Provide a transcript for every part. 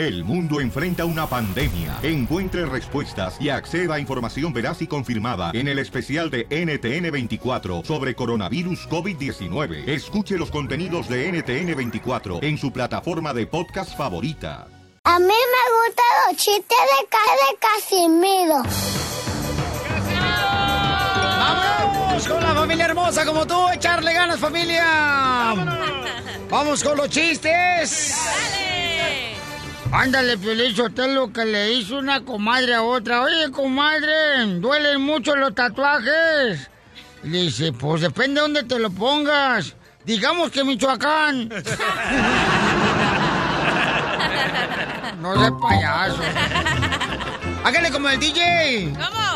El mundo enfrenta una pandemia. Encuentre respuestas y acceda a información veraz y confirmada en el especial de NTN24 sobre coronavirus COVID-19. Escuche los contenidos de NTN24 en su plataforma de podcast favorita. A mí me gustan los chistes de, de Casimiro. ¡Vamos con la familia hermosa como tú! ¡Echarle ganas, familia! ¡Vamos con los chistes! ¡Dale! Ándale, Piolín lo que le hizo una comadre a otra. Oye, comadre, ¿duelen mucho los tatuajes? Le dice, pues depende de dónde te lo pongas. Digamos que Michoacán. no de payaso. Hágale como el DJ. ¿Cómo?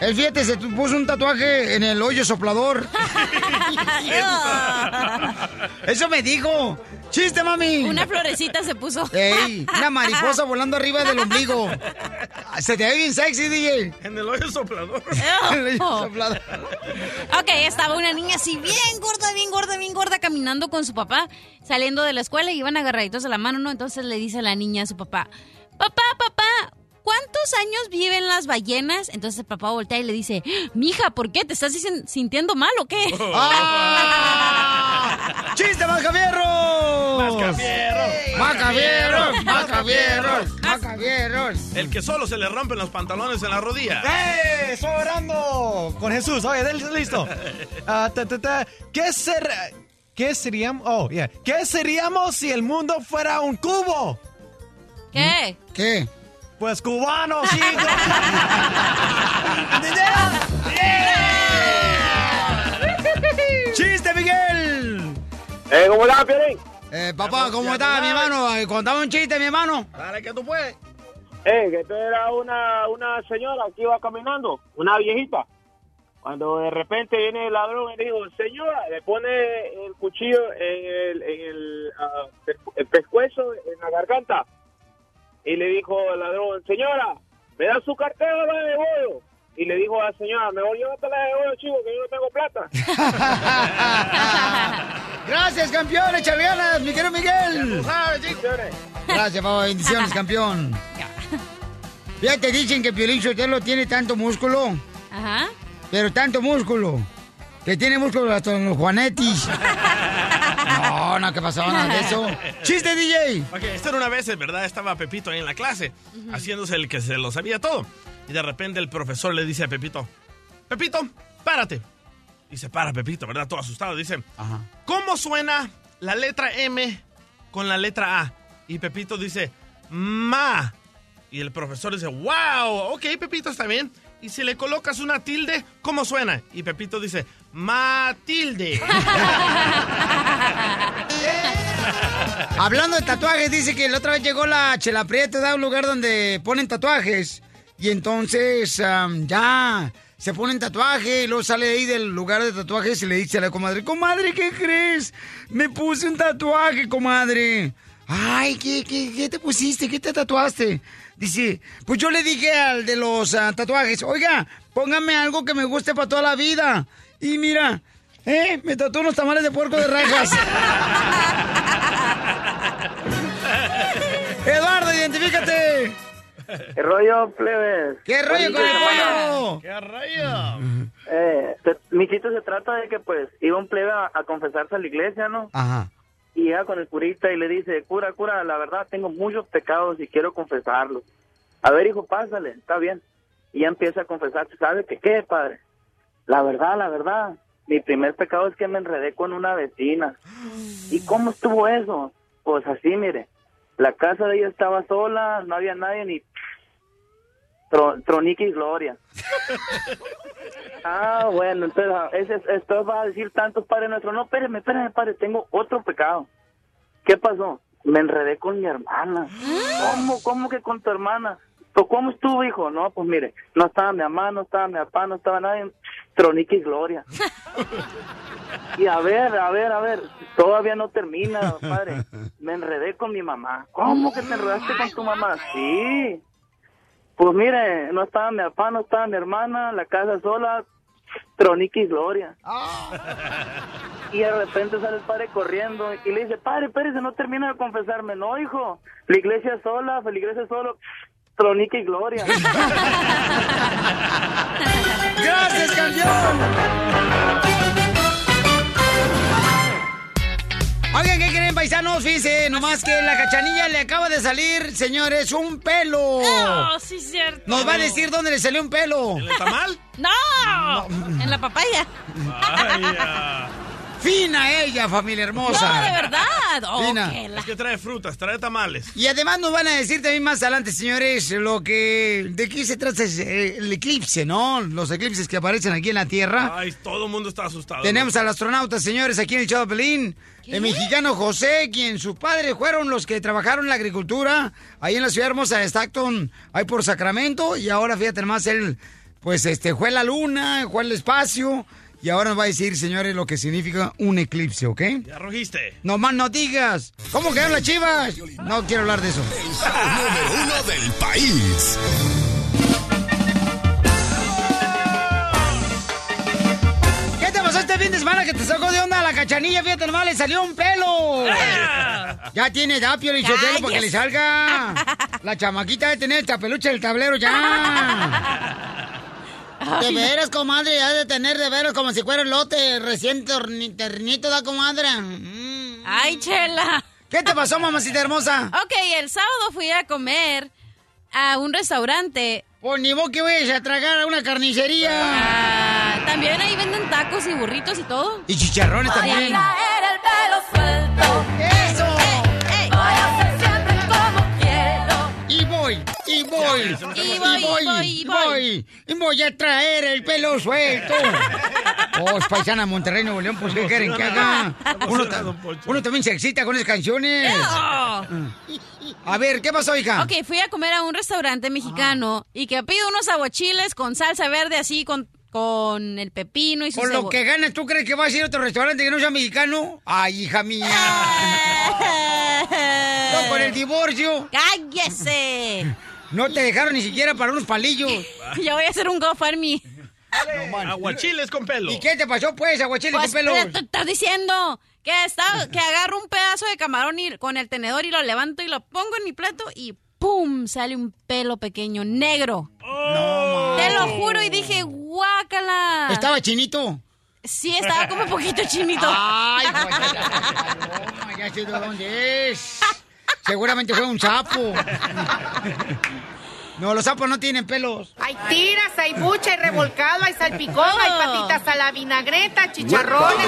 El fíjate, se puso un tatuaje en el hoyo soplador. Eso me dijo. ¡Chiste, mami! Una florecita se puso. ¡Ey! Una mariposa volando arriba del ombligo. Se te ve bien sexy, DJ. En el hoyo soplador. en el hoyo soplador. Ok, estaba una niña así bien gorda, bien gorda, bien gorda, caminando con su papá, saliendo de la escuela y iban agarraditos a la mano, ¿no? Entonces le dice la niña a su papá, papá, papá, ¿cuántos años viven las ballenas? Entonces el papá voltea y le dice, mija, ¿por qué? ¿Te estás sintiendo mal o qué? ¡Ah! ¡Chiste, Macavierros! ¡Macavierros! ¡Macavierros! ¡Macavierros! ¡Macavierros! El que solo se le rompen los pantalones en la rodilla. ¡Eh! ¡Estoy orando! Con Jesús. Oye, listo. Uh, ta, ta, ta. ¿Qué ser... ¿Qué seríamos? Oh, yeah. ¿Qué seríamos si el mundo fuera un cubo? ¿Qué? ¿Qué? Pues cubano, sí. ¡Chiste, Miguel! Eh, ¿cómo estás, Piolín? Eh, papá, ¿cómo estás, mi hermano? Eh, Contame un chiste, mi hermano. Dale, que tú puedes. Eh, que esto era una, una señora que iba caminando, una viejita. Cuando de repente viene el ladrón y le dijo, señora, le pone el cuchillo en el, en el, ah, el pescuezo, en la garganta y le dijo el ladrón, señora, ¿me da su cartera de bollo? Y le dijo a la señora, mejor llévatela de bollo, chico, que yo no tengo plata. Gracias, campeón, échale ganas, mi querido Miguel. Gracias, papá, bendiciones, campeón. Ya te dicen que Piolín Sotelo tiene tanto músculo. Ajá. Pero tanto músculo. Que tiene músculo hasta en los juanetis. No, no, ¿qué pasó? Nada de eso. ¡Chiste, DJ! Ok, esta era una vez, en verdad, estaba Pepito ahí en la clase, haciéndose el que se lo sabía todo. Y de repente el profesor le dice a Pepito, Pepito, párate. Y se para Pepito, ¿verdad? Todo asustado. Dice, ¿cómo suena la letra M con la letra A? Y Pepito dice, ma. Y el profesor dice, wow, ok, Pepito, está bien. Y si le colocas una tilde, ¿cómo suena? Y Pepito dice, Matilde. Hablando de tatuajes, dice que la otra vez llegó la Chela Prieto a un lugar donde ponen tatuajes. Y entonces ya se ponen tatuaje y luego sale ahí del lugar de tatuajes y le dice a la comadre, comadre, ¿qué crees? Me puse un tatuaje, comadre. Ay, ¿qué, qué, te pusiste? ¿Qué te tatuaste? Dice, pues yo le dije al de los ah, tatuajes, oiga, póngame algo que me guste para toda la vida. Y mira, ¿eh? Me tatuó unos tamales de puerco de rajas. Eduardo, identifícate. ¿Qué rollo, plebes? ¿Qué rollo con el pollo? ¿Qué rollo? Eh, mi chiste se trata de que, pues, iba un plebe a, confesarse a la iglesia, ¿no? Ajá. Y llega con el curita y le dice, cura, cura, la verdad, tengo muchos pecados y quiero confesarlos. A ver, hijo, pásale, está bien. Y ya empieza a confesarse, ¿sabe qué, qué, padre? La verdad, la verdad, mi primer pecado es que me enredé con una vecina. ¿Y cómo estuvo eso? Pues así, mire, la casa de ella estaba sola, no había nadie ni Tronique y Gloria. ah, bueno, entonces ah, ese, esto va a decir tantos padres nuestros. No, espérame, espérame, padre, tengo otro pecado. ¿Qué pasó? Me enredé con mi hermana. ¿Cómo, cómo que con tu hermana? Pues, ¿Cómo estuvo, hijo? No, pues mire, no estaba mi mamá, no estaba mi papá, no estaba nadie. Tronique y Gloria. y a ver, a ver, a ver, todavía no termina, padre. Me enredé con mi mamá. ¿Cómo que te enredaste con tu mamá? Sí. Pues mire, no estaba mi papá, no estaba mi hermana, la casa sola, Tronique y Gloria. y de repente sale el padre corriendo y le dice, padre, espérese, no termina de confesarme. No, hijo, la iglesia es sola, la iglesia es solo, tronica y gloria. ¡Gracias, campeón! Oigan, ¿qué creen, paisanos? Fíjense, nomás que la cachanilla le acaba de salir, señores, un pelo. Oh, sí, cierto. Nos va a decir dónde le salió un pelo. ¿En el tamal? ¡No! En la papaya. Vaya. Fina ella, familia hermosa. No, de verdad. Oh, Fina. que la- Es que trae frutas, trae tamales. Y además nos van a decir también más adelante, señores, lo que... ¿De qué se trata ese- el eclipse, no? Los eclipses que aparecen aquí en la Tierra. Ay, todo el mundo está asustado. Tenemos al astronauta, señores, aquí en el Chavo Pelín. El mexicano José, quien sus padres fueron los que trabajaron en la agricultura, ahí en la ciudad hermosa de Stockton, ahí por Sacramento, y ahora fíjate más, él, pues, este, fue a la luna, fue al espacio, y ahora nos va a decir, señores, lo que significa un eclipse, ¿ok? Ya rojiste. No más no digas. ¿Cómo quedaron las chivas? No quiero hablar de eso. Número uno del país. ¿Qué te pasó este fin de semana que te sacó de onda la cachanilla? Fíjate, nomás le salió un pelo. Ya tiene edad, Pio Lichotelo, para que le salga. La chamaquita de tener el tapeluche del tablero ya. De veras, comadre, ha de tener de veras como si fuera el lote recién ternito, da comadre. Mm. Ay, chela. ¿Qué te pasó, mamacita hermosa? Ok, el sábado fui a comer a un restaurante. Pues ni vos que vayas a tragar a una carnicería. Ah, también ahí venden tacos y burritos y todo. Y chicharrones también. el pelo suelto. ¡Eso! Voy, y voy, voy, voy, y voy, y voy, a traer el pelo suelto. Oh, es paisana Monterrey, Nuevo León, pues ¿qué quieren que haga? Uno, uno también se excita con esas canciones. A ver, ¿qué pasó, hija? Ok, fui a comer a un restaurante mexicano y que pido unos aguachiles con salsa verde así con, con el pepino y su Por lo que ganas, ¿tú crees que vas a ir a otro restaurante que no sea mexicano? Ay, hija mía. No, con el divorcio, ¡Cállese! no te dejaron ni siquiera para unos palillos. Yo voy a hacer un GoFundMe. Aguachiles con pelo. ¿Y qué te pasó, pues, aguachile Pues, con pero te estás diciendo que, está, que agarro un pedazo de camarón y, con el tenedor y lo levanto y lo pongo en mi plato y ¡pum! Sale un pelo pequeño, negro. Te lo juro y dije, guácala. ¿Estaba chinito? Sí, estaba como un poquito chinito. Ay, pues, ya, ya, ya sé de dónde es. Seguramente fue un sapo. No, los sapos no tienen pelos. Hay tiras, hay bucha, hay revolcado, hay salpicón, hay patitas a la vinagreta, chicharrones,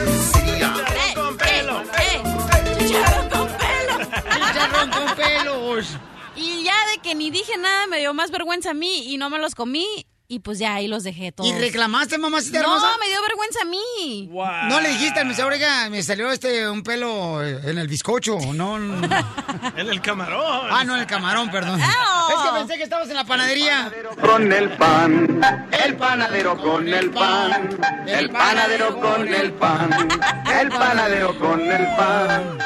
Eh, con pelo. eh, eh, chicharrón con pelo. Chicharrón con pelos. Y ya de que ni dije nada, me dio más vergüenza a mí y no me los comí. Y pues ya ahí los dejé todos. ¿Y reclamaste, mamacita No, hermosa? me dio vergüenza a mí. Wow. No le dijiste al mesero, oiga, me salió este un pelo en el bizcocho, no. no. En el camarón. Ah, no, en el camarón, perdón. Es que pensé que estabas en la panadería. Con el pan, el panadero con el pan, el panadero con el pan, el panadero con el pan.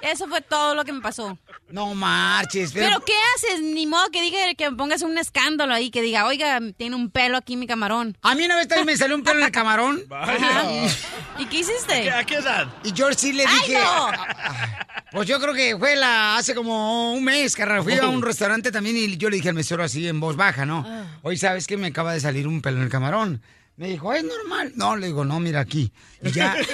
Eso fue todo lo que me pasó. No marches, pero. Pero ¿qué haces? Ni modo que diga que me pongas un escándalo ahí, que diga, oiga, tiene un pelo aquí mi camarón. A mí una vez también me salió un pelo en el camarón. Vaya. ¿Y qué hiciste? ¿A qué edad? Y yo sí le ¡Ay, dije. no! Pues yo creo que fue la hace como un mes, carnal. Fui a un restaurante también y yo le dije al mesero así en voz baja, ¿no? Oye, ¿sabes qué? Me acaba de salir un pelo en el camarón. Me dijo, es normal. No, le digo, no, mira aquí. Y ya.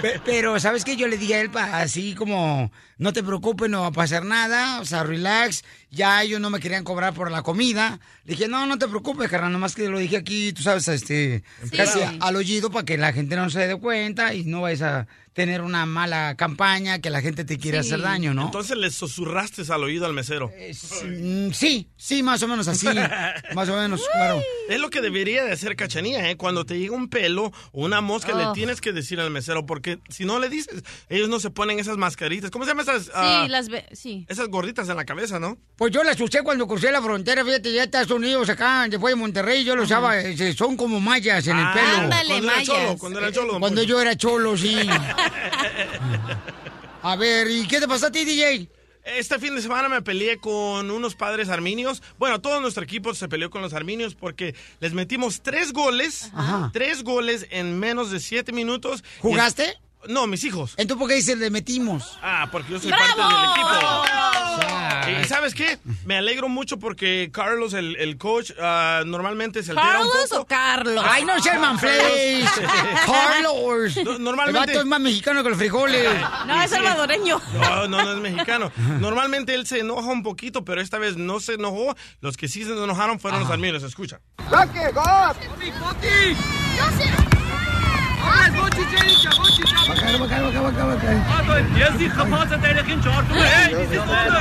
Pe- Pero, ¿sabes qué? Yo le dije a él así como, no te preocupes, no va a pasar nada, o sea, relax. Ya ellos no me querían cobrar por la comida. Le dije, no, no te preocupes, carnal, nomás que lo dije aquí, tú sabes, este, casi al oído para que la gente no se dé cuenta y no vayas a tener una mala campaña, que la gente te quiera Sí. hacer daño, ¿no? Entonces le susurraste al oído al mesero. Mm, Sí, sí, más o menos así. más o menos, claro. Es lo que debería de hacer cachanía, ¿eh? Cuando te llega un pelo o una mosca, le Oh. tienes que decir al mesero, porque si no le dices, ellos no se ponen esas mascaritas. ¿Cómo se llaman esas? Sí, las ve... Sí. Esas gorditas en la cabeza, ¿no? Pues yo las usé cuando crucé la frontera, fíjate, ya Estados Unidos, acá, después de Monterrey, yo lo usaba, eh, son como mallas en el Ah, pelo. Ándale, cuando era cholo, cuando era cholo. Cuando yo era cholo, sí. A ver, ¿y qué te pasó a ti, DJ? Este fin de semana me peleé con unos padres arminios. Bueno, todo nuestro equipo se peleó con los arminios porque les metimos tres goles, Ajá. tres goles en menos de siete minutos. Y- ¿Jugaste? No, mis hijos. Entonces, ¿por qué dices le metimos? Ah, porque yo soy ¡Bravo! parte del equipo. ¿Y sabes qué? Me alegro mucho porque Carlos, el, el coach, ah, normalmente se altera un ¿Carlos poco. o Carlos? Ay, no seas manflays. Carlos. No, normalmente- El vato es más mexicano que los frijoles. No, es salvadoreño. No, no, no es mexicano. Normalmente él se enoja un poquito, pero esta vez no se enojó. Los que sí se enojaron fueron los armenios. Escucha.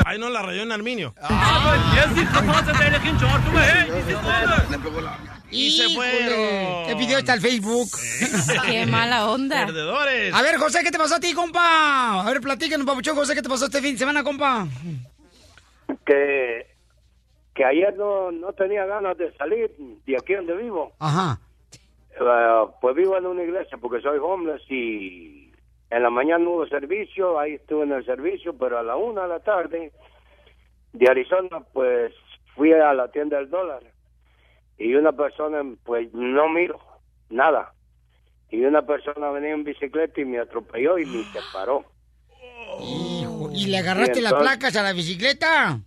Ahí no la rayó en arminio. Y se fueron. ¿Qué video está el Facebook? Qué mala onda. Perdedores. A ver, José, ¿qué te pasó a ti, compa? A ver, platícanos, papuchón, José, ¿qué te pasó este fin de semana, compa? que, que ayer no, no tenía ganas de salir de aquí donde vivo. Ajá. Eh, pues vivo en una iglesia porque soy homeless y en la mañana hubo servicio, ahí estuve en el servicio, pero a la una de la tarde de Arizona pues fui a la tienda del dólar y una persona pues no miro nada y una persona venía en bicicleta y me atropelló y me separó. ¿y le agarraste las placas a la bicicleta?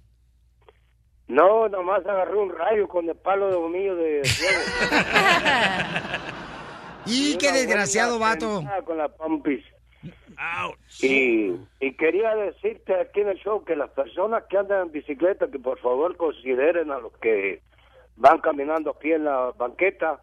No, nomás agarré un rayo con el palo de mío de ciego. Y qué desgraciado vato. Con la pompis. Ouch. Y, y quería decirte aquí en el show que las personas que andan en bicicleta, que por favor consideren a los que van caminando aquí en la banqueta,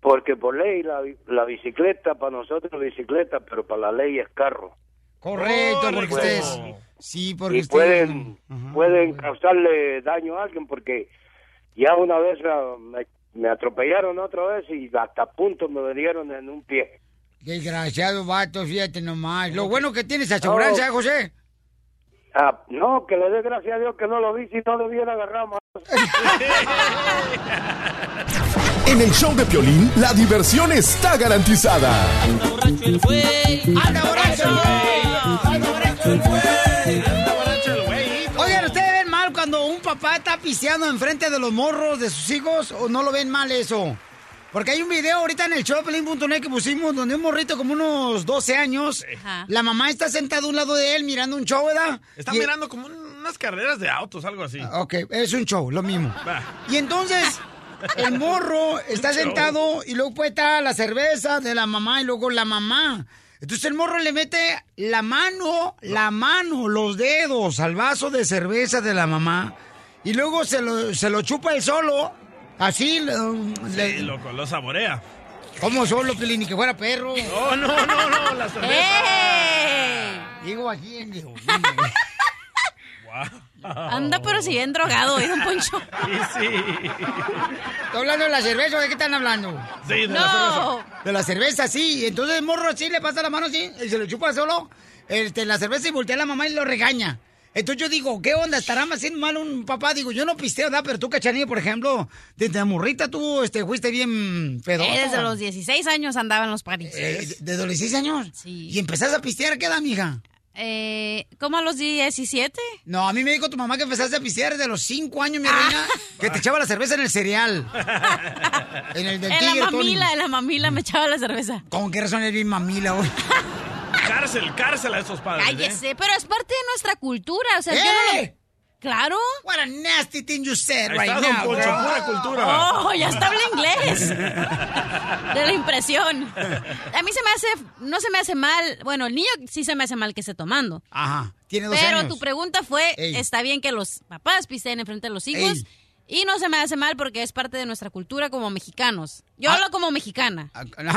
porque por ley la, la bicicleta, para nosotros es bicicleta, pero para la ley es carro. Correcto, porque ustedes... Sí, porque y pueden, Ajá. pueden causarle daño a alguien, porque ya una vez ah, me, me atropellaron otra vez y hasta punto me dieron en un pie. Desgraciado vato, fíjate nomás. Lo bueno que tienes aseguranza, ¿eh, José. Ah, no, que le dé gracias a Dios que no lo vi, si no lo hubiera agarrado más. En el show de Piolín, la diversión está garantizada. ¡Anda borracho! ¡Anda borracho el güey! Anda borracho el güey. Oigan, ¿ustedes ven mal cuando un papá está pisteando enfrente de los morros de sus hijos o no lo ven mal eso? Porque hay un video ahorita en el showpelín.net que pusimos donde un morrito como unos 12 años, Ajá. la mamá está sentada a un lado de él mirando un show, ¿verdad? Está Y- mirando como unas carreras de autos, algo así. Ok, es un show, lo mismo. Va. Y entonces, el morro está show. sentado y luego puede estar la cerveza de la mamá y luego la mamá. Entonces el morro le mete la mano, la mano, los dedos al vaso de cerveza de la mamá y luego se lo, se lo chupa él solo. Así, lo- le- Sí, loco, lo saborea. como solo, Pelín, ni que fuera perro. No, no, no, no, la cerveza. ¡Ey! Digo aquí, en digo, Anda, pero si bien drogado, ¿eh, don Poncho? Sí, sí. ¿Estoy hablando de la cerveza o de qué están hablando? Sí, de la cerveza. No. De la cerveza, sí. Entonces el morro así le pasa la mano así y se lo chupa solo este, la cerveza y voltea a la mamá y lo regaña. Entonces yo digo, ¿qué onda? ¿Estará haciendo mal un papá? Digo, yo no pisteo, ¿verdad? Pero tú, Cachanilla, por ejemplo, desde la morrita tú este, fuiste bien pedoso. Eh, desde los 16 años andaba en los paris. Eh, ¿Desde los 16 años? Sí. ¿Y empezaste a pistear qué edad, mija? Eh, ¿Cómo a los 17? No, a mí me dijo tu mamá que empezaste a pistear desde los 5 años, mi Ah. reina, que te echaba la cerveza en el cereal. En el del En tigre, la Tony. mamila, en la mamila me echaba la cerveza. ¿Con qué razón eres bien mamila hoy? Cárcel, cárcel a esos padres. ¿eh? Cállese, pero es parte de nuestra cultura. O sea, yo no ¡Eh! lo... Claro. What a nasty thing you said Ahí right está, don now, Poncho, girl. pura cultura. Oh, ya está habla inglés. De la impresión. A mí se me hace, no se me hace mal. Bueno, el niño sí se me hace mal que esté tomando. Ajá, tiene 12 Pero años. tu pregunta fue, Ey. está bien que los papás pisteen enfrente de los hijos. Ey. Y no se me hace mal porque es parte de nuestra cultura como mexicanos. Yo Ah. hablo como mexicana.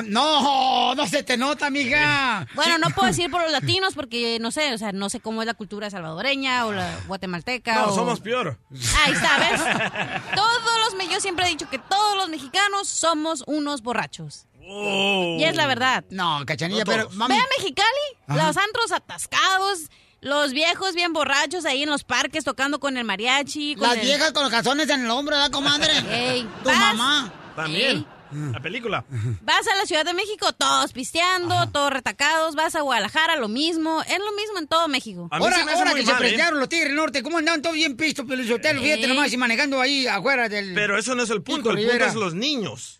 No, no se te nota, mija. Bueno, no puedo decir por los latinos porque no sé, o sea, no sé cómo es la cultura salvadoreña o la guatemalteca. No, o- somos peor. Ahí está, ¿ves? Todos los, me- yo siempre he dicho que todos los mexicanos somos unos borrachos. Oh. Y es la verdad. No, cachanilla, No pero mami. Ve a Mexicali, Ajá. los antros atascados, los viejos bien borrachos ahí en los parques tocando con el mariachi. Con Las el- viejas con los calzones en el hombro, ¿verdad, comadre? Ey, Tu vas. mamá. También. Ey, la película. Vas a la Ciudad de México, todos pisteando, todos retacados. Vas a Guadalajara, lo mismo. Es lo mismo en todo México. Ahora, ahora que se ¿eh? presentaron los Tigres del Norte, ¿cómo andaban todos bien pistos, Pelizotelo? Fíjate nomás, y manejando ahí afuera del... Pero eso no es el punto, Pico el punto Rivera. es los niños.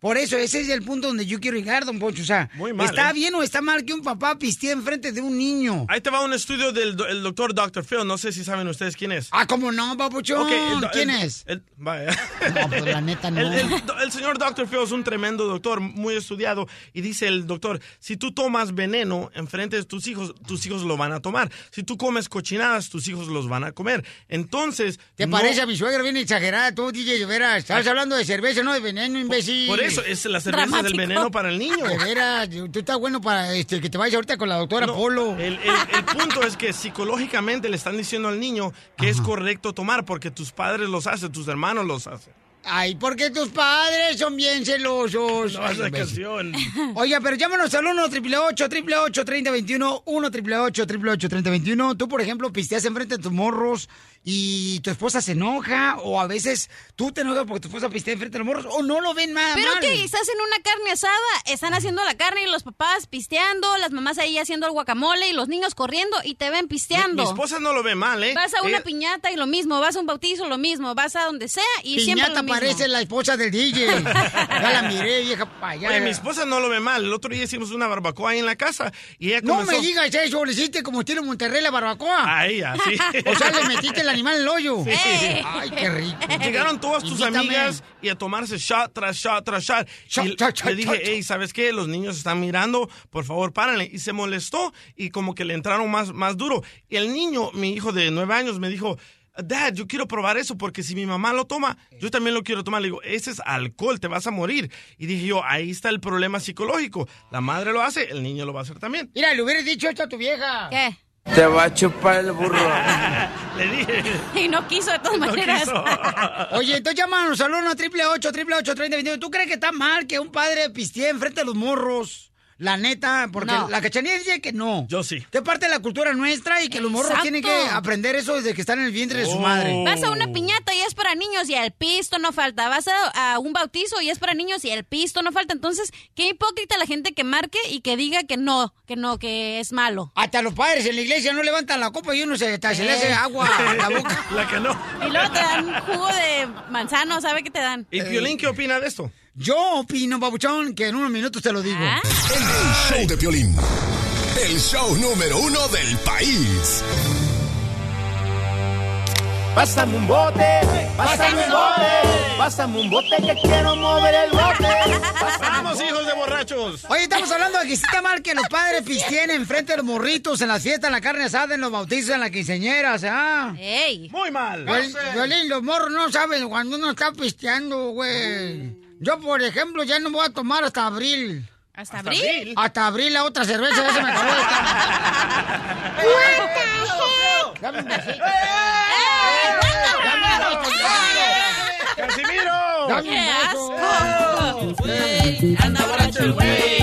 Por eso, ese es el punto donde yo quiero llegar, don Poncho. O sea, Muy mal, ¿está ¿eh? bien o está mal que un papá pistee enfrente de un niño? Ahí te va un estudio del do- el doctor Dr. Phil, no sé si saben ustedes quién es. Ah, ¿cómo no, papuchón? Ok, el ¿Quién el- es? vaya. No, pues la neta no. El, señor Dr. Phil es un tremendo doctor, muy estudiado, y dice el doctor, si tú tomas veneno enfrente de tus hijos, tus hijos lo van a tomar. Si tú comes cochinadas, tus hijos los van a comer. Entonces... ¿Te no- parece a mi suegra bien exagerada? Tú, DJ, de veras. Estás hablando de cerveza, no de veneno, imbécil. Por eso es la cerveza del veneno para el niño. De veras, tú estás bueno para este, que te vayas ahorita con la doctora No, Polo. El, el- el punto es que psicológicamente le están diciendo al niño que es correcto tomar porque tus padres los hacen, tus hermanos los hacen. Ay, porque tus padres son bien celosos. No, esa Ay, canción. Oiga, pero llámanos al 1 888 3021 1 888 3021 Tú, por ejemplo, pisteas enfrente de tus morros y tu esposa se enoja o a veces tú te enojas porque tu esposa pistea enfrente de los morros o no lo ven nada Pero mal. que estás en una carne asada, están haciendo la carne y los papás pisteando, las mamás ahí haciendo el guacamole y los niños corriendo y te ven pisteando. mi esposa no lo ve mal, ¿eh? Vas a una Ella- piñata y lo mismo, vas a un bautizo lo mismo, vas a donde sea y siempre lo mismo. Parece la esposa del DJ. ya la miré, vieja payasa. Oye, mi esposa no lo ve mal. El otro día hicimos una barbacoa ahí en la casa y ella No me digas eso, le hiciste como estilo Monterrey la barbacoa. A ella, sí. O sea, le metiste el animal en el hoyo. Sí. Ay, qué rico. Llegaron todas tus Invítame. amigas y a tomarse shot tras shot tras shot. Shot, y shot, shot, le dije, hey, ¿sabes qué? Los niños están mirando, por favor, párenle. Y se molestó y como que le entraron más, más duro. Y el niño, mi hijo de nueve años, me dijo, Dad, yo quiero probar eso porque si mi mamá lo toma, yo también lo quiero tomar. Le digo, ese es alcohol, te vas a morir. Y dije yo, ahí está el problema psicológico. La madre lo hace, el niño lo va a hacer también. Mira, le hubieras dicho esto a tu vieja. ¿Qué? Te va a chupar el burro. Le dije. Y no quiso de todas No maneras. quiso. Oye, entonces llámanos al 1 888 3021 ¿Tú crees que está mal que un padre pistee enfrente de los morros? La neta, porque No. la cachanilla dice que no. Yo sí. Que parte de la cultura nuestra y que los morros Exacto. tienen que aprender eso desde que están en el vientre de su Oh. madre. Vas a una piñata y es para niños y el pisto no falta. Vas a, a un bautizo y es para niños y el pisto no falta. Entonces, qué hipócrita la gente que marque y que diga que no, que no, que es malo. Hasta los padres en la iglesia no levantan la copa y uno se, se le hace Eh. agua a la boca. La que no. Y luego te dan jugo de manzano, ¿sabe qué te dan? ¿Y Piolín qué opina de esto? Yo opino, babuchón, que en unos minutos te lo digo. ¿Ah? El show de Piolín. El show número uno del país. Pásame un bote, pásame un bote, pásame un bote que quiero mover el bote. ¡Vamos, hijos de borrachos! Oye, estamos hablando de que está mal que los padres pisteen enfrente de los morritos en las fiestas, en la carne asada, en los bautizos, en las quinceañeras, ¿ah? ¡Ey! Muy mal. Viol- Violín, los morros no saben cuando uno está pisteando, güey. Yo, por ejemplo, ya no voy a tomar hasta abril. ¿Hasta ¿Hasta abril? abril? Hasta abril la otra cerveza ya se me acabó esta. Dame un besito. Dame un beso, ¡Casimiro! Dame ¡Qué un beso. Anda borracho el güey.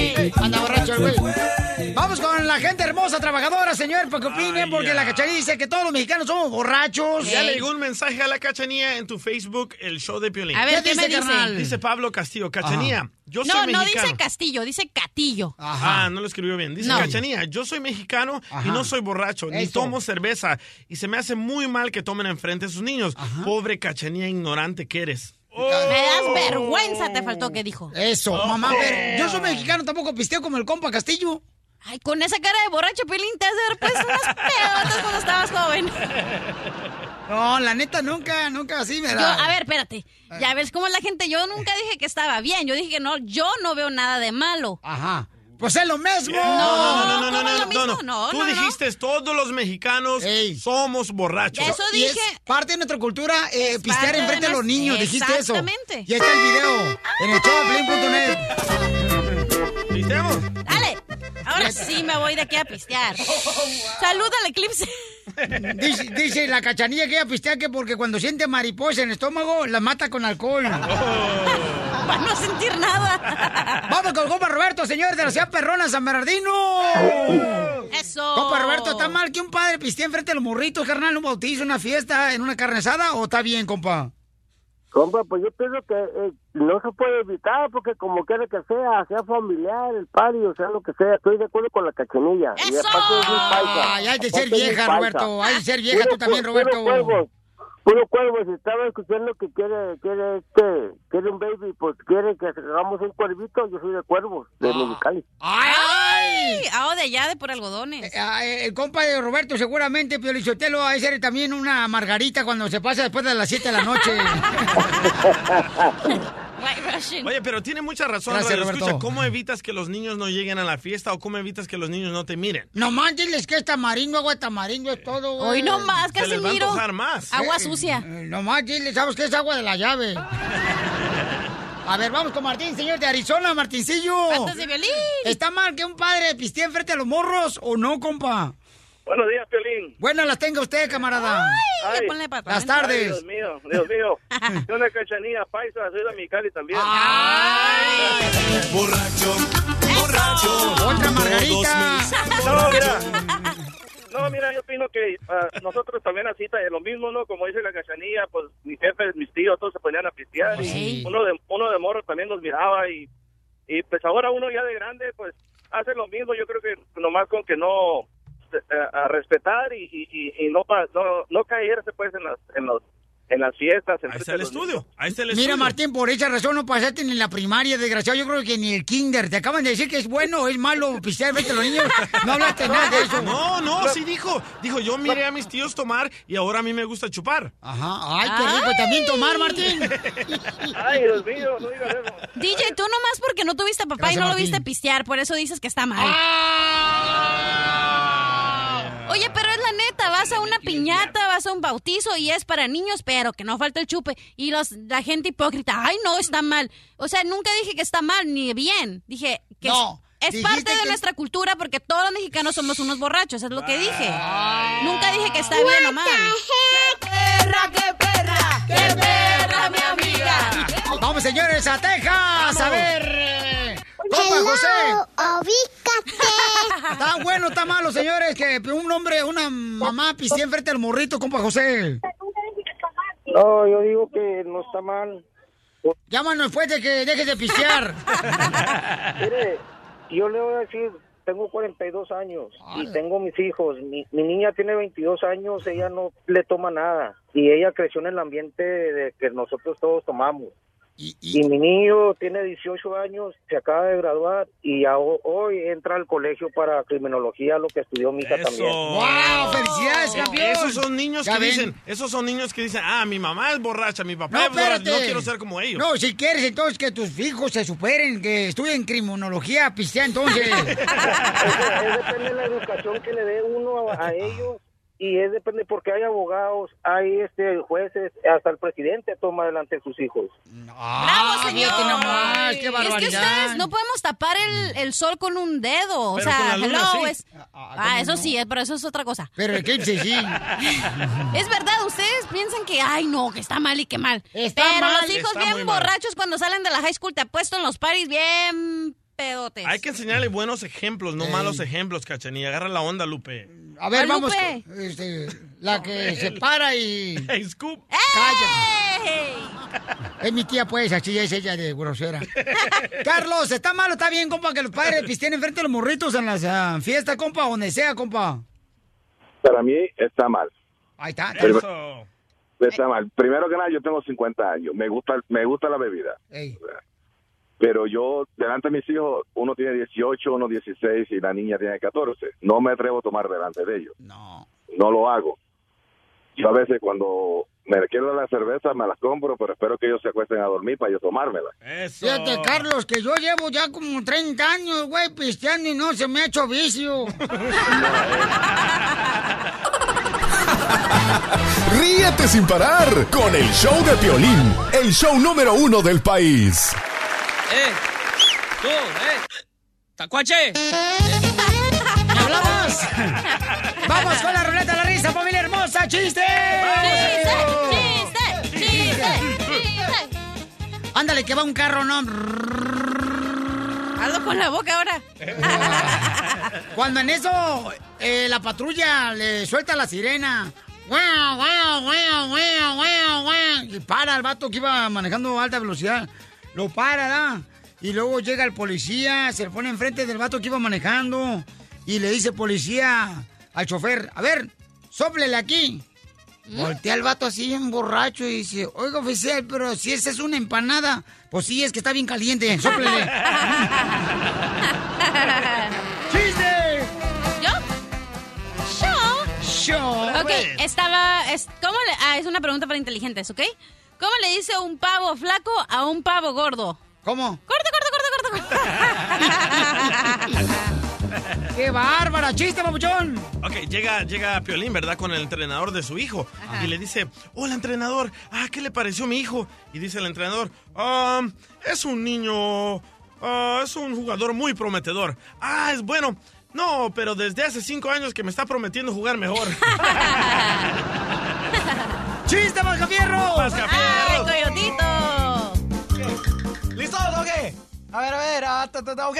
Vamos con la gente hermosa, trabajadora, señor, para que opinen, porque la cacharilla dice que todos los mexicanos somos borrachos. Ya le llegó un mensaje a la cachanía en tu Facebook, el show de Piolín. A ver, ¿qué, ¿Qué me dice, dice? carnal? Dice Pablo Castillo, Cachanía, yo No, soy no mexicano. dice Castillo, dice Catillo. Ajá. Ah, no lo escribió bien. Dice No. Cachanía, yo soy mexicano y no soy borracho, ni tomo cerveza. Y se me hace muy mal que tomen enfrente a sus niños. Pobre Cachanía ignorante que eres. Me das vergüenza, te faltó que dijo. Eso, mamá, pero yo soy mexicano, tampoco pisteo como el compa Castillo. Ay, con esa cara de borracho, Pelín, te has de haber puesto unas pelotas cuando estabas joven. No, la neta, nunca, nunca así me Yo, da. a ver, espérate. Ya ves cómo la gente. Yo nunca dije que estaba bien. Yo dije que no, yo no veo nada de malo. Ajá. Pues es lo mismo. No, no, no, no, ¿cómo no, no, no, no. No, Tú no, no. dijiste todos los mexicanos Ey. somos borrachos. Eso Y es dije. parte de nuestra cultura eh, pistear enfrente de de los niños, dijiste eso. Exactamente. Y ahí está el video en el showdepiolín.net. ¿Pisteamos? Dale. Ahora sí me voy de aquí a pistear. Saluda al eclipse. Dice, dice la cachanilla que ella pistea que porque cuando siente mariposa en el estómago, la mata con alcohol. Para no sentir nada. Vamos con el compa Roberto, señor de la ciudad perrona, San Bernardino. Eso. Compa Roberto, ¿está mal que un padre pistee enfrente de los morritos, carnal, un bautizo, una fiesta, en una carne asada? ¿O está bien, compa? Compa, pues yo pienso que eh, no se puede evitar porque como quiera que sea, sea familiar, el padre, o sea lo que sea, estoy de acuerdo con la cachanilla. Y aparte es un paisa. Ay, hay de ser vieja. Roberto. Hay de ser vieja tú también, Roberto. Puro puro cuervo, si estaba escuchando que quiere, quiere este, quiere un baby, pues quiere que hagamos un cuervito, yo soy de cuervos, de Ah. Mexicali. ¡Ay! Ah, de allá, de por algodones. Ah, eh, El compa de Roberto seguramente, Piolichotelo, va a ser también una margarita cuando se pasa después de las 7 de la noche. Oye, pero tiene mucha razón, Gracias, Radio. Escucha. ¿Cómo evitas que los niños no lleguen a la fiesta o cómo evitas que los niños no te miren? Nomás diles que es tamarindo, agua de tamarindo es todo. Hoy no más, Se les va a Casimiro. antojar más. Agua Eh, sucia. eh, nomás diles, ¿sabes qué es agua de la llave? A ver, vamos con Martín, señor de Arizona, Martincillo. De violín. ¿Está mal que un padre pistee enfrente a los morros o no, compa? Buenos días, Piolín. Buenas las tenga usted, camarada. Ay, Ay. ponle patas. Las Ay, tardes. Dios mío, Dios mío. Yo una cachanilla paisa, soy de Mexicali también. Borracho, borracho. Otra margarita. No, mira. No, mira, yo opino que ah, nosotros también así, ta- lo mismo, ¿no? Como dice la cachanilla, pues mis jefes, mis tíos, todos se ponían a pistear. y Sí. uno de uno de morro también nos miraba y, y pues ahora uno ya de grande, pues hace lo mismo. Yo creo que nomás con que no eh, a respetar y, y, y- no, no no caerse pues en las en los en las fiestas. Ahí está el estudio. Ahí está el Mira. Martín, por esa razón no pasaste ni en la primaria, desgraciado. Yo creo que ni el kinder. Te acaban de decir que es bueno o es malo pistear frente a los niños. No hablaste nada de eso. No, no, sí dijo. Dijo, yo miré a mis tíos tomar y ahora a mí me gusta chupar. Ajá. Ay, qué rico. También tomar, Martín. Ay, Dios mío, no digas eso. DJ, tú nomás porque no tuviste papá Gracias, y no lo viste pistear, por eso dices que está mal. Oye, pero es la neta, vas a una piñata, vas a un bautizo y es para niños, pero que no falta el chupe. Y los, la gente hipócrita, ay, no, está mal. O sea, nunca dije que está mal ni bien. Dije que No, es, parte de que- nuestra cultura porque todos los mexicanos somos unos borrachos, es lo que dije. Nunca dije que está bien o mal. ¡Qué perra, qué perra! ¡Qué perra, mi amiga! Vamos, señores, a Texas. A ver. Eh, Compa José. ubícate. Está bueno, está malo, señores, que un hombre, una mamá pistee enfrente al morrito, compa José. No, yo digo que no está mal. Llámanos después de que dejes de pistear. Mire, yo le voy a decir, tengo 42 años y tengo mis hijos. Mi, mi niña tiene 22 años, ella no le toma nada. Y ella creció en el ambiente de que nosotros todos tomamos. Y, mi niño tiene 18 años, se acaba de graduar y a- hoy entra al colegio para criminología, lo que estudió mi hija también. ¡Wow! ¡Felicidades, campeón! Esos son niños que ven. dicen, esos son niños que dicen, ah, mi mamá es borracha, mi papá No, es espérate. no quiero ser como ellos. No, si quieres entonces que tus hijos se superen, que estudien criminología, pistea entonces. es, es depende de la educación que le dé uno a, a ellos y es depende porque hay abogados, hay este jueces, hasta el presidente toma delante de sus hijos. ¡Ah, ¡Bravo, señor! nomás, qué Es que ustedes no podemos tapar el, el sol con un dedo. O sea, con la luna hello, sí. es... Ah, eso sí, eh, pero eso es otra cosa. Pero el eclipse sí. Es verdad, ustedes piensan que, ay, no, que está mal y que mal. Está pero mal. los hijos bien mal. borrachos cuando salen de la high school te apuesto en los paris bien pedotes. Hay que enseñarle buenos ejemplos, no malos ejemplos, cachanilla. Agarra la onda, Lupe. A ver, vamos. Este, la que se para y. Hey, Scoop. Calla. Es mi tía, pues, así es ella de grosera. Carlos, ¿está malo? ¿Está bien, compa, que los padres pisteen enfrente de los morritos en las ah, fiestas, compa, donde sea, compa? Para mí está mal. Ahí está. Eso. Está mal. Primero que nada, yo tengo 50 años. Me gusta, me gusta la bebida. Ey. Pero yo, delante de mis hijos, uno tiene 18, uno 16 y la niña tiene 14. No me atrevo a tomar delante de ellos. No. No lo hago. Yo a veces cuando me quiero la cerveza me las compro, pero espero que ellos se acuesten a dormir para yo tomármela. Fíjate, Carlos, que yo llevo ya como 30 años, güey, pisteando y no se me ha hecho vicio. Ríete sin parar con el show de Piolín, el show número uno del país. ¡Eh! ¡Tú, eh! ¡Tacuache! ¿Me hablamos? Vamos con la ruleta de la risa, familia hermosa, chiste. ¡Chiste! ¡Chiste! ¡Chiste! Ándale, que va un carro, ¿no? Hazlo con la boca ahora. Cuando en eso eh, la patrulla le suelta la sirena. ¡Guau, guau, guau, guau, guau, guau! Y para el vato que iba manejando a alta velocidad. Lo para, ¿da? Y luego llega el policía, se le pone enfrente del vato que iba manejando. Y le dice policía al chofer, a ver, sóplele aquí. Voltea el vato así, un borracho, y dice, oiga, oficial, pero si esa es una empanada. Pues sí, es que está bien caliente, sóplele. ¡Chiste! ¿Yo? Ok, estaba. Es, ¿Cómo le.? Ah, es una pregunta para inteligentes, ¿ok? ¿Cómo le dice un pavo flaco a un pavo gordo? ¿Cómo? ¡Corte, corte, corte, corte! ¡Qué bárbara! ¡Chiste, papuchón! Ok, llega, llega Piolín, ¿verdad? Con el entrenador de su hijo. Y le dice, hola, entrenador. Ah, ¿qué le pareció mi hijo? Y dice el entrenador, ah, es un niño... ah, es un jugador muy prometedor. Ah, es bueno. No, pero desde hace cinco años que me está prometiendo jugar mejor. ¡Chiste, Mascafierro! ¡Ay, coyotito! ¿Listos? Ok. A ver, a ver. ah, ta, ta, ta, ok.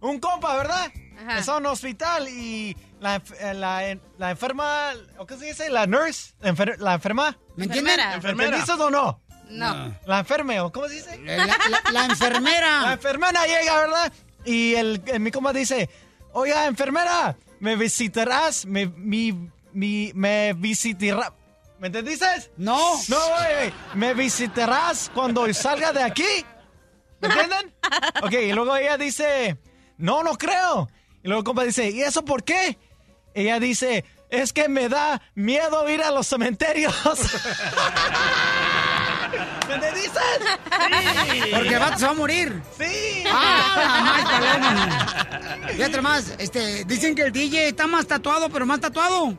Un compa, ¿verdad? Está en un hospital y la, eh, la, la enferma, ¿o qué se dice? La nurse, la, enfer- la enferma. ¿Me entienden? ¿Me entendiste o no? No. La enferme, ¿o cómo se dice? La, la- la enfermera. La enfermera llega, ¿verdad? Y el, el- mi compa dice, oiga, enfermera, ¿me visitarás? Me, mi, mi, me visitarás. ¿Me entendiste? No. No, güey, güey. ¿Me visitarás cuando salga de aquí? ¿Me entienden? Ok, y luego ella dice, no, no creo. Y luego el compa dice, ¿y eso por qué? Ella dice, es que me da miedo ir a los cementerios. ¿Me entendiste? Porque el vato se va a morir. Sí. ¡Ah, más! Fíjate más, este, dicen que el DJ está más tatuado, pero más tatuado.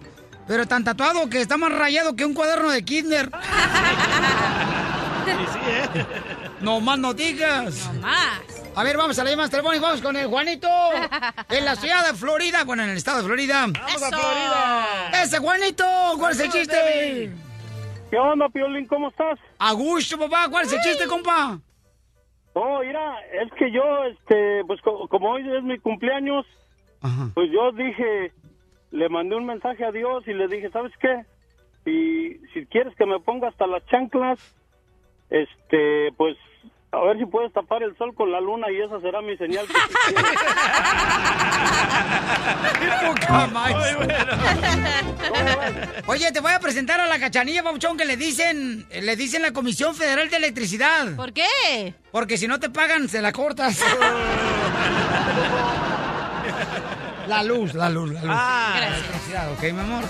Pero tan tatuado que está más rayado que un cuaderno de Kinder. No más no digas. No más. A ver, vamos a la llamada telefónica, vamos con el Juanito. En la ciudad de Florida, bueno, en el estado de Florida. ¡Vamos a Florida! ¡Ese Juanito! ¿Cuál es el chiste? ¿Qué onda, Piolín? ¿Cómo estás? A gusto, papá. ¿Cuál es el chiste, compa? Oh, mira, es que yo, este, pues co- como hoy es mi cumpleaños, pues yo dije, le mandé un mensaje a Dios y le dije, ¿sabes qué? Si, si quieres que me ponga hasta las chanclas, este, pues a ver si puedes tapar el sol con la luna y esa será mi señal. que sí quieres". Oye, te voy a presentar a la cachanilla, Pauchón, que le dicen, le dicen la Comisión Federal de Electricidad. ¿Por qué? Porque si no te pagan, se la cortas. la luz, la luz, la luz. Ah. Electricidad, ok, mi amor.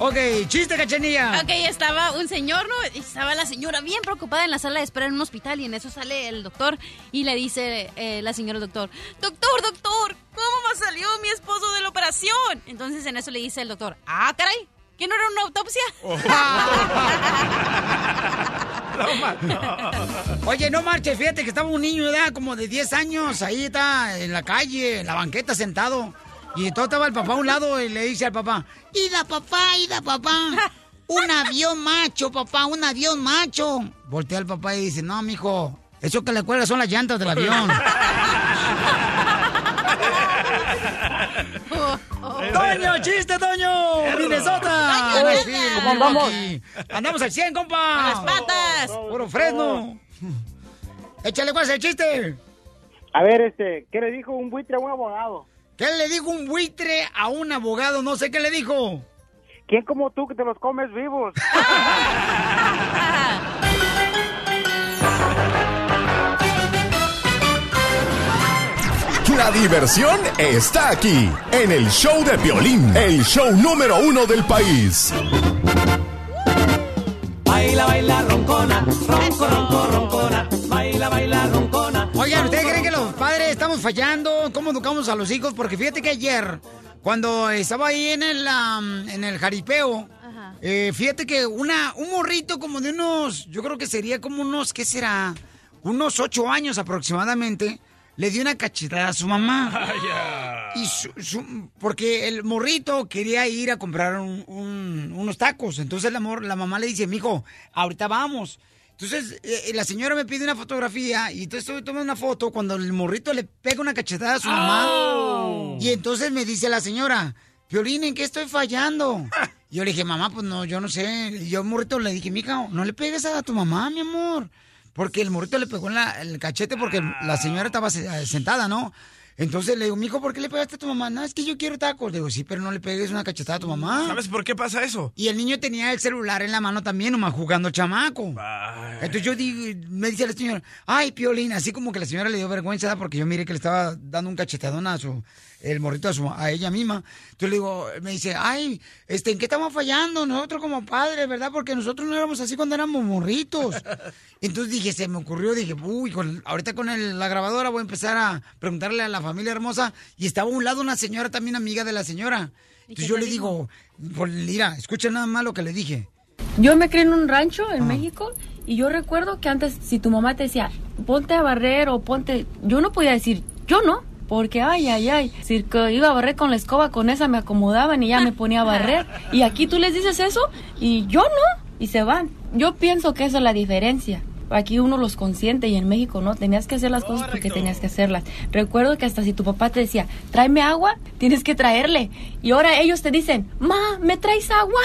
Ok, chiste, cachanilla. Ok, estaba un señor, ¿no? Y estaba la señora bien preocupada en la sala de espera en un hospital y en eso sale el doctor y le dice eh, la señora doctor, doctor, doctor, ¿cómo me salió mi esposo de la operación? Entonces en eso le dice el doctor, ah, caray, ¿que no era una autopsia? Oye, no marches, fíjate que estaba un niño de edad como de 10 años, ahí está en la calle, en la banqueta sentado. Y todo estaba el papá a un lado y le dice al papá, ¡Ida, papá, ida, papá! Un avión macho, papá, un avión macho. Voltea al papá y dice, no, mijo, eso que le cuelga son las llantas del avión. ¡Toño, chiste, Toño! ¡Minnesota! Toño, Nashville, Toño. Milwaukee. ¿Cómo andamos? Andamos al 100, compa. ¡A las patas! Puro Fresno. Échale, ¿cuál es el chiste? A ver, este, ¿qué le dijo un buitre a un abogado? ¿Qué le dijo un buitre a un abogado? No sé qué le dijo. ¿Quién como tú que te los comes vivos? La diversión está aquí, en el show de Piolín, el show número uno del país. Baila, baila, roncona, ronco, ronco, roncona. Estamos fallando? ¿Cómo educamos a los hijos? Porque fíjate que ayer, cuando estaba ahí en el, en el jaripeo, eh, fíjate que una, un morrito como de unos, yo creo que sería como unos, ¿qué será? Unos ocho años aproximadamente, le dio una cachetada a su mamá. Y su- su- porque el morrito quería ir a comprar un- un- unos tacos. Entonces la, la mamá le dice, mijo, ahorita vamos. Entonces eh, la señora me pide una fotografía y entonces estoy tomando una foto cuando el morrito le pega una cachetada a su mamá. Y entonces me dice la señora, Violín, ¿en qué estoy fallando? Y yo le dije, mamá, pues no, yo no sé. Y yo, morrito, le dije, mija, no le pegues a tu mamá, mi amor. Porque el morrito le pegó en la- el cachete porque la señora estaba se- sentada, ¿no? Entonces le digo, mijo, ¿por qué le pegaste a tu mamá? No, es que yo quiero tacos. Le digo, sí, pero no le pegues una cachetada a tu mamá. ¿Sabes por qué pasa eso? Y el niño tenía el celular en la mano también, nomás jugando chamaco. Entonces yo digo, me dice la señora, ay, Piolín, así como que la señora le dio vergüenza porque yo miré que le estaba dando un cachetadón a su, el morrito a, su- a ella misma. Entonces le digo, me dice, ay, este, ¿en qué estamos fallando nosotros como padres, verdad? Porque nosotros no éramos así cuando éramos morritos. Entonces dije, se me ocurrió, dije, uy, con- ahorita con el- la grabadora voy a empezar a preguntarle a la familia hermosa. Y estaba a un lado una señora también amiga de la señora. Entonces yo le digo, pues, mira, escucha nada más lo que le dije. Yo me crié en un rancho en México y yo recuerdo que antes si tu mamá te decía, ponte a barrer o ponte, yo no podía decir, yo no, porque ay, ay, ay, si iba a barrer con la escoba, con esa me acomodaban y ya me ponía a barrer. Y aquí tú les dices eso y yo no, y se van. Yo pienso que esa es la diferencia. Aquí uno los consiente y en México no, tenías que hacer las cosas porque tenías que hacerlas. Recuerdo que hasta si tu papá te decía, tráeme agua, tienes que traerle. Y ahora ellos te dicen, ma, ¿me traes agua?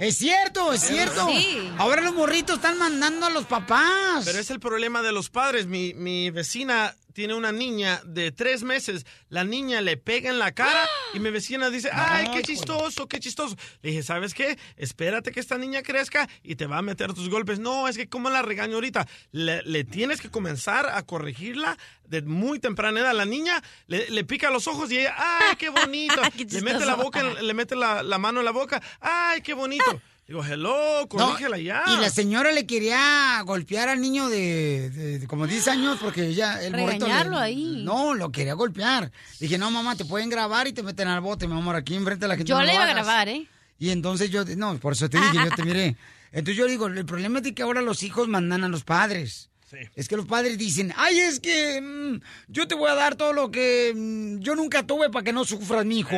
Es cierto, es cierto. Sí. Ahora los morritos están mandando a los papás. Pero es el problema de los padres. Mi, mi vecina tiene una niña de tres meses. La niña le pega en la cara y mi vecina dice, ay, qué chistoso, qué chistoso. Le dije, ¿sabes qué? Espérate que esta niña crezca y te va a meter tus golpes. No, es que como la regaño ahorita. Le, le tienes que comenzar a corregirla de muy temprana edad. La niña le, le pica los ojos y ella, ay, qué bonito. le mete la boca, le mete la, la mano en la boca, ay, qué bonito. Digo, hello, No, corrígela ya. Y la señora le quería golpear al niño de, de- de como 10 años porque ella, el morrito le- Regañarlo ahí. No, lo quería golpear. Dije, no, mamá, te pueden grabar y te meten al bote, mi amor, aquí enfrente de la gente. Yo no le iba a hagas". grabar, ¿eh? Y entonces yo, no, por eso te dije, yo te miré. Entonces yo digo, el problema es de que ahora los hijos mandan a los padres. Es que los padres dicen, ay, es que mm, yo te voy a dar todo lo que mm, yo nunca tuve para que no sufras, mi hijo.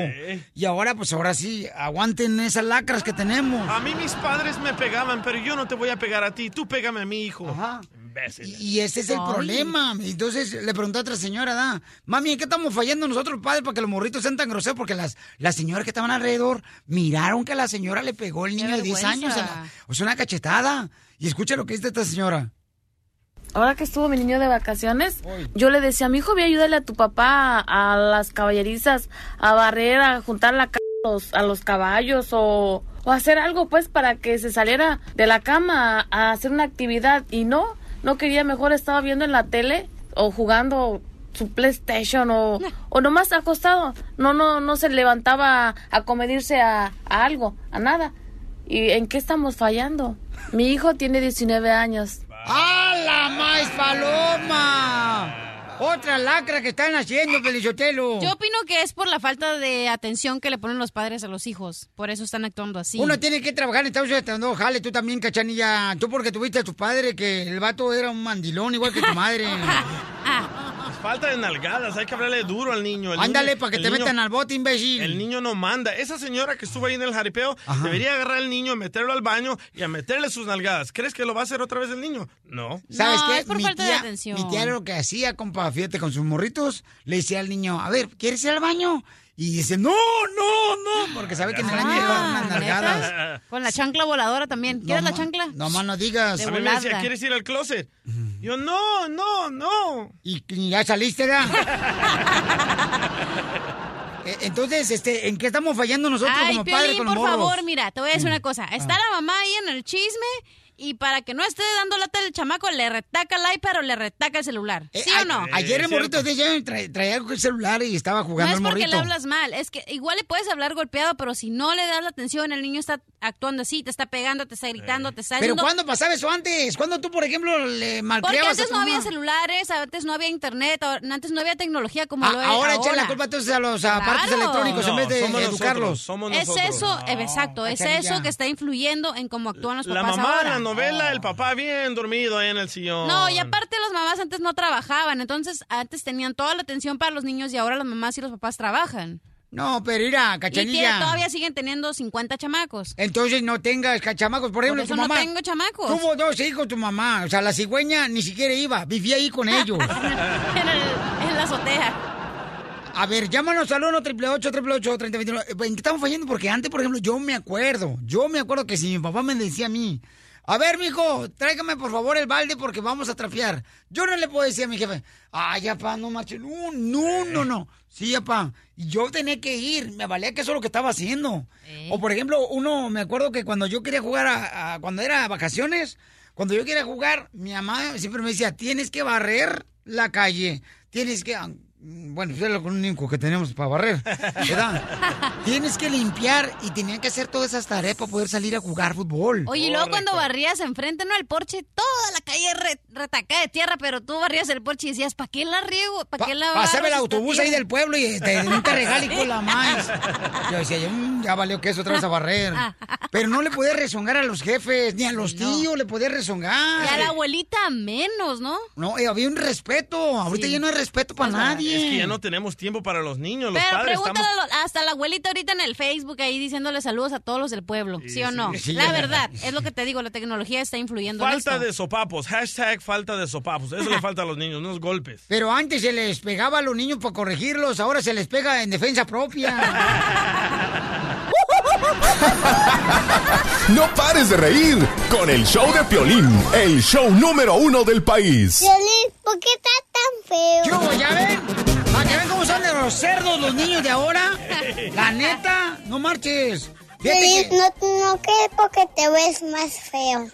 Y ahora, pues ahora sí, aguanten esas lacras que tenemos. A mí mis padres me pegaban, pero yo no te voy a pegar a ti. Tú pégame a mi hijo. Imbécil. Y ese es el Ay. problema. Entonces le preguntó a otra señora, ¿da? Mami, ¿en qué estamos fallando nosotros, los padres, para que los morritos sean tan groseros? Porque las, las señoras que estaban alrededor miraron que la señora le pegó el niño de 10 años. vergüenza. a la- O sea, una cachetada. Y escucha lo que dice esta señora. Ahora que estuvo mi niño de vacaciones, yo le decía, mi hijo, voy a ayudarle a tu papá a las caballerizas, a barrer, a juntar la ca a los, a los caballos o, o hacer algo pues para que se saliera de la cama a, a hacer una actividad. Y no, no quería, mejor estaba viendo en la tele o jugando su PlayStation o, o nomás acostado. No, no, no se levantaba a comedirse a, a algo, a nada. ¿Y en qué estamos fallando? Mi hijo tiene 19 años. ¡Ah, la más paloma! Otra lacra que están haciendo, Pelichotelo. Yo opino que es por la falta de atención que le ponen los padres a los hijos. Por eso están actuando así. Uno tiene que trabajar en Estados Unidos, no, jale, tú también, cachanilla. Tú porque tuviste a tu padre, que el vato era un mandilón, igual que tu madre. Falta de nalgadas, hay que hablarle duro al niño. El Ándale, niño- para que te niño- metan al bote, imbécil. El niño no manda. Esa señora que estuvo ahí en el jaripeo debería agarrar al niño, meterlo al baño y a meterle sus nalgadas. ¿Crees que lo va a hacer otra vez el niño? No. ¿Sabes No, qué? es por mi falta de tía, atención. Mi tía era lo que hacía, compa, fíjate, con sus morritos. Le decía al niño, a ver, ¿quieres ir al baño? Y dice, no, no, no, porque sabe que en el año llevan unas Ah, nalgadas. ¿neta? Con la chancla voladora también. ¿Quieres la chancla? No más no digas. De A mí me decía. ¿quieres ir al closet? Yo, no, no, no. Y, y ya saliste, ¿verdad? Eh, Entonces, este, ¿en qué estamos fallando nosotros Ay, como padres con los por morros? favor, mira, te voy a decir una cosa. Está Ah. la mamá ahí en el chisme y para que no esté dando lata el chamaco, le retaca el iPad o le retaca el celular. ¿Sí o no? Eh, Ayer el morrito de ella tra- traía el celular y estaba No jugando es el porque morrito. le hablas mal, es que igual le puedes hablar golpeado, pero si no le das la atención, el niño está actuando así, te está pegando, te está gritando, te está Pero. ¿cuándo pasaba eso antes? ¿Cuándo tú, por ejemplo, le Porque malcriabas a antes tu no había celulares, antes no había internet, ahora- antes no había tecnología como Ah, lo hay ahora ahora. echan la culpa entonces a los aparatos Claro. electrónicos en vez de somos educarlos. nosotros, somos Es nosotros. eso, eh, exacto, es Cachanilla. eso que está influyendo en cómo actúan los La papás mamá ahora. en la novela, el papá bien dormido ahí en el sillón. No, y aparte las mamás antes no trabajaban, entonces antes tenían toda la atención para los niños y ahora las mamás y los papás trabajan. No, pero mira, Y cachanilla. todavía siguen teniendo 50 chamacos. Entonces no tengas cachamacos. Por ejemplo, eso tu no mamá. tengo chamacos. Tuvo dos hijos tu mamá. O sea, la cigüeña ni siquiera iba. Vivía ahí con ellos. en, el- en la azotea. A ver, llámanos al 1 888 3029 ¿En qué estamos fallando? Porque antes, por ejemplo, yo me acuerdo. Yo me acuerdo que si mi papá me decía a mí, a ver, mijo, tráigame por favor el balde porque vamos a trapear. Yo no le puedo decir a mi jefe, ay, papá, no marche. No, no, no, no. Sí, papá. Y yo tenía que ir. Me valía que eso es lo que estaba haciendo. O, por ejemplo, uno, me acuerdo que cuando yo quería jugar, a, a- cuando era vacaciones, cuando yo quería jugar, mi mamá siempre me decía, tienes que barrer la calle. Tienes que... Bueno, eso es lo único que tenemos para barrer, ¿verdad? Tienes que limpiar y tenían que hacer todas esas tareas para poder salir a jugar fútbol. Oye, y luego cuando barrías enfrente, ¿no? El porche, toda la calle re- retacada de tierra, pero tú barrías el porche y decías, ¿para qué la riego? ¿Para qué la Pasaba el autobús ahí tierra?" del pueblo y te, no te regala y con la más. Yo decía, "Mm, ya valió que eso otra vez a barrer. Pero no le podía rezongar a los jefes, ni a los tíos le podía rezongar. Y a la abuelita menos, ¿no? No, eh, había un respeto. Ahorita ya no hay respeto para nadie. Es que ya no tenemos tiempo para los niños, los Pero padres pregúntale estamos... hasta la abuelita ahorita en el Facebook ahí diciéndole saludos a todos los del pueblo, ¿sí, o no? sí. La verdad, es lo que te digo, la tecnología está influyendo en Falta esto. de sopapos, hashtag falta de sopapos. Eso le falta a los niños, unos golpes. Pero antes se les pegaba a los niños para corregirlos, ahora se les pega en defensa propia. No pares de reír con el show de Piolín, el show número uno del país. Violín, ¿por qué estás tan feo? Yo, ya ven, para que ven cómo son de los cerdos los niños de ahora. La neta, no marches. Violín, que- no, no que porque te ves más feo.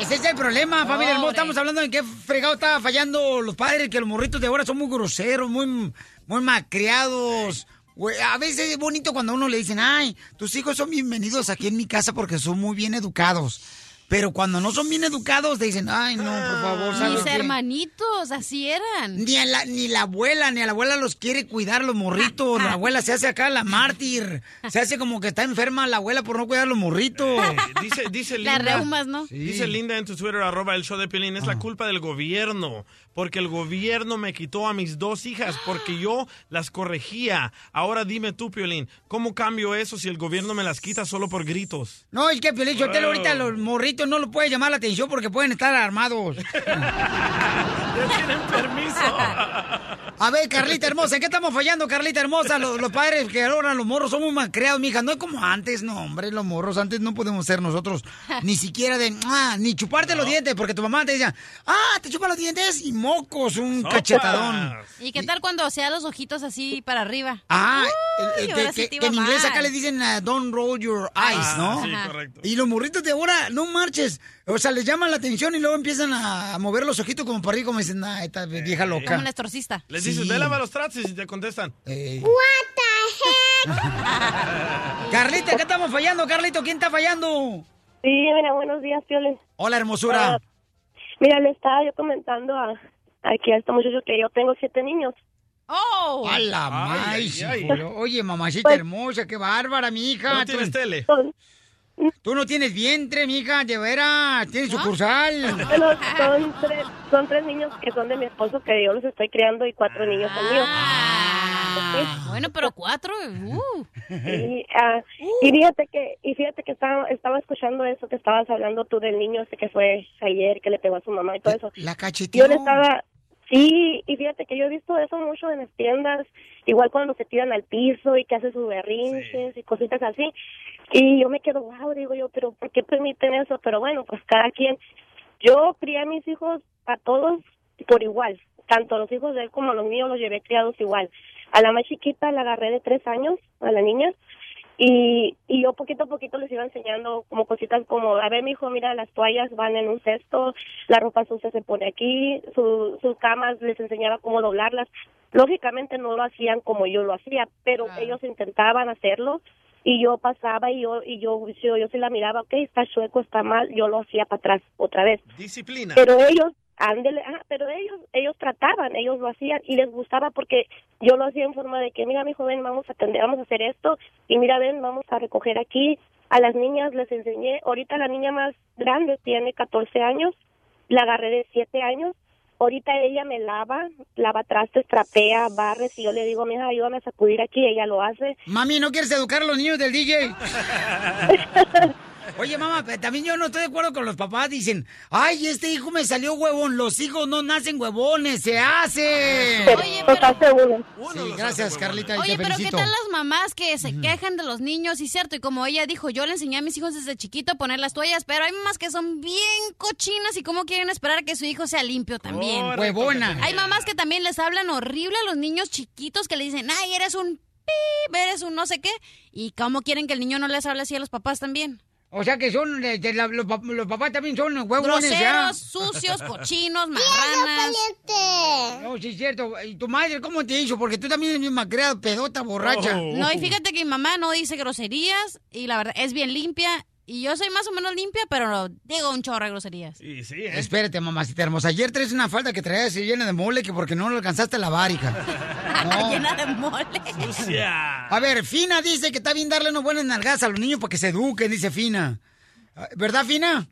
Ese es el problema, familia hermosa. Estamos hablando de qué fregado está fallando los padres, que los morritos de ahora son muy groseros, muy, muy malcriados. A veces es bonito cuando a uno le dicen, ay, tus hijos son bienvenidos aquí en mi casa porque son muy bien educados. Pero cuando no son bien educados, te dicen, ay, no, por favor, ¿sabes Mis qué? hermanitos, así eran. Ni, a la, ni la abuela, ni a la abuela los quiere cuidar los morritos. La abuela se hace acá la mártir. Se hace como que está enferma la abuela por no cuidar a los morritos. Dice, dice Las Linda. reumas, ¿no? Dice Linda en tu Twitter, arroba el show de Piolín, es la culpa del gobierno. Porque el gobierno me quitó a mis dos hijas porque yo las corregía. Ahora dime tú, Piolín, ¿cómo cambio eso si el gobierno me las quita solo por gritos? No, es que Piolín Sotelo, ahorita los morritos no lo puede llamar la atención porque pueden estar armados. Ya tienen permiso. A ver, Carlita hermosa, ¿en qué estamos fallando, Carlita hermosa? Los, los padres que ahora los morros son muy mal creados, mija. No es como antes, no, hombre, los morros. Antes no podemos ser nosotros ni siquiera de, ah, ni chuparte los dientes, porque tu mamá te decía, ah, te chupa los dientes y mocos, un cachetadón. ¿Y qué tal cuando sea los ojitos así para arriba? Ah, Uy, que, en inglés acá le dicen uh, don't roll your eyes, Ah, ¿no? sí, correcto. Y los morritos de ahora, no marches. O sea, les llaman la atención y luego empiezan a, mover los ojitos como para arriba, como dicen, ah, esta vieja loca. Como un exorcista. Les dices, Sí. ve lava los trastes y te contestan. Carlita, ¿qué estamos fallando, Carlito? ¿Quién está fallando? Sí, mira, buenos días, Piolín. Hola, hermosura. Ah, mira, le estaba yo comentando a, aquí a este muchacho que yo tengo siete niños. ¡Oh! A la Ay, maíz, ay, ay. hijo. Oye, mamacita Pues- hermosa, qué bárbara, mi hija. No tienes tele. Tú no tienes vientre, mi hija, de veras. Tienes sucursal. Bueno, son tres, son tres niños que son de mi esposo que yo los estoy criando y cuatro niños son míos. Ah, Bueno, pero cuatro. Uh. Y, ah, y fíjate que y fíjate que estaba, estaba escuchando eso que estabas hablando tú del niño ese que fue ayer que le pegó a su mamá y todo eso. La cacheteó. Yo le estaba sí y fíjate que yo he visto eso mucho en las tiendas, igual cuando se tiran al piso y que hace sus berrinches y cositas así. Y yo me quedo, wow, digo yo, pero ¿por qué permiten eso? Pero bueno, pues cada quien. Yo crié a mis hijos a todos por igual, tanto los hijos de él como los míos los llevé criados igual. A la más chiquita la agarré de tres años, a la niña, y, y yo poquito a poquito les iba enseñando como cositas como, a ver, mi hijo, mira, las toallas van en un cesto, la ropa sucia se pone aquí, su, sus camas les enseñaba cómo doblarlas. Lógicamente no lo hacían como yo lo hacía, pero ellos intentaban hacerlo y yo pasaba y yo y yo yo, yo sí la miraba, ok, está chueco, está mal, yo lo hacía para atrás otra vez. Disciplina. Pero ellos, ándele, ah, pero ellos, ellos trataban, ellos lo hacían y les gustaba porque yo lo hacía en forma de que, mira, mi joven, vamos a atender, vamos a hacer esto y mira, ven, vamos a recoger aquí. A las niñas les enseñé, ahorita la niña más grande tiene 14 años, la agarré de 7 años. Ahorita ella me lava, lava trastes, trapea, barre. Si yo le digo, mija, ayúdame a sacudir aquí, ella lo hace. Mami, ¿no quieres educar a los niños del DJ? Oye, mamá, pero también yo no estoy de acuerdo con los papás. Dicen, ay, este hijo me salió huevón. Los hijos no nacen huevones, se hacen. Oye, pero- Sí, gracias, Carlita, y Oye, te pero ¿qué tal las mamás que se quejan de los niños? Y cierto, y como ella dijo, yo le enseñé a mis hijos desde chiquito a poner las toallas, pero hay mamás que son bien cochinas y cómo quieren esperar a que su hijo sea limpio también. Huevona. Hay mamás que también les hablan horrible a los niños chiquitos que le dicen, ay, eres un pip, eres un no sé qué. Y cómo quieren que el niño no les hable así a los papás también. O sea que son, de- de la- los, pap- los papás también son huevones ya. Groseros, sucios, cochinos, marranas. No, sí es cierto. ¿Y tu madre cómo te hizo? Porque tú también eres misma creada, pedota, borracha. No, y fíjate que mi mamá no dice groserías y la verdad es bien limpia. Y yo soy más o menos limpia, pero digo un chorro de groserías. Sí, sí, ¿eh? Espérate, mamacita hermosa. Ayer traes una falda que traías llena de mole que porque no lo alcanzaste a lavar, hija. No. Llena de mole. Sucia. A ver, Fina dice que está bien darle unas buenas nalgadas a los niños para que se eduquen, dice Fina. ¿Verdad, Fina?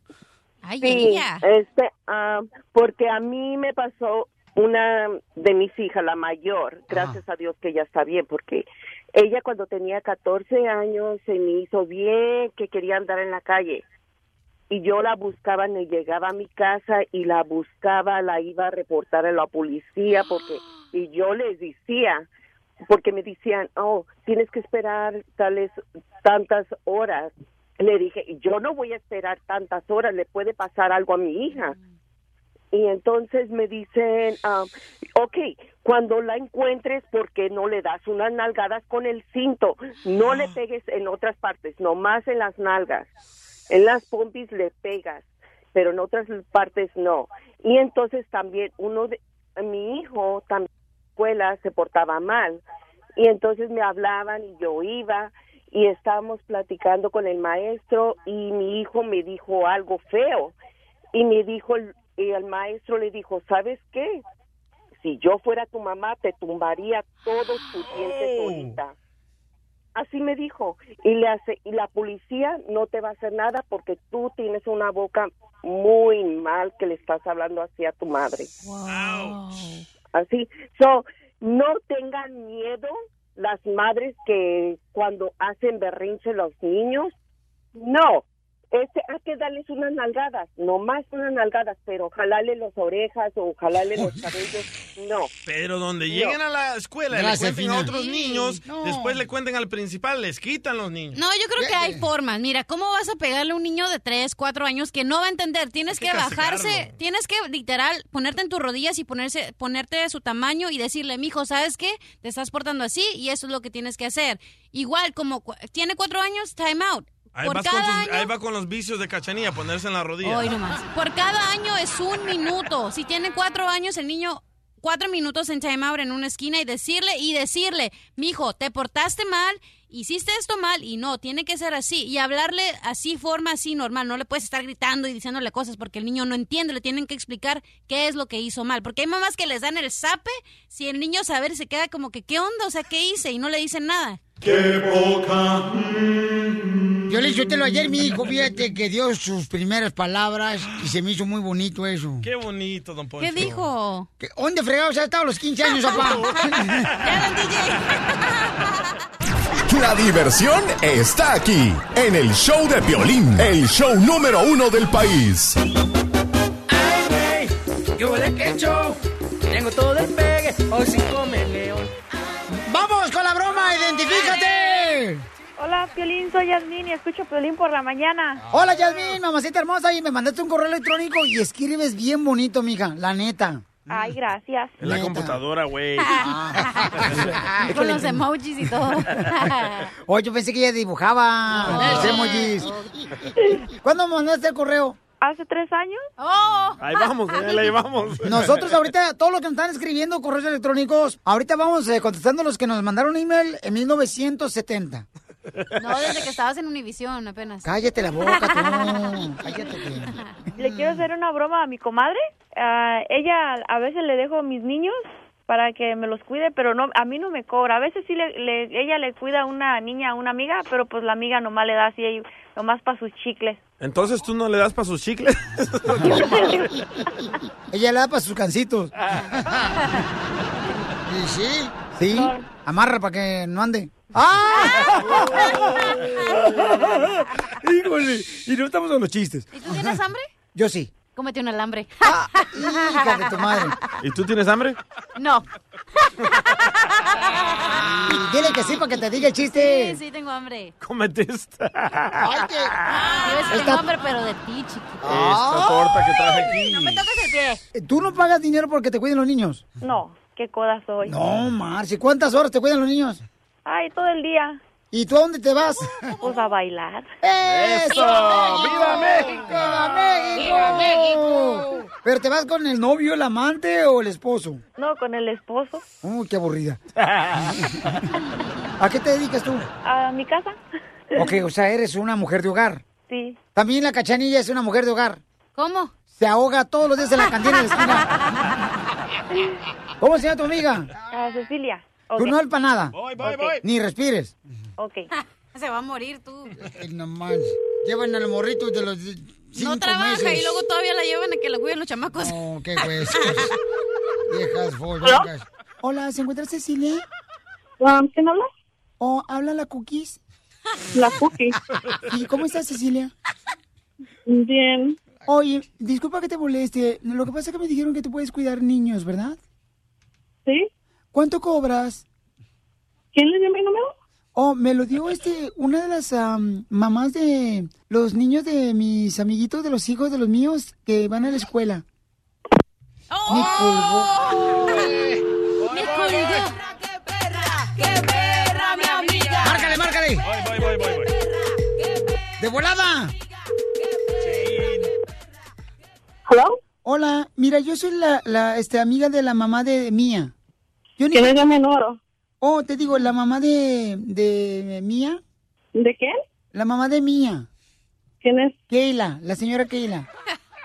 Ay, Sí, este, ah, porque a mí me pasó una de mis hijas, la mayor, gracias a Dios que ella está bien, porque ella cuando tenía 14 años se me hizo bien que quería andar en la calle. Y yo la buscaba, me llegaba a mi casa y la buscaba, la iba a reportar a la policía, porque, y yo les decía, porque me decían, oh, tienes que esperar tales, tantas horas. Le dije, yo no voy a esperar tantas horas, le puede pasar algo a mi hija. Y entonces me dicen, ah, ok, cuando la encuentres, ¿por qué no le das unas nalgadas con el cinto? No le pegues en otras partes, nomás en las nalgas. En las pompis le pegas, pero en otras partes no. Y entonces también uno de, mi hijo también en la escuela se portaba mal. Y entonces me hablaban y yo iba y estábamos platicando con el maestro y mi hijo me dijo algo feo y me dijo el- y el maestro le dijo sabes qué si yo fuera tu mamá te tumbaría todos tus dientes ahorita así me dijo y le hace y la policía no te va a hacer nada porque tú tienes una boca muy mal que le estás hablando así a tu madre. Así so no tengan miedo las madres que cuando hacen berrinche los niños. No este hay que darles unas nalgadas no más unas nalgadas pero jalarle las orejas o jalarle los cabellos no Pero donde No. lleguen a la escuela y le cuenten a otros Sí, niños, no. después le cuenten al principal, les quitan los niños. No, yo creo que hay formas. Mira, ¿cómo vas a pegarle a un niño de 3, 4 años que no va a entender? Tienes Hay que, que bajarse, castigarlo. tienes que literal ponerte en tus rodillas y ponerse, ponerte de su tamaño y decirle, mijo, ¿sabes qué? Te estás portando así y eso es lo que tienes que hacer. Igual, como tiene 4 años, time out. Ahí, Por vas con cada año ahí va con los vicios de cachanilla, ponerse en la rodilla. Hoy nomás. Por cada año es un minuto. Si tiene cuatro años, el niño, cuatro minutos en timeout en una esquina y decirle, y decirle, mijo, te portaste mal, hiciste esto mal, y no, tiene que ser así. Y hablarle así, forma así, normal. No le puedes estar gritando y diciéndole cosas porque el niño no entiende. Le tienen que explicar qué es lo que hizo mal. Porque hay mamás que les dan el zape si el niño saber se queda como que, ¿qué onda? O sea, ¿qué hice? Y no le dicen nada. Yo le hice lo ayer, mi hijo, fíjate que dio sus primeras palabras y se me hizo muy bonito eso. Qué bonito, don Poncho. ¿Qué dijo? ¿Qué- ¿Dónde fregados ha estado los 15 años, papá? La diversión está aquí, en el show de Piolín, el show número uno del país. ¿Qué huele que show? Tengo todo el pegue, hoy sí come león. ¡Vamos con la broma! ¡Identifícate! Hola, Piolín, soy Yasmín y escucho Piolín por la mañana. Hola, Yasmin, mamacita hermosa, y me mandaste un correo electrónico y escribes bien bonito, mija, la neta. Ay, gracias. En la computadora, güey. Con los emojis y todo. Oh, yo pensé que ella dibujaba No. los emojis. ¿Cuándo mandaste el correo? Hace tres años. ¡Oh! Ahí vamos, ahí la llevamos. Nosotros ahorita, todos los que nos están escribiendo correos electrónicos, ahorita vamos eh, contestando los que nos mandaron email en 1970. No, desde que estabas en Univisión apenas. Cállate la boca, tú. Cállate. Le quiero hacer una broma a mi comadre. Ah, ella a veces le dejo a mis niños para que me los cuide, pero no, a mí no me cobra. A veces sí le, le- ella le cuida a una niña, a una amiga, pero pues la amiga nomás le da así, nomás para sus chicles. Entonces tú no le das para sus chicles. Ella le da para sus cancitos. ¿Y sí? Sí. Amarra para que no ande. ¡Ah! Híjole, y no estamos con los chistes. ¿Y tú tienes hambre? Yo sí. Cómete un alambre. Hija de tu madre. ¿Y tú tienes hambre? No. Dile que sí para que te diga el chiste. Sí, sí, tengo hambre. Cómete esta. Yo sí tengo Esta- hambre, pero de ti, chiquito. Esta torta que traje aquí. No me toques el pie. ¿Tú no pagas dinero porque te cuiden los niños? No, qué coda soy. No, Marci, ¿cuántas horas te cuidan los niños? Ay, todo el día. ¿Y tú a dónde te vas? Pues a bailar. ¡Eso! ¡Viva México! ¡Viva México! ¡Viva México! ¿Pero te vas con el novio, el amante o el esposo? No, con el esposo. Uy, qué aburrida. ¿A qué te dedicas tú? A mi casa. Ok, o sea, eres una mujer de hogar. Sí. También la cachanilla es una mujer de hogar. ¿Cómo? Se ahoga todos los días en la cantina de la esquina. ¿Cómo se llama tu amiga? A Cecilia. Tú Ok. no alpa nada. Voy, voy, voy. Ni respires. Ok. Se va a morir tú. No manches. Llevan al morrito de los cinco No trabaja meses. y luego todavía la llevan a que la cuiden los chamacos. No, qué huesos. Viejas. Hola, ¿se encuentra Cecilia? ¿Quién habla? Oh, habla la Cookies. La Cookies. ¿Y cómo estás, Cecilia? Bien. Oye, disculpa que te moleste. Lo que pasa es que me dijeron que tú puedes cuidar niños, ¿verdad? Sí. ¿Cuánto cobras? ¿Quién le dio mi número? Oh, me lo dio este, una de las am, mamás de los niños de mis amiguitos, de los hijos de los míos que van a la escuela. Me colgó. Me colgó. ¡Qué perra, mi amiga! ¡Márcale, márcale! Voy, voy, voy, voy. voy. ¡De volada! ¿Hello? Hola, mira, yo soy la, la este, amiga de la mamá de Mía. Yo ni... ¿Quién es mi número? Oh, te digo, la mamá de, de Mía. ¿De quién? La mamá de Mía. ¿Quién es? Keila, la señora Keila.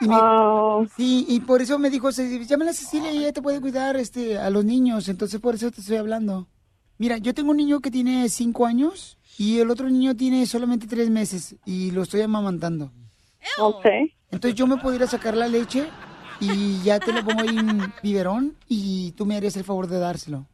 Y me- Oh. Sí, y por eso me dijo, "Ce- llámala a Cecilia y ella te puede cuidar este, a los niños, entonces por eso te estoy hablando. Mira, yo tengo un niño que tiene cinco años y el otro niño tiene solamente tres meses y lo estoy amamantando. Ok. Entonces yo me podría sacar la leche y ya te lo pongo ahí en biberón y tú me harías el favor de dárselo.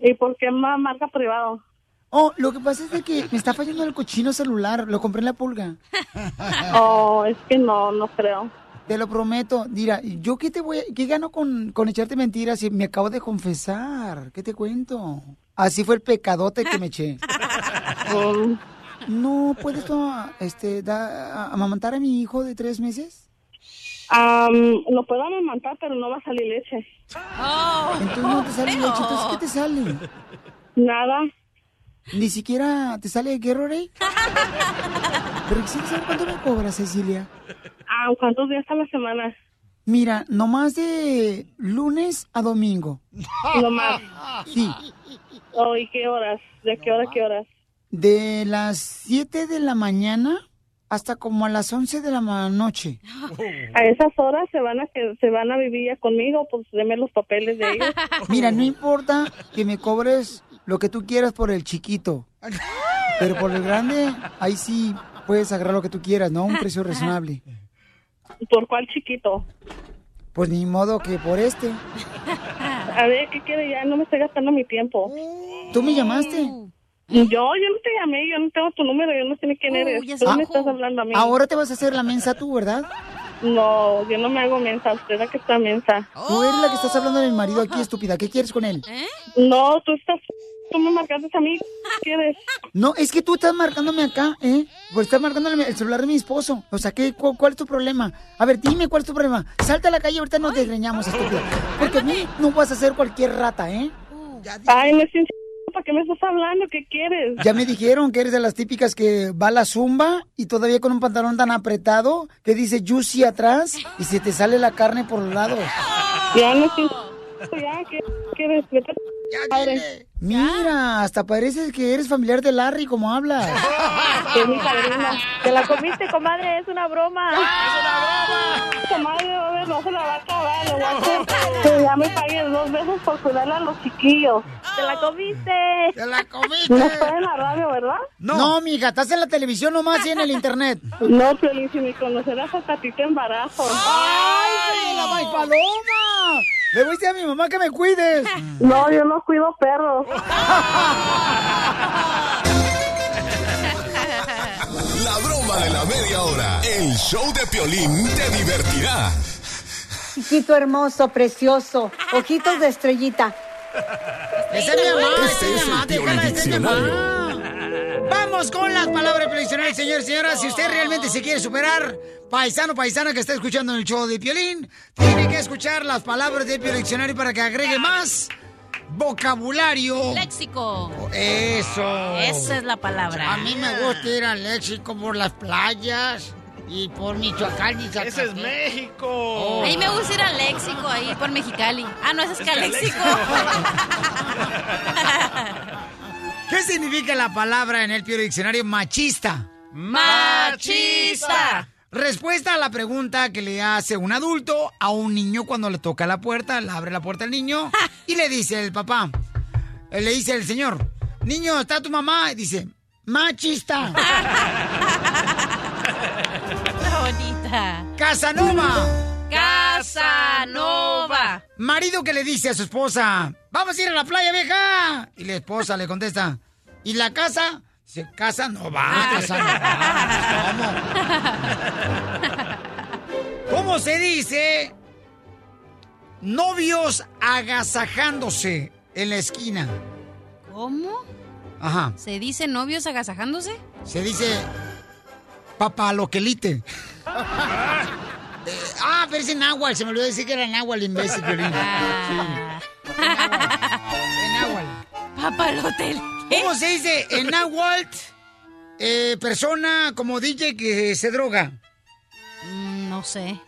¿Y por qué más marca privado? Oh, lo que pasa es de que me está fallando el cochino celular, lo compré en la pulga. Oh, es que no, no creo. Te lo prometo. Mira, ¿yo qué te voy a- qué gano con, con echarte mentiras si me acabo de confesar? ¿Qué te cuento? Así fue el pecadote que me eché. Um, ¿No puedes tú, este, da- amamantar a mi hijo de tres meses? Am, lo puedo amamantar, pero no va a salir leche. Entonces no te sale leche. Entonces, ¿qué te sale? Nada. ¿Ni siquiera te sale Gatorade? Pero quisiera saber cuánto me cobras, Cecilia. Ah, ¿Cuántos días a la semana? Mira, nomás de lunes a domingo. No más. Sí. Oh, ¿Y qué horas? ¿De qué hora a qué horas? De las 7 de la mañana hasta como a las 11 de la noche. A esas horas se van a que se van a vivir ya conmigo, pues deme los papeles de ellos. Mira, no importa que me cobres lo que tú quieras por el chiquito. Pero por el grande, ahí sí puedes agarrar lo que tú quieras, ¿no? Un precio razonable. ¿Por cuál chiquito? Pues ni modo que por este. A ver, ¿qué quiere ya? No me estoy gastando mi tiempo. ¿Tú me llamaste? Yo, yo no te llamé, yo no tengo tu número, yo no sé ni quién eres. ya Tú me estás hablando a mí. Ahora te vas a hacer la mensa tú, ¿verdad? No, yo no me hago mensa, usted es la que está mensa. Tú eres la que estás hablando del marido aquí, estúpida. ¿Qué quieres con él? No, tú estás, tú me marcaste a mí, ¿qué quieres? No, es que tú estás marcándome acá, ¿eh? Pues estás marcándome el celular de mi esposo. O sea, ¿qué, cu- ¿cuál es tu problema? A ver, dime cuál es tu problema. Salta a la calle, ahorita nos desgreñamos, estúpida. Porque a mí no vas a ser cualquier rata, ¿eh? Ay, no es sincero, ¿para qué me estás hablando? ¿Qué quieres? Ya me dijeron que eres de las típicas que va a la zumba y todavía con un pantalón tan apretado que dice juicy atrás y se te sale la carne por los lados. Ya no sincero, ya, ¿qué quieres? Vete a tu madre. Mira, hasta parece que eres familiar de Larry como hablas. Es mi padrino. Te la comiste, comadre, es una broma. Comadre, a ver, no se la va a acabar, le voy a hacer que ya me paguen dos veces por cuidarle a los chiquillos. Te la comiste. Te la comiste. No estoy en la radio, ¿verdad? No, mija, estás en la televisión nomás y en el internet. No, Piolín, si me conocerás hasta ti te embarazo. ¡Ay, la Paloma! Le voy a decir a mi mamá que me cuides. No, yo no cuido perros. La broma de la media hora. El show de Piolín te divertirá. Chiquito hermoso, precioso, ojitos de estrellita. Esa es mi mamá, Este esa es mi mamá, el déjala, esa es mi Diccionario. mamá. Vamos con las palabras prediccionales, señores y señoras. Si usted realmente se quiere superar, paisano, paisana que está escuchando en el show de Piolín, tiene que escuchar las palabras del Diccionario para que agregue más vocabulario. Léxico. Eso. Esa es la palabra. A mí me gusta ir al léxico por las playas y por Michoacán y Ese es México. A mí me gusta ir al léxico ahí por Mexicali. Ah, no, ese es Caléxico. ¿Qué significa la palabra en el Pio Diccionario machista? Machista. Respuesta a la pregunta que le hace un adulto a un niño cuando le toca la puerta, le abre la puerta al niño y le dice el papá, eh, le dice el señor, niño, ¿está tu mamá? Y dice, machista. bonita. Casanova. Casanova. Marido que le dice a su esposa, vamos a ir a la playa, vieja. Y la esposa le contesta, ¿y la casa? Dice, casa no va, casa no va. ¿Cómo? ¿Cómo se dice? Novios agasajándose en la esquina. ¿Cómo? Ajá. ¿Se dice novios agasajándose? Se dice papaloquelite. Eh, ah, pero es en náhuatl. Se me olvidó decir que era náhuatl, imbécil, Piolín. Ah. En Papalotel. ¿Cómo se dice en náhuatl eh, persona como DJ que se droga? Mm, no sé.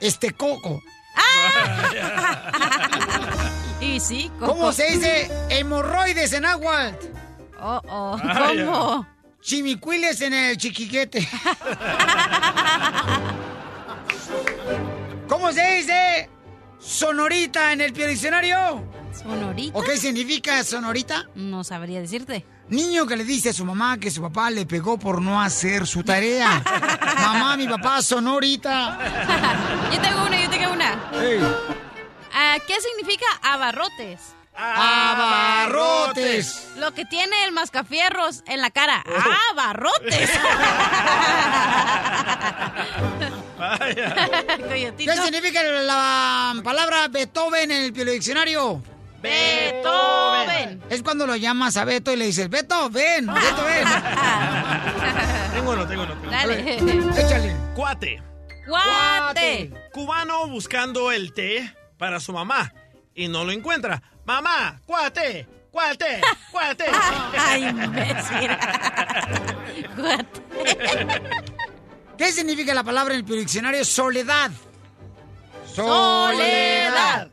Este coco. Y sí, Coco. ¿Cómo se dice hemorroides en náhuatl? Oh, oh. Ah, ¿Cómo? Chimicuiles en el chiquiquete. ¿Cómo se dice sonorita en el diccionario? ¿Sonorita? ¿O qué significa sonorita? No sabría decirte. Niño que le dice a su mamá que su papá le pegó por no hacer su tarea. mamá, mi papá sonorita. Yo tengo una, yo tengo una. Ah, ¿Qué significa abarrotes? Abarrotes. Lo que tiene el mascafierros en la cara. ¡Abarrotes! ¿Qué significa la palabra Beethoven en el diccionario? Beethoven. Es cuando lo llamas a Beto y le dices, Beto, ven, Beto, ven. Tengo uno, tengo uno. tengo uno. Dale. Échale. Cuate. Guate. Cubano buscando el té para su mamá y no lo encuentra. Mamá, cuate, cuate, cuate. Ay, imbécil. Guate. ¿Qué significa la palabra en el diccionario soledad? Soledad.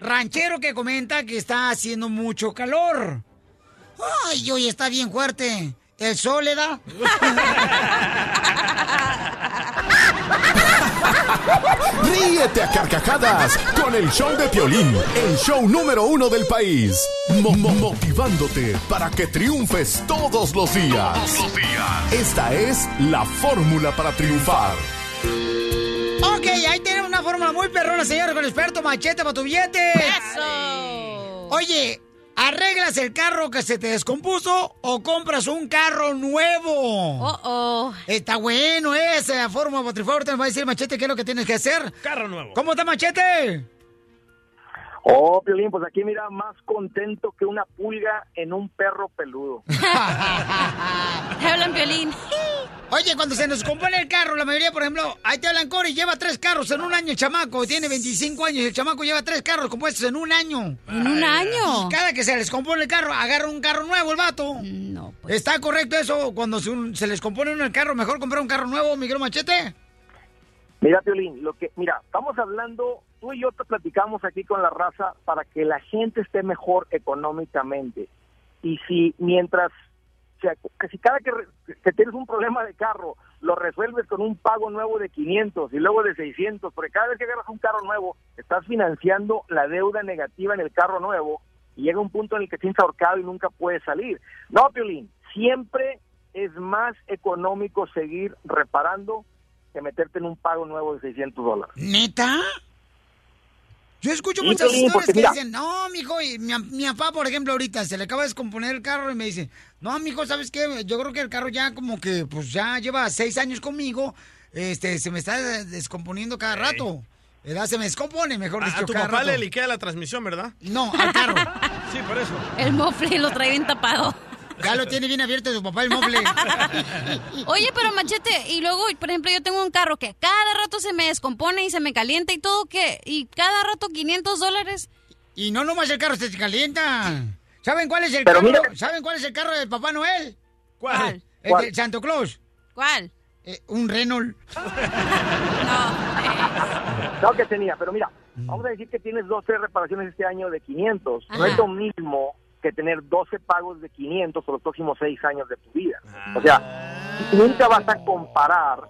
Ranchero que comenta que está haciendo mucho calor. Ay, hoy está bien fuerte. ¿El soledad? Ríete a carcajadas con el show de Piolín, el show número uno del país. Mo- mo- motivándote para que triunfes todos los días. Esta es la fórmula para triunfar. Ok, ahí tenemos una fórmula muy perrona, señores, con el experto Machete para tu billete. Eso. Oye, ¿arreglas el carro que se te descompuso o compras un carro nuevo? Oh, oh. Está bueno esa fórmula, por favor, te va a decir Machete qué es lo que tienes que hacer. Carro nuevo. ¿Cómo está Machete? Oh, Piolín, pues aquí mira, más contento que una pulga en un perro peludo. Te hablan violín. Oye, cuando se nos compone el carro, la mayoría, por ejemplo, ahí te hablan Cory, lleva tres carros en un año el chamaco, tiene 25 años y el chamaco lleva tres carros compuestos en un año. ¿En un año? Y cada que se les compone el carro, agarra un carro nuevo el vato. No, pues. ¿Está correcto eso? Cuando se, un- se les compone uno el carro, mejor comprar un carro nuevo, Miguel Machete. Mira, Piolín, lo que, mira, estamos hablando, tú y yo te platicamos aquí con la raza para que la gente esté mejor económicamente. Y si mientras, o sea, que si cada que, que tienes un problema de carro, lo resuelves con un pago nuevo de 500 y luego de 600, porque cada vez que agarras un carro nuevo, estás financiando la deuda negativa en el carro nuevo y llega un punto en el que te sientes ahorcado y nunca puedes salir. No, Piolín, siempre es más económico seguir reparando que meterte en un pago nuevo de 600 dólares. ¿Neta? Yo escucho Sí, muchas historias que mira- dicen, no, mijo, y mi, mi papá, por ejemplo, ahorita se le acaba de descomponer el carro y me dice, no, mijo, ¿sabes qué? Yo creo que el carro ya como que, pues ya lleva seis años conmigo, este, se me está descomponiendo cada rato. ¿Verdad? Se me descompone, mejor A, dicho, a tu cada papá rato. le liquea la transmisión, ¿verdad? No, al carro. sí, por eso. El mofle lo trae bien tapado. Ya lo tiene bien abierto su papá el mofle. Oye, pero machete, y luego, por ejemplo, yo tengo un carro que cada rato se me descompone y se me calienta y todo, que Y cada rato 500 dólares. Y no nomás el carro se calienta. ¿Saben cuál es el Pero carro? mira- ¿Saben cuál es el carro del Papá Noel? ¿Cuál? El ¿Cuál? de Santo Claus. ¿Cuál? Eh, un Renault. No, que tenía, pero mira, vamos a decir que tienes 12 reparaciones este año de 500. No Ajá. es lo mismo que tener 12 pagos de 500 por los próximos 6 años de tu vida. O sea, nunca vas a comparar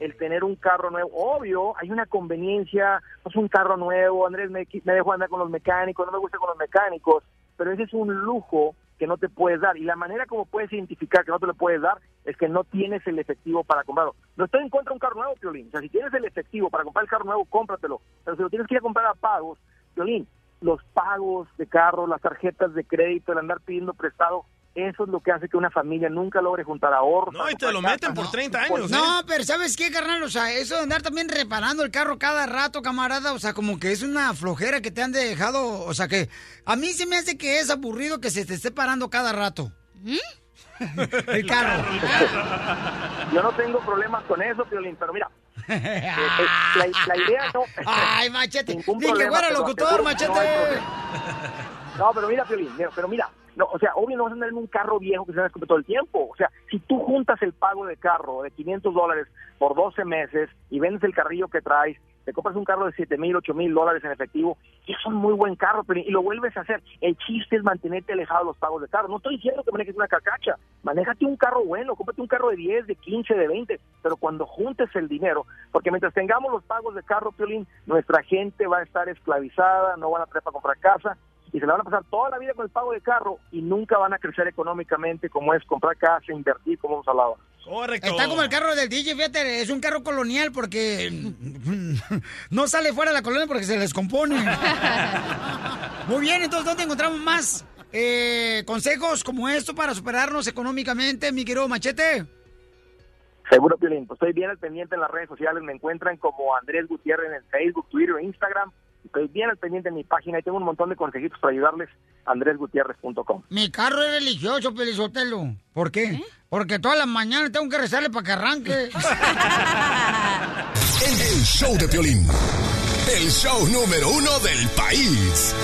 el tener un carro nuevo. Obvio, hay una conveniencia, es un carro nuevo, Andrés me, me dejo andar con los mecánicos, no me gusta con los mecánicos, pero ese es un lujo que no te puedes dar. Y la manera como puedes identificar que no te lo puedes dar es que no tienes el efectivo para comprarlo. No estoy en contra de un carro nuevo, Piolín. O sea, si tienes el efectivo para comprar el carro nuevo, cómpratelo. Pero si lo tienes que ir a comprar a pagos, Piolín, los pagos de carro, las tarjetas de crédito, el andar pidiendo prestado, eso es lo que hace que una familia nunca logre juntar ahorros. No, y te lo meten por 30 años, ¿eh? No, pero ¿sabes qué, carnal? O sea, eso de andar también reparando el carro cada rato, camarada, o sea, como que es una flojera que te han dejado, o sea, que a mí se me hace que es aburrido que se te esté parando cada rato. el carro. Yo no tengo problemas con eso, Piolín, pero mira, eh, eh, la, la idea no... Ay, machete, Ningún ni que problema, fuera te lo locutor, que machete. no pero mira, Piolín, pero mira, no, o sea, obvio no vas a andar en un carro viejo que se descompe todo el tiempo. O sea, si tú juntas el pago de carro de 500 dólares por 12 meses y vendes el carrillo que traes, te compras un carro de 7 mil, 8 mil dólares en efectivo, y es un muy buen carro, pero y lo vuelves a hacer. El chiste es mantenerte alejado de los pagos de carro. No estoy diciendo que manejes una cacacha, manéjate un carro bueno, cómprate un carro de 10, de 15, de 20, pero cuando juntes el dinero, porque mientras tengamos los pagos de carro, Piolín, nuestra gente va a estar esclavizada, no van a tener para comprar casa, y se la van a pasar toda la vida con el pago de carro y nunca van a crecer económicamente como es comprar casa, invertir, como hemos hablado. Correcto. Está como el carro del DJ, fíjate, es un carro colonial porque no sale fuera de la colonia porque se descompone. Muy bien, entonces, ¿dónde encontramos más eh, consejos como esto para superarnos económicamente, mi querido Machete? Seguro, Piolín. Pues estoy bien al pendiente en las redes sociales. Me encuentran como Andrés Gutiérrez en el Facebook, Twitter e Instagram. Estoy bien al pendiente en mi página y tengo un montón de consejitos para ayudarles. andresgutierrez.com. Mi carro es religioso, Pelizotelo. ¿Por qué? Porque todas las mañanas tengo que rezarle para que arranque. El show de Piolín. El show número uno del país.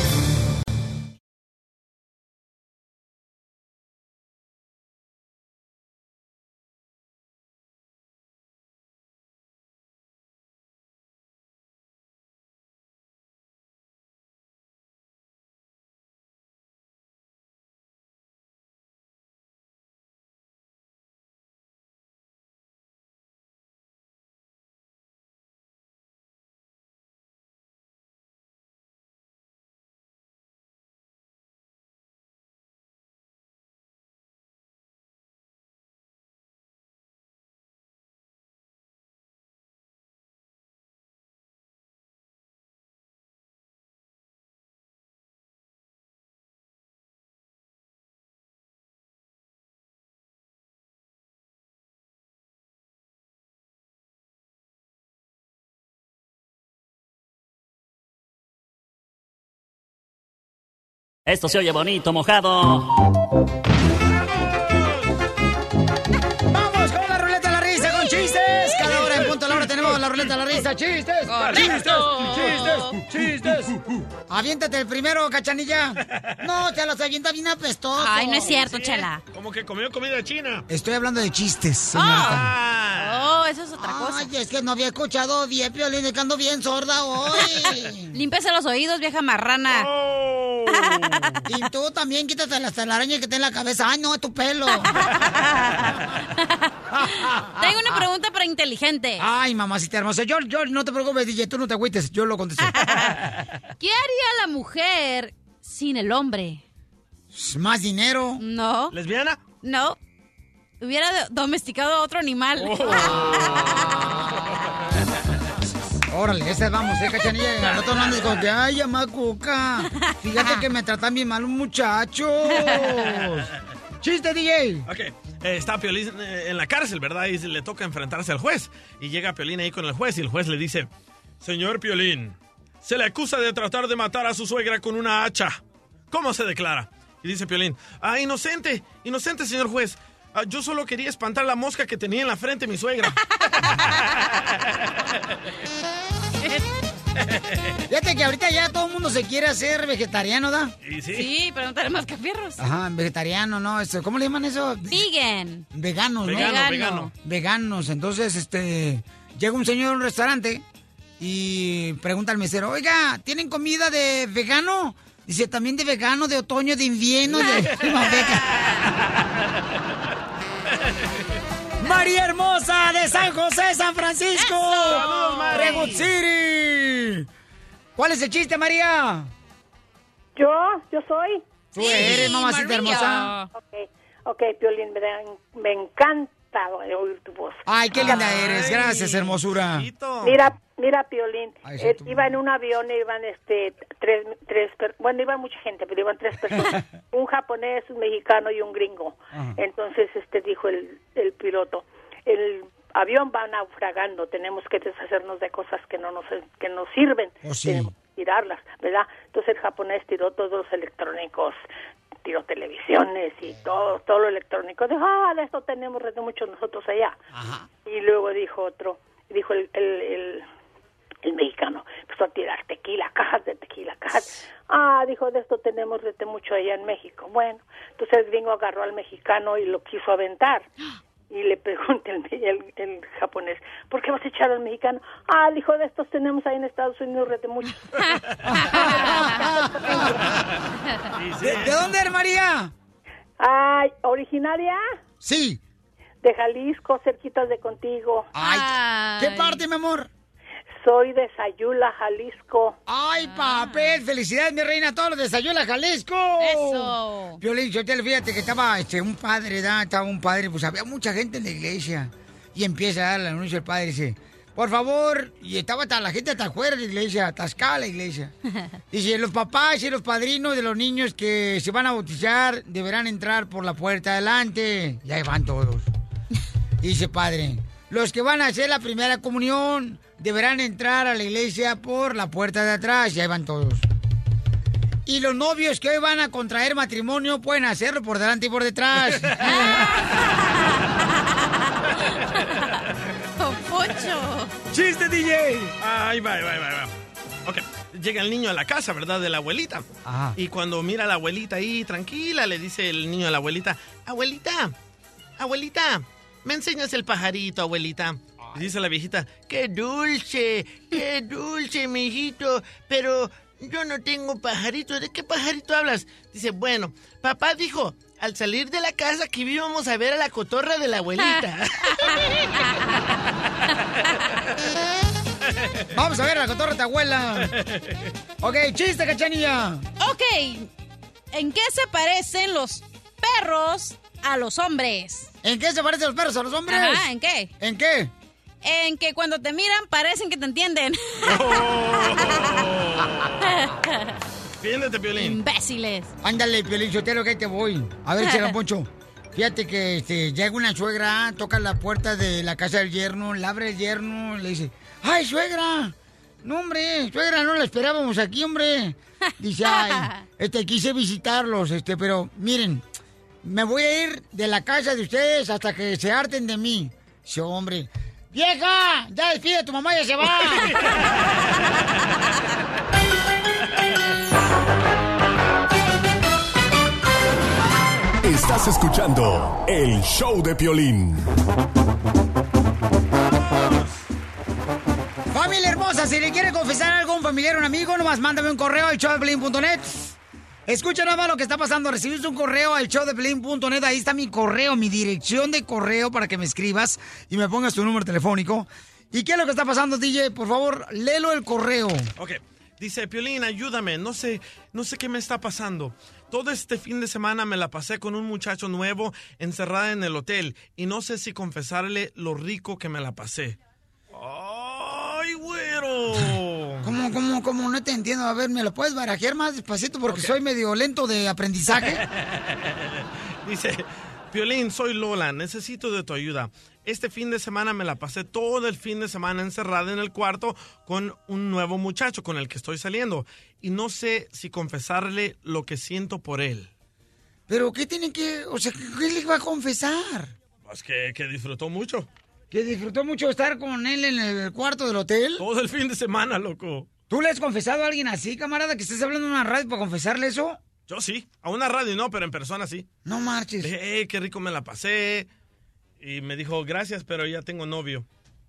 Esto se oye bonito, mojado. ¡Vamos con la ruleta de la risa con chistes! Cada hora en punto a la hora tenemos la ruleta de la risa. ¡Chistes! Correcto. ¡Chistes! ¡Chistes! Aviéntate el primero, cachanilla. No, te los avienta bien apestoso. Ay, no es cierto, chela. Como que comió comida china. Estoy hablando de chistes, señorita. Oh, eso es otra cosa. Ay, es que no había escuchado bien, Piolín, que ando bien sorda hoy. Límpiase los oídos, vieja marrana. Y tú también quítate las telarañas que está en la cabeza. Ay, no, es tu pelo. Tengo una pregunta para inteligente. Ay, mamacita hermosa. Yo, yo no te preocupes, DJ, tú no te agüites, yo lo contesto. ¿Qué haría la mujer sin el hombre? Más dinero. No. ¿Lesbiana? No. Hubiera do- domesticado a otro animal. Oh. Órale, esas vamos, eh, cachanilla. No andes con que, ay, llama Cuca. Fíjate que me tratan bien mal un muchacho. ¡Chiste, DJ! Ok, eh, está Piolín eh, en la cárcel, ¿verdad? Y le toca enfrentarse al juez. Y llega Piolín ahí con el juez y el juez le dice, Señor Piolín, se le acusa de tratar de matar a su suegra con una hacha. ¿Cómo se declara? Y dice Piolín, ah, inocente, inocente, señor juez. Ah, yo solo quería espantar la mosca que tenía en la frente mi suegra. Fíjate que ahorita ya todo el mundo se quiere hacer vegetariano, ¿da? Y sí. Sí, pregúntale más que fierros. Ajá, vegetariano, ¿no? Esto, ¿Cómo le llaman eso? Vegan. Veganos, ¿no? Vegano, vegano. Veganos. Entonces, este, llega un señor a un restaurante y pregunta al mesero, oiga, ¿tienen comida de vegano? Dice, también de vegano, de otoño, de invierno, de primavera. María Hermosa de San José, San Francisco. ¡Saludos, Mari! Redwood City. ¿Cuál es el chiste, María? Yo, yo soy. Tú eres, mamacita hermosa. Ok, ok, Piolín, me, me encanta oír tu voz. Ay, qué linda eres. Gracias, hermosura. Mira, mira, Piolín, Ay, eh, iba en un avión, iban este, tres, tres, per- bueno, iba mucha gente, pero iban tres personas, un japonés, un mexicano y un gringo. Ajá. Entonces, este, dijo el, el piloto, el avión va naufragando, tenemos que deshacernos de cosas que no nos, que nos sirven, Oh, sí. tenemos que tirarlas, ¿verdad? Entonces el japonés tiró todos los electrónicos, tiró televisiones y todo, todo lo electrónico. Dijo, ah, de esto tenemos de muchos nosotros allá. Y luego dijo otro, dijo el, el, el, el mexicano, empezó a tirar tequila, cajas de tequila, cajas. Ah, dijo, de esto tenemos desde mucho allá en México. Bueno, entonces el gringo agarró al mexicano y lo quiso aventar. Y le pregunta el, el, el japonés, ¿por qué vas a echar al mexicano? Ah, dijo, de estos tenemos ahí en Estados Unidos desde mucho. ¿De, de dónde eres, María? Ay, ¿originaria? Sí. De Jalisco, cerquitas de contigo. Ay, ¿qué parte, mi amor? Soy de Sayula, Jalisco. Ay, papel, felicidades, mi reina, a todos los de Sayula, Jalisco. Eso. Violín, yo te fíjate que estaba este, un padre, ¿da? estaba un padre, pues había mucha gente en la iglesia. Y empieza a dar el anuncio el padre, dice, por favor, y estaba hasta la gente hasta afuera de la iglesia, atascada la iglesia. Dice, los papás y los padrinos de los niños que se van a bautizar deberán entrar por la puerta adelante. Y ahí van todos. Dice padre, los que van a hacer la primera comunión deberán entrar a la iglesia por la puerta de atrás. Y ahí van todos. Y los novios que hoy van a contraer matrimonio pueden hacerlo por delante y por detrás. Pocho. ¡Chiste, DJ! Ahí va, ahí va, ahí va, ahí va. Ok, llega el niño a la casa, ¿verdad? De la abuelita. Y cuando mira a la abuelita ahí, tranquila, le dice el niño a la abuelita, abuelita, abuelita, ¿me enseñas el pajarito, abuelita? Y dice la viejita, qué dulce, qué dulce, mijito, pero yo no tengo pajarito. ¿De qué pajarito hablas? Dice, bueno, papá dijo, al salir de la casa que íbamos a ver a la cotorra de la abuelita. Vamos a ver a la cotorra de tu abuela. Ok, chiste, cachanilla. Ok, ¿en qué se parecen los perros a los hombres? ¿En qué se parecen los perros a los hombres? Ajá, ¿en qué? ¿En qué? En que cuando te miran parecen que te entienden. Defiéndete, Violín. Imbéciles. Ándale, Piolín, yo te lo que ahí te voy. A ver, Chela Poncho. Fíjate que este, llega una suegra, toca la puerta de la casa del yerno, la abre el yerno, le dice, ¡ay, suegra! No, hombre, suegra, no la esperábamos aquí, hombre. Dice, ay, este, quise visitarlos, este, pero miren, me voy a ir de la casa de ustedes hasta que se harten de mí. Dice, hombre, ¡vieja! Ya despide a tu mamá, ya se va. Estás escuchando el show de Piolín. Familia hermosa, si le quiere confesar algo a un familiar o un amigo, nomás mándame un correo al showdeplin.net. Escucha nada más lo que está pasando. Recibiste un correo al showdeplin.net. Ahí está mi correo, mi dirección de correo para que me escribas y me pongas tu número telefónico. ¿Y qué es lo que está pasando, DJ? Por favor, léelo el correo. Ok. Dice, Piolín, ayúdame, no sé, no sé qué me está pasando. Todo este fin de semana me la pasé con un muchacho nuevo encerrada en el hotel y no sé si confesarle lo rico que me la pasé. ¡Ay, güero! ¿Cómo, cómo, cómo? No te entiendo. A ver, ¿me lo puedes barajear más despacito? Porque soy medio lento de aprendizaje. Dice, Piolín, soy Lola, necesito de tu ayuda. Este fin de semana me la pasé todo el fin de semana encerrada en el cuarto con un nuevo muchacho con el que estoy saliendo. Y no sé si confesarle lo que siento por él. ¿Pero qué tiene que...? O sea, ¿qué le va a confesar? Pues que, que disfrutó mucho. ¿Que disfrutó mucho estar con él en el cuarto del hotel? Todo el fin de semana, loco. ¿Tú le has confesado a alguien así, camarada, que estés hablando en una radio para confesarle eso? Yo sí, a una radio no, pero en persona sí. No marches. "Eh, qué rico me la pasé. Y me dijo, gracias, pero ya tengo novio.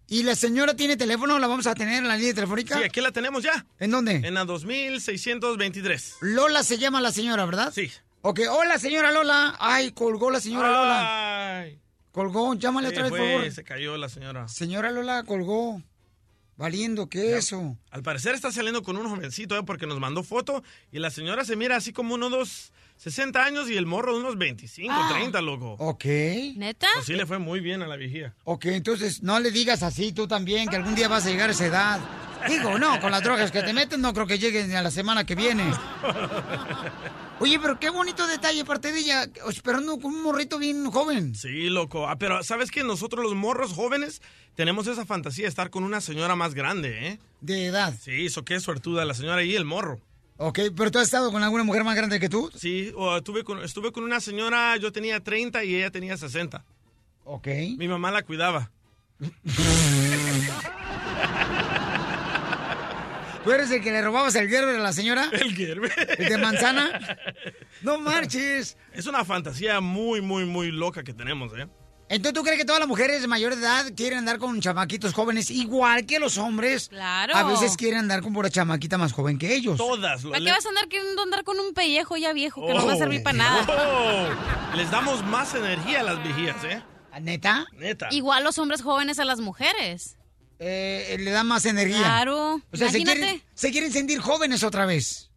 ¿Y la señora tiene teléfono? ¿La vamos a tener en la línea telefónica? Sí, aquí la tenemos ya. ¿En dónde? En la 2623. Lola se llama la señora, ¿verdad? Sí. Ok, hola señora Lola. Ay, colgó la señora Lola. Colgó, llámale Sí, otra vez, por favor. Se cayó la señora. Señora Lola colgó. Valiendo, ¿qué es eso? Al parecer está saliendo con un jovencito, ¿eh? porque nos mandó foto y la señora se mira así como unos 60 años y el morro de unos 25, Ah. 30, loco. Ok. ¿Neta? Pues sí le fue muy bien a la vigía. Ok, entonces no le digas así tú también, que algún día vas a llegar a esa edad. Digo, no, con las drogas que te meten no creo que lleguen a la semana que viene. Oye, pero qué bonito detalle parte de ella, esperando con un morrito bien joven. Sí, loco. Ah, pero ¿sabes que Nosotros los morros jóvenes tenemos esa fantasía de estar con una señora más grande, ¿eh? De edad. Sí, eso qué suertuda la señora y el morro. Ok, pero tú has estado con alguna mujer más grande que tú. Sí, o estuve con, estuve con una señora, yo tenía 30 y ella tenía 60. Ok. Mi mamá la cuidaba. ¿Tú eres el que le robabas el Gerber a la señora? El Gerber. ¿El de manzana? No marches. Es una fantasía muy, muy, muy loca que tenemos, ¿eh? Entonces, ¿tú crees que todas las mujeres de mayor edad quieren andar con chamaquitos jóvenes igual que los hombres? Claro. A veces quieren andar con pura chamaquita más joven que ellos. Todas. ¿Para qué vas a andar queriendo andar con un pellejo ya viejo que no va a servir para nada? Oh, les damos más energía a las vigías, ¿eh? ¿Neta? Neta. Igual los hombres jóvenes a las mujeres. Eh, le dan más energía. Claro. O sea, se quieren, se quieren sentir jóvenes otra vez.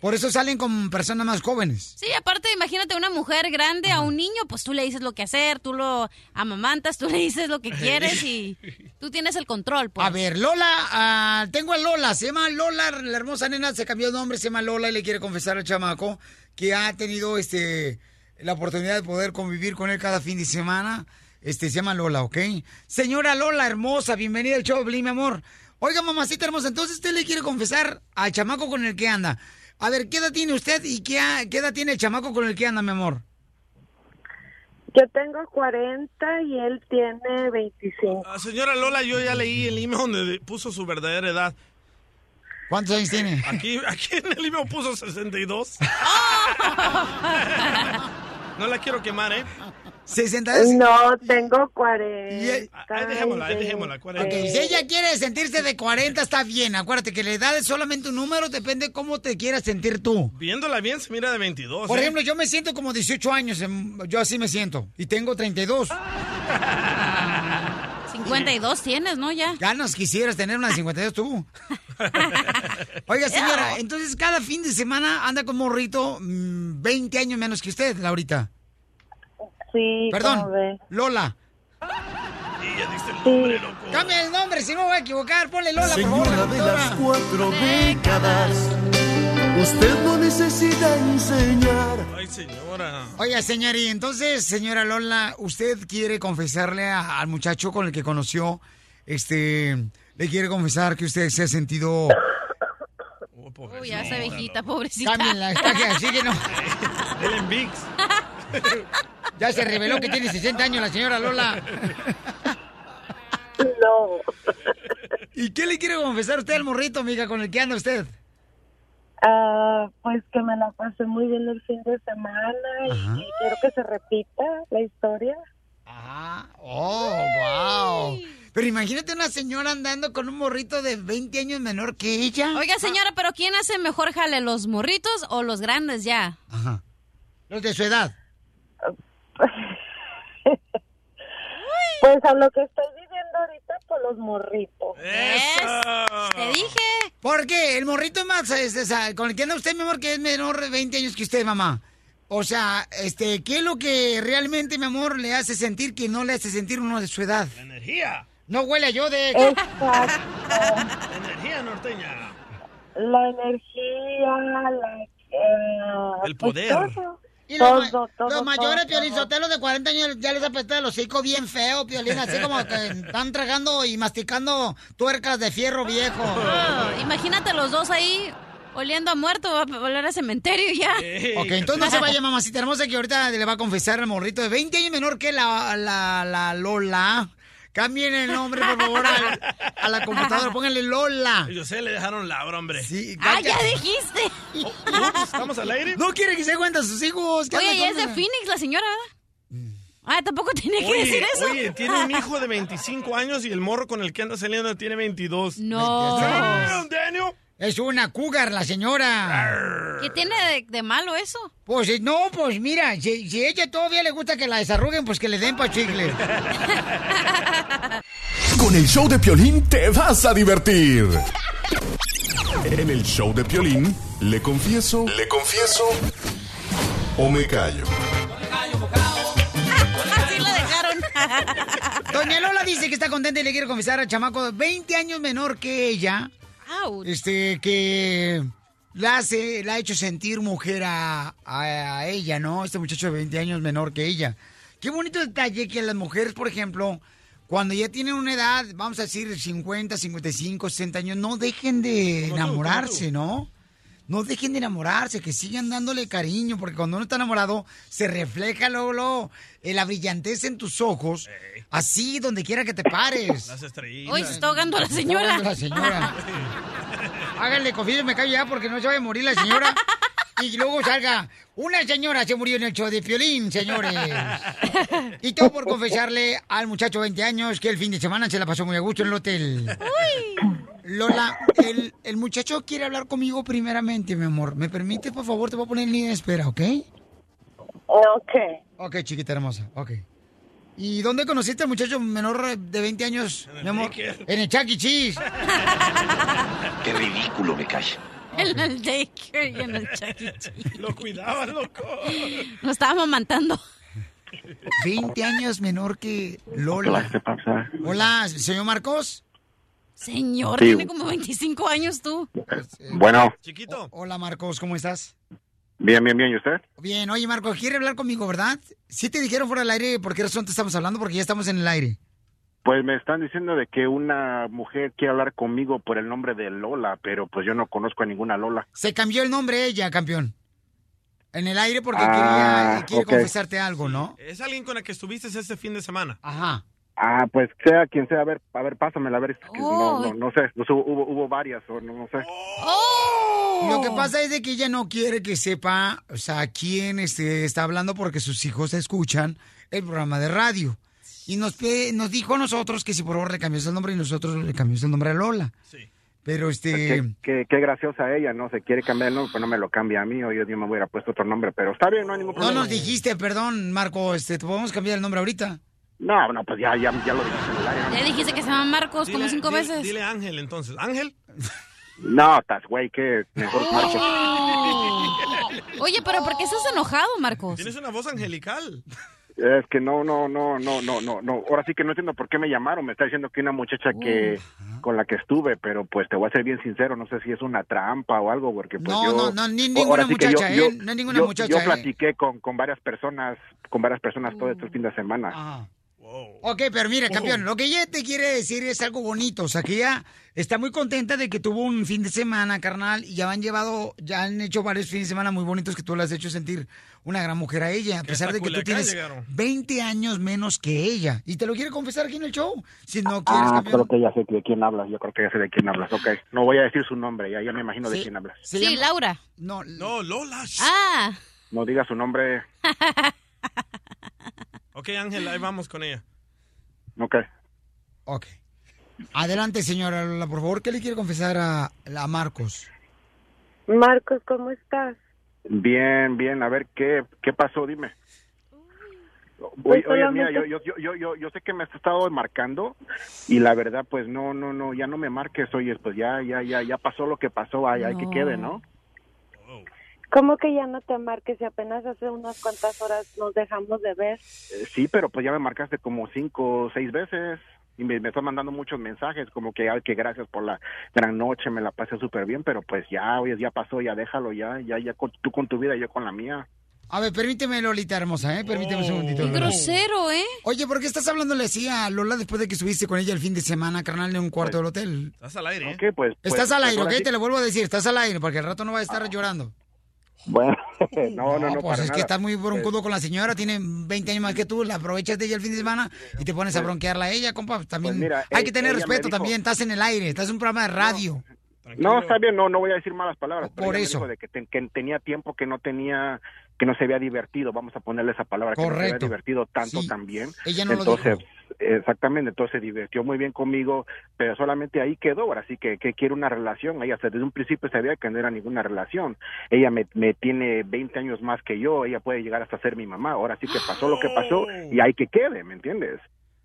Por eso salen con personas más jóvenes. Sí, aparte, imagínate una mujer grande a un niño, pues tú le dices lo que hacer, tú lo amamantas, tú le dices lo que quieres y tú tienes el control, pues. A ver, Lola, ah, tengo a Lola, se llama Lola, la hermosa nena, se cambió de nombre, se llama Lola y le quiere confesar al chamaco que ha tenido este la oportunidad de poder convivir con él cada fin de semana. Este se llama Lola, ¿ok? Señora Lola, hermosa, bienvenida al show, mi amor. Oiga, mamacita hermosa, entonces usted le quiere confesar al chamaco con el que anda. A ver, ¿qué edad tiene usted y qué, qué edad tiene el chamaco con el que anda, mi amor? Yo tengo 40 y él tiene 25. Ah, señora Lola, yo ya leí el email donde puso su verdadera edad. ¿Cuántos años tiene? Aquí, aquí en el email puso 62. No la quiero quemar, ¿eh? 62. No, tengo 40. Ahí dejémosla, ahí dejémosla. 40. Ok, si ella quiere sentirse de 40, está bien. Acuérdate que la edad es solamente un número, depende cómo te quieras sentir tú. Viéndola bien, se mira de 22. Por ¿eh? ejemplo, yo me siento como 18 años, em, yo así me siento. Y tengo 32. 52 tienes, ¿no? Ya. Ganas quisieras tener una de 52 tú. Oiga, señora, entonces cada fin de semana anda con morrito mm, 20 años menos que usted, Laurita. Sí, Perdón. Lola. Y ya diste el nombre, loco. Cambia el nombre, si no voy a equivocar. Ponle Lola, por favor. Señora de las cuatro décadas, usted no necesita enseñar. Ay, señora. Oiga, señor, y entonces, señora Lola, ¿usted quiere confesarle a- al muchacho con el que conoció, este, le quiere confesar que usted se ha sentido... Uy, ya esa viejita, pobrecita. Cámbienla, está que así que no. Él en VIX. Ya se reveló que tiene 60 años la señora Lola. No. ¿Y qué le quiere confesar usted al morrito, amiga, con el que anda usted? Ah, pues que me la pasé muy bien el fin de semana y, y quiero que se repita la historia. Oh, wow. Pero imagínate una señora andando con un morrito de 20 años menor que ella. Oiga, señora, pero ¿quién hace mejor jale, los morritos o los grandes ya? Ajá. Los de su edad. Pues a lo que estoy viviendo ahorita por los morritos. Te dije. ¿Por qué? El morrito es más, es- es- ah, con el que anda usted, mi amor, que es menor de 20 años que usted, mamá. O sea, este, ¿qué es lo que realmente, mi amor, le hace sentir que no le hace sentir uno de su edad? Energía. No huele a yo de... Exacto. Energía norteña. la energía, la... eh, El pues poder. todo. Y los, Todo, todo, los mayores, Piolín. Sotelo, de 40 años ya les apesta el hocico bien feo, Piolín, así como que están tragando y masticando tuercas de fierro viejo. Oh, imagínate los dos ahí oliendo a muerto, va a oler a cementerio ya. Ok, entonces no se vaya, mamacita hermosa, que ahorita le va a confesar al morrito de 20 años menor que la, la, la Lola. Cambien el nombre, por favor, a, a la computadora. Pónganle Lola. Yo sé, le dejaron Laura, hombre. Sí, ¡Ah, ya dijiste! ¿Estamos al aire? No quiere que se a sus hijos. ¿qué Oye, ya es de Phoenix la señora, ¿verdad? Ah, tampoco tiene que decir eso. oye, tiene un hijo de 25 años y el morro con el que anda saliendo tiene 22. No. Damn, Daniel. Es una cougar la señora. ¿Qué tiene de, de malo eso? Pues eh, no, pues mira, si, si a ella todavía le gusta que la desarruguen, pues que le den pa' chicle. Con el show de Piolín te vas a divertir. En el show de Piolín, le confieso, le confieso o me callo. Así lo dejaron. Doña Lola dice que está contenta y le quiere confesar al chamaco de 20 años menor que ella. Este, que la hace, la ha hecho sentir mujer a, a- a ella, ¿no? Este muchacho de 20 años menor que ella. Qué bonito detalle que las mujeres, por ejemplo, cuando ya tienen una edad, vamos a decir 50, 55, 60 años, no dejen de Como tú, enamorarse, ¿no? No dejen de enamorarse, que sigan dándole cariño, porque cuando uno está enamorado, se refleja luego, luego, eh, la brillantez en tus ojos, así donde quiera que te pares. Las estrellitas. Hoy se está ahogando la Se está señora. ahogando la señora. Háganle confío, me callo ya porque no se va a morir la señora. Y luego salga, una señora se murió en el show de Piolín, señores. Y todo por confesarle al muchacho de 20 años que el fin de semana se la pasó muy a gusto en el hotel. Lola, el, el muchacho quiere hablar conmigo primeramente, mi amor. ¿Me permite, por favor? Te voy a poner en línea de espera, ¿ok? Ok. Ok, chiquita hermosa, ok. ¿Y dónde conociste al muchacho menor de 20 años, mi amor? En el Chuck E. Cheese. Qué ridículo me cae. En el daycare y en el Chuck E. Cheese. Lo cuidaban, loco. Lo estábamos amamantando. 20 años menor que Lola. Hola, señor Marcos. Señor, Sí. tiene como 25 años tú. Bueno, Chiquito. Hola, Marcos, ¿cómo estás? bien, bien, bien. ¿Y usted? Bien, oye, Marcos, ¿quiere hablar conmigo, verdad? Sí te dijeron fuera del aire por qué razón te estamos hablando, porque ya estamos en el aire. Pues me están diciendo de que una mujer quiere hablar conmigo por el nombre de Lola, pero pues yo no conozco a ninguna Lola. Se cambió el nombre ella, campeón. En el aire porque Ah, quería quiere confesarte algo, ¿no? Es alguien con el que estuviste este fin de semana. Ajá. Ah, pues sea quien sea, a ver, a ver, pásamela, a ver, Oh. no, no, no sé, no hubo, hubo varias, o no, no sé. Lo que pasa es de que ella no quiere que sepa, o sea, quién este, está hablando porque sus hijos escuchan el programa de radio. Y nos, nos dijo a nosotros que si por favor le cambiamos el nombre y nosotros le cambiamos el nombre a Lola. Pero este... Qué, qué, qué graciosa ella, ¿no? Se quiere cambiar el nombre, pues no me lo cambia a mí, o yo me hubiera puesto otro nombre, pero está bien, no hay ningún No problema. nos dijiste, perdón, Marco, este, ¿te podemos cambiar el nombre ahorita? No, no, pues ya, ya, ya lo en aire. Ya dijiste que se llama Marcos como cinco dile- veces. Dile Ángel, entonces. ¿Ángel? No, estás güey, que mejor Marcos. Oye, pero ¿por qué estás enojado, Marcos? Tienes una voz angelical. Es que no, no, no, no, no, no, no. Ahora sí que no entiendo por qué me llamaron. Me está diciendo que una muchacha que con la que estuve, pero pues te voy a ser bien sincero, no sé si es una trampa o algo, porque pues No, yo... no, no, ni ninguna sí que muchacha, yo- ¿eh? yo- No es ninguna yo- muchacha, Yo ¿eh? platiqué con, con varias personas, con varias personas todo este fin de semana. Ok, pero mira, campeón, lo que ella te quiere decir es algo bonito. O sea, que ella está muy contenta de que tuvo un fin de semana, carnal, y ya han llevado, ya han hecho varios fines de semana muy bonitos que tú le has hecho sentir una gran mujer a ella, a pesar de que tú tienes llegaron. 20 años menos que ella. Y te lo quiere confesar aquí en el show. Si no quieres, Ah, campeón. creo que ya sé de quién hablas. Yo creo que ya sé de quién hablas. Ok, no voy a decir su nombre, ya, ya me imagino de Sí. quién hablas. Sí, Laura. No, no, Lola. Ah. No diga su nombre. Ok, Ángel, ahí vamos con ella. Ok. Ok. Adelante, señora Lola, por favor, ¿qué le quiere confesar a, a Marcos? Marcos, ¿cómo estás? Bien, bien. A ver, ¿qué, qué pasó? Dime. Oye, Pues oye, mira, yo, yo, yo, yo, yo, yo sé que me has estado marcando y la verdad, pues no, no, no, ya no me marques, oye, pues ya, ya, ya, ya pasó lo que pasó, hay, hay que quede, ¿no? ¿Cómo que ya no te marques si apenas hace unas cuantas horas nos dejamos de ver? Eh, sí, pero pues ya me marcaste como cinco o seis veces. y me, me está mandando muchos mensajes como que, ay, que gracias por la gran noche, me la pasé súper bien, pero pues ya, oye, ya pasó, ya déjalo, ya, ya, ya, con- tú con tu vida, yo con la mía. A ver, permíteme, Lolita hermosa, ¿eh? Permíteme un segundito. Qué grosero, ¿eh? Oye, ¿por qué estás hablándole así a Lola después de que estuviste con ella el fin de semana, carnal, en un cuarto del hotel? Estás al aire, ¿eh? Ok, pues. Estás pues, al pues, aire, ahora ¿ok? Te lo vuelvo a decir, estás al aire, porque al rato no va a estar llorando. Bueno, no, no, no, pues para es que estás muy broncudo con la señora, tiene 20 años más que tú, la aprovechas de ella el fin de semana y te pones a bronquearla a ella, compa. También Pues mira, hay e- que tener ella me respeto dijo- también, estás en el aire, estás en un programa de radio. No, está bien, no, no voy a decir malas palabras. pero Por eso. de que, te- que tenía tiempo que no tenía, que no se había divertido, vamos a ponerle esa palabra, que no se Correcto. había divertido tanto Sí. también. Ella no lo entonces, exactamente, entonces se divirtió muy bien conmigo, pero solamente ahí quedó, ahora sí que, que quiere una relación, ella desde un principio sabía que no era ninguna relación, ella me, me tiene 20 años más que yo, ella puede llegar hasta ser mi mamá, ahora sí que pasó lo que pasó y hay que quede, ¿me entiendes?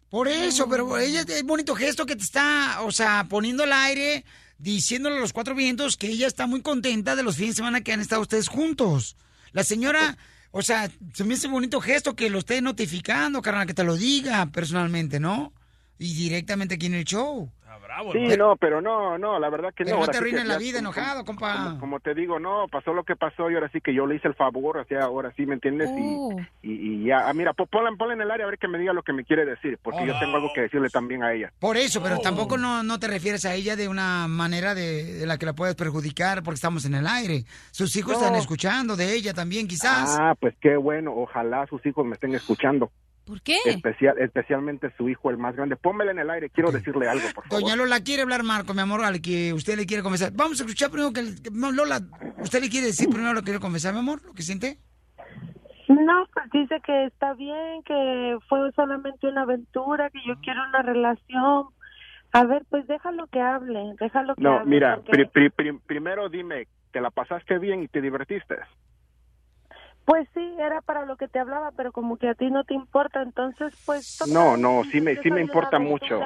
Por eso, pero ella es bonito gesto que te está, o sea, poniendo al aire, diciéndole a los cuatro vientos que ella está muy contenta de los fines de semana que han estado ustedes juntos. La señora, o sea, se me hace bonito gesto que lo esté notificando, carnal, que te lo diga personalmente, ¿no? Y directamente aquí en el show. Sí, no, pero no, no, la verdad que Pero no. no ahora te arruines la vida como- enojado, compa. Como, como te digo, no, pasó lo que pasó y ahora sí que yo le hice el favor, o sea, ahora sí, ¿me entiendes? Y- Oh. Y, y ya, ah, mira, po- ponla, ponla en el área a ver que me diga lo que me quiere decir, porque yo tengo algo que decirle también a ella. Por eso, pero tampoco no, no te refieres a ella de una manera de, de la que la puedes perjudicar porque estamos en el aire. Sus hijos No. están escuchando de ella también, quizás. Ah, pues qué bueno, ojalá sus hijos me estén escuchando. ¿Por qué? Especial, especialmente su hijo, el más grande. Pónmela en el aire, quiero decirle algo, por favor. Doña Lola quiere hablar, Marco, mi amor, al que usted le quiere confesar. Vamos a escuchar primero que... el- que- no, Lola, ¿usted le quiere decir primero lo que quiere confesar, mi amor? ¿Lo que siente? No, pues dice que está bien, que fue solamente una aventura, que yo quiero una relación. A ver, pues déjalo que hable, déjalo que No, hable. mira, porque- pri- pri- pri- primero dime, ¿te la pasaste bien y te divertiste? Pues sí, era para lo que te hablaba, pero como que a ti no te importa, entonces pues... No, no, sí me, sí me importa mucho.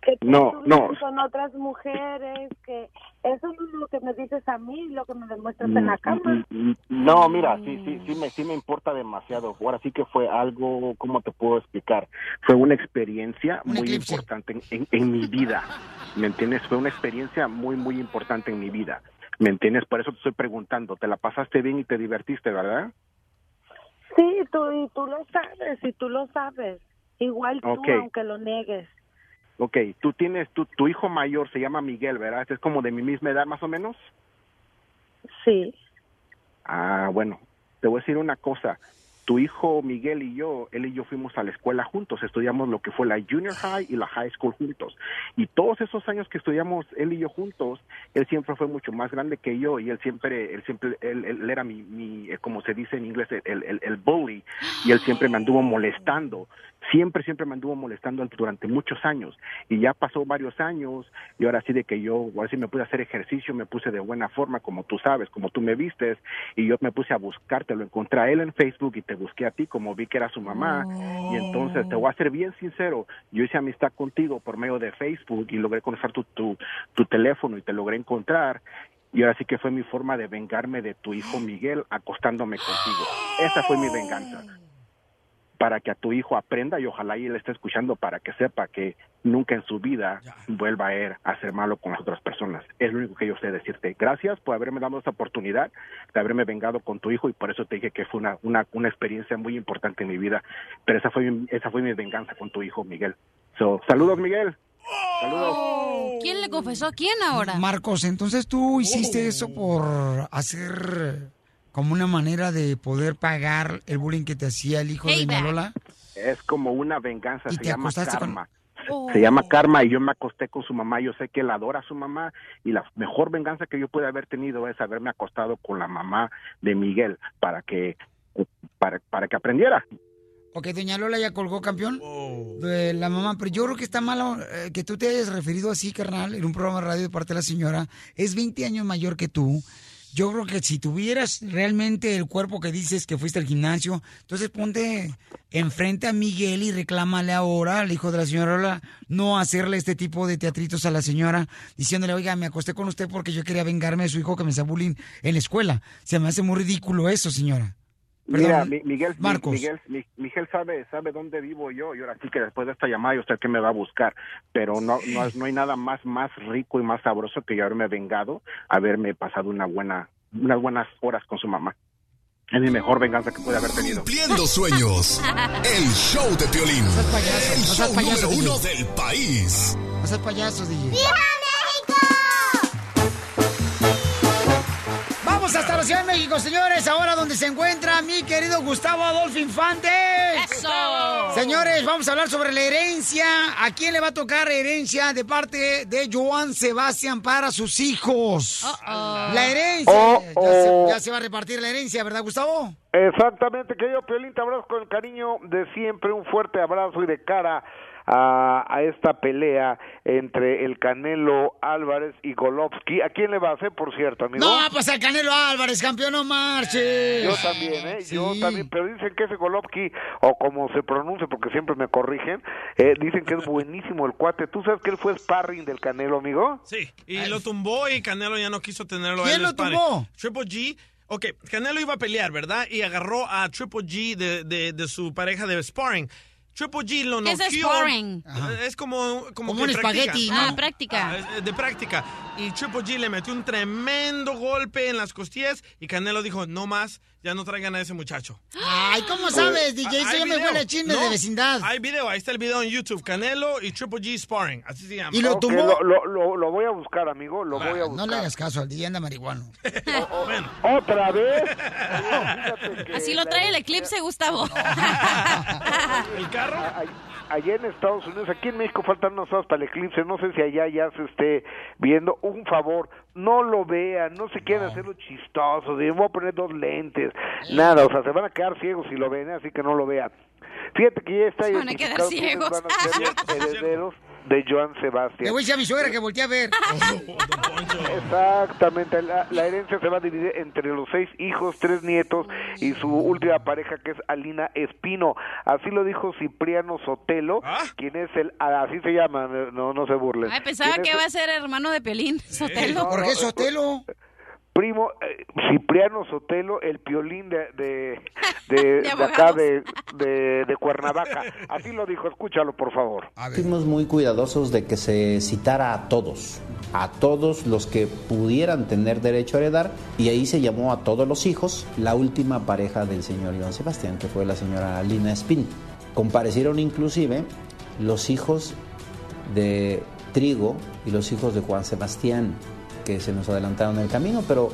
Que No, no. con otras mujeres, que eso no es lo que me dices a mí, lo que me demuestras en la cama. Mm, mm, No, mira, sí, sí, sí me, sí me importa demasiado. Ahora sí que fue algo, ¿cómo te puedo explicar? Fue una experiencia muy importante en, en- en mi vida, ¿me entiendes? Fue una experiencia muy, muy importante en mi vida, ¿me entiendes? Por eso te estoy preguntando, ¿te la pasaste bien y te divertiste, verdad? Sí, tú, y tú lo sabes, y tú lo sabes. Igual tú, aunque lo niegues. Ok, tú tienes, tu, tu hijo mayor se llama Miguel, ¿verdad? Es como de mi misma edad más o menos. Sí. Ah, bueno, te voy a decir una cosa. Tu hijo Miguel y yo, él y yo fuimos a la escuela juntos, estudiamos lo que fue la junior high y la high school juntos. Y todos esos años que estudiamos él y yo juntos, él siempre fue mucho más grande que yo y él siempre, él siempre, él, él era mi, mi, eh, como se dice en inglés, el, el, el bully y él siempre me anduvo molestando. Siempre, siempre me anduvo molestando durante muchos años. Y ya pasó varios años y ahora sí de que yo, ahora sí me puse a hacer ejercicio, me puse de buena forma, como tú sabes, como tú me vistes, y yo me puse a buscarte, lo encontré a él en Facebook y te busqué a ti como vi que era su mamá. Y entonces te voy a ser bien sincero, yo hice amistad contigo por medio de Facebook y logré conocer tu, tu, tu teléfono y te logré encontrar. Y ahora sí que fue mi forma de vengarme de tu hijo Miguel acostándome contigo. Esa fue mi venganza para que a tu hijo aprenda y ojalá y él esté escuchando para que sepa que nunca en su vida vuelva a ir a hacer malo con las otras personas. Es lo único que yo sé decirte. Gracias por haberme dado esta oportunidad de haberme vengado con tu hijo y por eso te dije que fue una, una, una experiencia muy importante en mi vida. Pero esa fue mi, esa fue mi venganza con tu hijo, Miguel. So, saludos, Miguel. Saludos. ¿Quién le confesó a quién ahora? Marcos, entonces tú hiciste eso por hacer como una manera de poder pagar el bullying que te hacía el hijo de Doña Lola. Es como una venganza, se te llama acostaste con- karma. Oh. Se llama karma y yo me acosté con su mamá. Yo sé que él adora a su mamá y la mejor venganza que yo pude haber tenido es haberme acostado con la mamá de Miguel para que para, para que aprendiera. Ok, Doña Lola ya colgó campeón de la mamá, pero yo creo que está malo eh, que tú te hayas referido así, carnal, en un programa de radio de parte de la señora. Es 20 años mayor que tú. Yo creo que si tuvieras realmente el cuerpo que dices que fuiste al gimnasio, entonces ponte enfrente a Miguel y reclámale ahora al hijo de la señora Lola no hacerle este tipo de teatritos a la señora diciéndole, oiga, me acosté con usted porque yo quería vengarme de su hijo que me hacía bullying en la escuela. Se me hace muy ridículo eso, señora. Mira, Mi- Miguel, Mi- Marcos. Miguel, Mi- Miguel sabe, sabe dónde vivo yo y ahora sí que después de esta llamada usted que me va a buscar, pero no, no, no hay nada más, más rico y más sabroso que yo haberme vengado, haberme pasado una buena, unas buenas horas con su mamá. Es mi mejor venganza que puede haber tenido. Cumpliendo sueños. El show de Piolín. payaso, El show payaso, número uno del país. No seas payaso, DJ. México, señores. Ahora donde se encuentra mi querido Gustavo Adolfo Infante. ¡Eso! Señores, vamos a hablar sobre la herencia. ¿A quién le va a tocar herencia de parte de Joan Sebastián para sus hijos? La herencia. Oh, Ya, se, ya se va a repartir la herencia, ¿verdad, Gustavo? Exactamente, querido Piolín, te abrazo con el cariño de siempre, un fuerte abrazo y de cara a, a esta pelea entre el Canelo Álvarez y Golovsky. ¿A quién le va a hacer, por cierto, amigo? No, pues al Canelo Álvarez, campeón, no marches. Yo también, ¿eh? Yo también, pero dicen que ese Golovsky, o como se pronuncia, porque siempre me corrigen, eh, dicen que es buenísimo el cuate. ¿Tú sabes que él fue sparring del Canelo, amigo? Sí, y lo tumbó y Canelo ya no quiso tenerlo. a ¿Quién él lo sparring. tumbó? Triple G. Ok, Canelo iba a pelear, ¿verdad? Y agarró a Triple G de, de, de su pareja de sparring. Triple G lo ¿Qué es noqueó. sparring? Es como, como, Como que un practica. espagueti, ¿no? Ah, práctica. Ah, de práctica. Y Triple G le metió un tremendo golpe en las costillas y Canelo dijo, no más, ya no traigan a ese muchacho. Ay, ¿cómo sabes, DJ? Eso ya me video. huele a chismes No, de vecindad. Hay video, ahí está el video en YouTube. Canelo y Triple G sparring, así se llama. Ok, Lo, lo, lo- lo voy a buscar, amigo, lo voy a buscar. No le hagas caso al DJ, anda marihuano. ¿Otra vez? Así lo trae el eclipse, Gustavo. ¿El carro? Allá en Estados Unidos, aquí en México faltan unas horas para el eclipse, no sé si allá ya se esté viendo. Un favor, no lo vean, no se quieran hacerlo chistoso, de voy a poner dos lentes, nada, o sea, se van a quedar ciegos si lo ven, así que no lo vean. Fíjate que ya está Se van a quedar ciegos. van a ser los herederos de Joan Le Sebastián. voy a decir a mi suegra que voltee a ver. Exactamente, la, la herencia se va a dividir entre los seis hijos, tres nietos y su última pareja que es Alina Espino. Así lo dijo Cipriano Sotelo, quien es el, ah, así se llama, no, no se burlen. Ay, pensaba ¿Quién que iba a ser hermano de Pelín, Sotelo. ¿Por qué Sotelo? Primo eh, Cipriano Sotelo, el piolín de, de, de, De de acá de, de Cuernavaca. Así lo dijo, escúchalo por favor. Fuimos muy cuidadosos de que se citara a todos, a todos los que pudieran tener derecho a heredar, y ahí se llamó a todos los hijos, la última pareja del señor Iván Sebastián, que fue la señora Lina Espín. Comparecieron inclusive los hijos de Trigo y los hijos de Juan Sebastián, que se nos adelantaron el camino, pero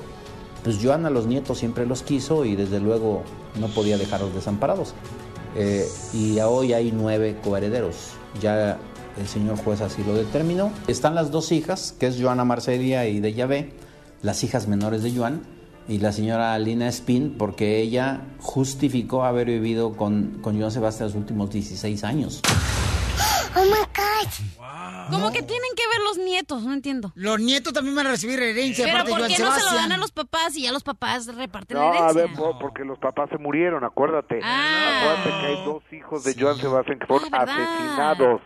pues Joan a los nietos siempre los quiso y desde luego no podía dejarlos desamparados. Eh, y hoy hay nueve coherederos. Ya el señor juez así lo determinó. Están las dos hijas, que es Joana Marcelia y de Yahvé, las hijas menores de Joan, y la señora Lina Spin, porque ella justificó haber vivido con, con Joan Sebastián los últimos 16 años. Oh my God. ¿Cómo que tienen que ver los nietos? No entiendo. Los nietos también van a recibir herencia. Pero ¿por qué no se lo dan a los papás y ya los papás reparten No, la a ver, po- porque los papás se murieron, acuérdate. Ah. Acuérdate que hay dos hijos de Joan Sebastián que fueron Ah, asesinados.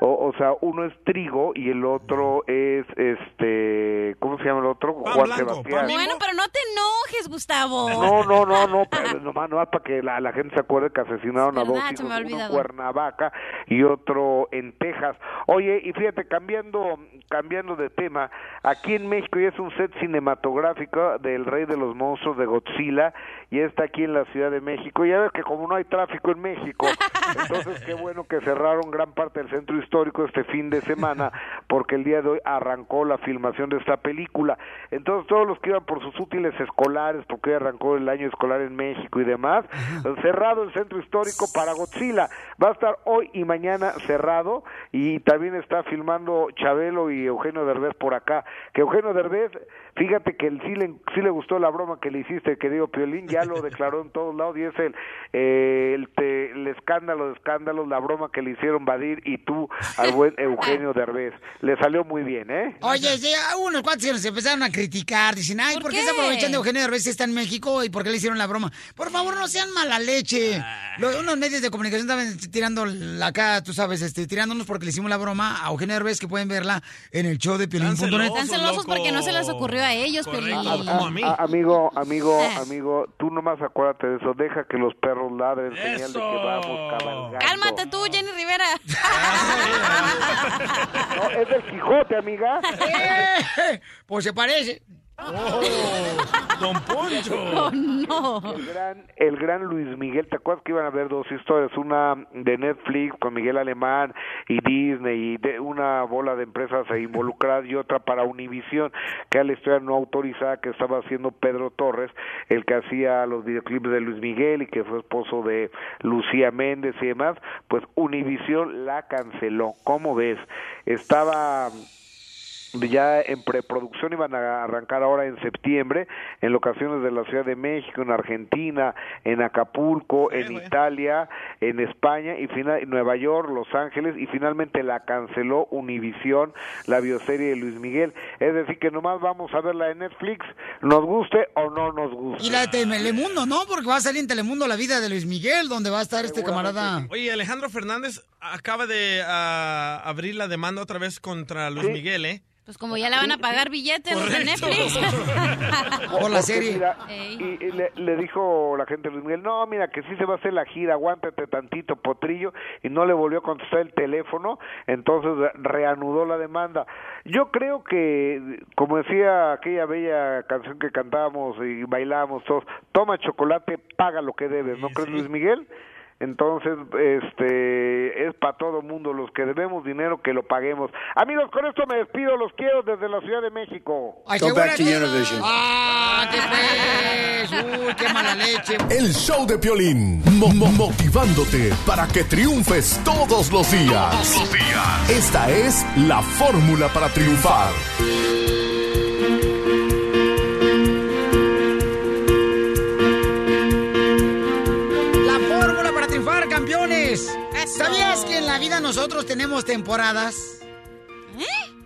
O, o sea, uno es Trigo y el otro es, este, ¿cómo se llama el otro? Juan Sebastián. Bueno, pero no te enojes, Gustavo. No, no, no, no, pero nomás, nomás para que la, la gente se acuerde que asesinaron a dos hijos, uno en. Cuernavaca y otro en Texas. Oye, y fíjate, cambiando, cambiando de tema, aquí en México ya es un set cinematográfico del Rey de los Monstruos de Godzilla, y está aquí en la Ciudad de México. Ya ves que como no hay tráfico en México, entonces qué bueno que cerraron gran parte del centro histórico este fin de semana, porque el día de hoy arrancó la filmación de esta película. Entonces todos los que iban por sus útiles escolares, porque hoy arrancó el año escolar en México y demás, cerrado el centro histórico para Godzilla. Va a estar hoy y mañana cerrado y también está filmando Chabelo y Eugenio Derbez por acá. Que Eugenio Derbez, fíjate que él sí le, sí le gustó la broma que le hiciste, querido Piolín, ya lo declaró en todos lados y es el, eh, el, te- el escándalo de escándalos, la broma que le hicieron Badir y tú al buen Eugenio Derbez. le salió muy bien, ¿eh? Oye, sí, a unos cuantos nos empezaron a criticar, dicen, ay, ¿por, ¿Por qué? se aprovechan de Eugenio Derbez si está en México y por qué le hicieron la broma? Por favor, no sean mala leche. Lo- unos medios de comunicación estaban tirando la acá, tú sabes, este, tirándonos porque le hicimos la broma a Eugenio Derbez que pueden verla en el show de Piolín.net. Están celosos porque no se les ocurrió a ellos, Piolín. A- amigo, amigo, amigo, tú nomás acuérdate de eso. Deja que los perros ladren, señal de que vamos cabalgando. Cálmate tú, Jenny Rivera. No, es del Quijote, amiga. Pues se parece. Don Poncho. no. El gran, el gran Luis Miguel, ¿te acuerdas que iban a haber dos historias? Una de Netflix con Miguel Alemán y Disney y de una bola de empresas involucradas y otra para Univision, que era la historia no autorizada que estaba haciendo Pedro Torres, el que hacía los videoclips de Luis Miguel y que fue esposo de Lucía Méndez y demás, pues Univision la canceló. ¿Cómo ves? Estaba ya en preproducción iban a arrancar ahora en septiembre en locaciones de la Ciudad de México, en Argentina, en Acapulco, en Italia, en España y final, en Nueva York, Los Ángeles y finalmente la canceló Univisión, la bioserie de Luis Miguel. Es decir, que nomás vamos a verla en Netflix, nos guste o no nos guste. Y la de Telemundo, ¿no? Porque va a salir en Telemundo la vida de Luis Miguel, donde va a estar este camarada. Oye, Alejandro Fernández acaba de ah, abrir la demanda otra vez contra Luis Miguel, ¿eh? Pues como ya le van a pagar billetes de. Netflix. Por la serie. mira, y, y le, le dijo la gente de Luis Miguel, no, mira, que sí se va a hacer la gira, aguántate tantito, potrillo, y no le volvió a contestar el teléfono, entonces re- reanudó la demanda. Yo creo que, como decía aquella bella canción que cantábamos y bailábamos todos, toma chocolate, paga lo que debes, ¿no crees Luis Miguel? Entonces, este, es para todo mundo, los que debemos dinero, que lo paguemos. Amigos, con esto me despido, los quiero desde la Ciudad de México. Asegúrate. ¡Ah, qué pez! ¡Uy, qué mala leche! El show de Piolín, mo- mo- motivándote para que triunfes todos los días. Todos los días. Esta es la fórmula para triunfar. ¿Sabías que en la vida nosotros tenemos temporadas? ¿Eh?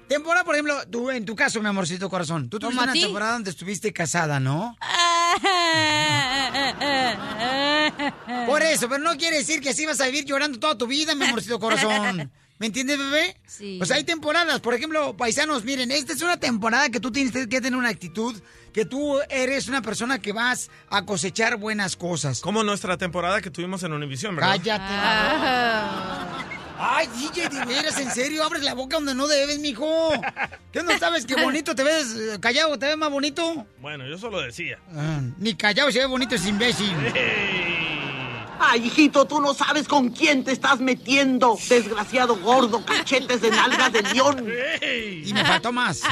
Temporada, por ejemplo, tú, en tu caso, mi amorcito corazón, tú tuviste ¿Como a una temporada donde estuviste casada, ¿no? Por eso, pero no quiere decir que así vas a vivir llorando toda tu vida, mi amorcito corazón. ¿Me entiendes, bebé? Sí. Pues hay temporadas. Por ejemplo, paisanos, miren, esta es una temporada que tú tienes que tener una actitud, que tú eres una persona que vas a cosechar buenas cosas. Como nuestra temporada que tuvimos en Univision, ¿verdad? Cállate. Ay, DJ, de veras, en serio, abres la boca donde no debes, mijo. ¿Qué no sabes qué bonito te ves? eh, Callado, ¿te ves más bonito? Bueno, yo solo decía. Ah, ni callado se ve bonito ese imbécil. Ay, hijito, tú no sabes con quién te estás metiendo. Desgraciado gordo, cachetes de nalgas de león. Y me faltó más.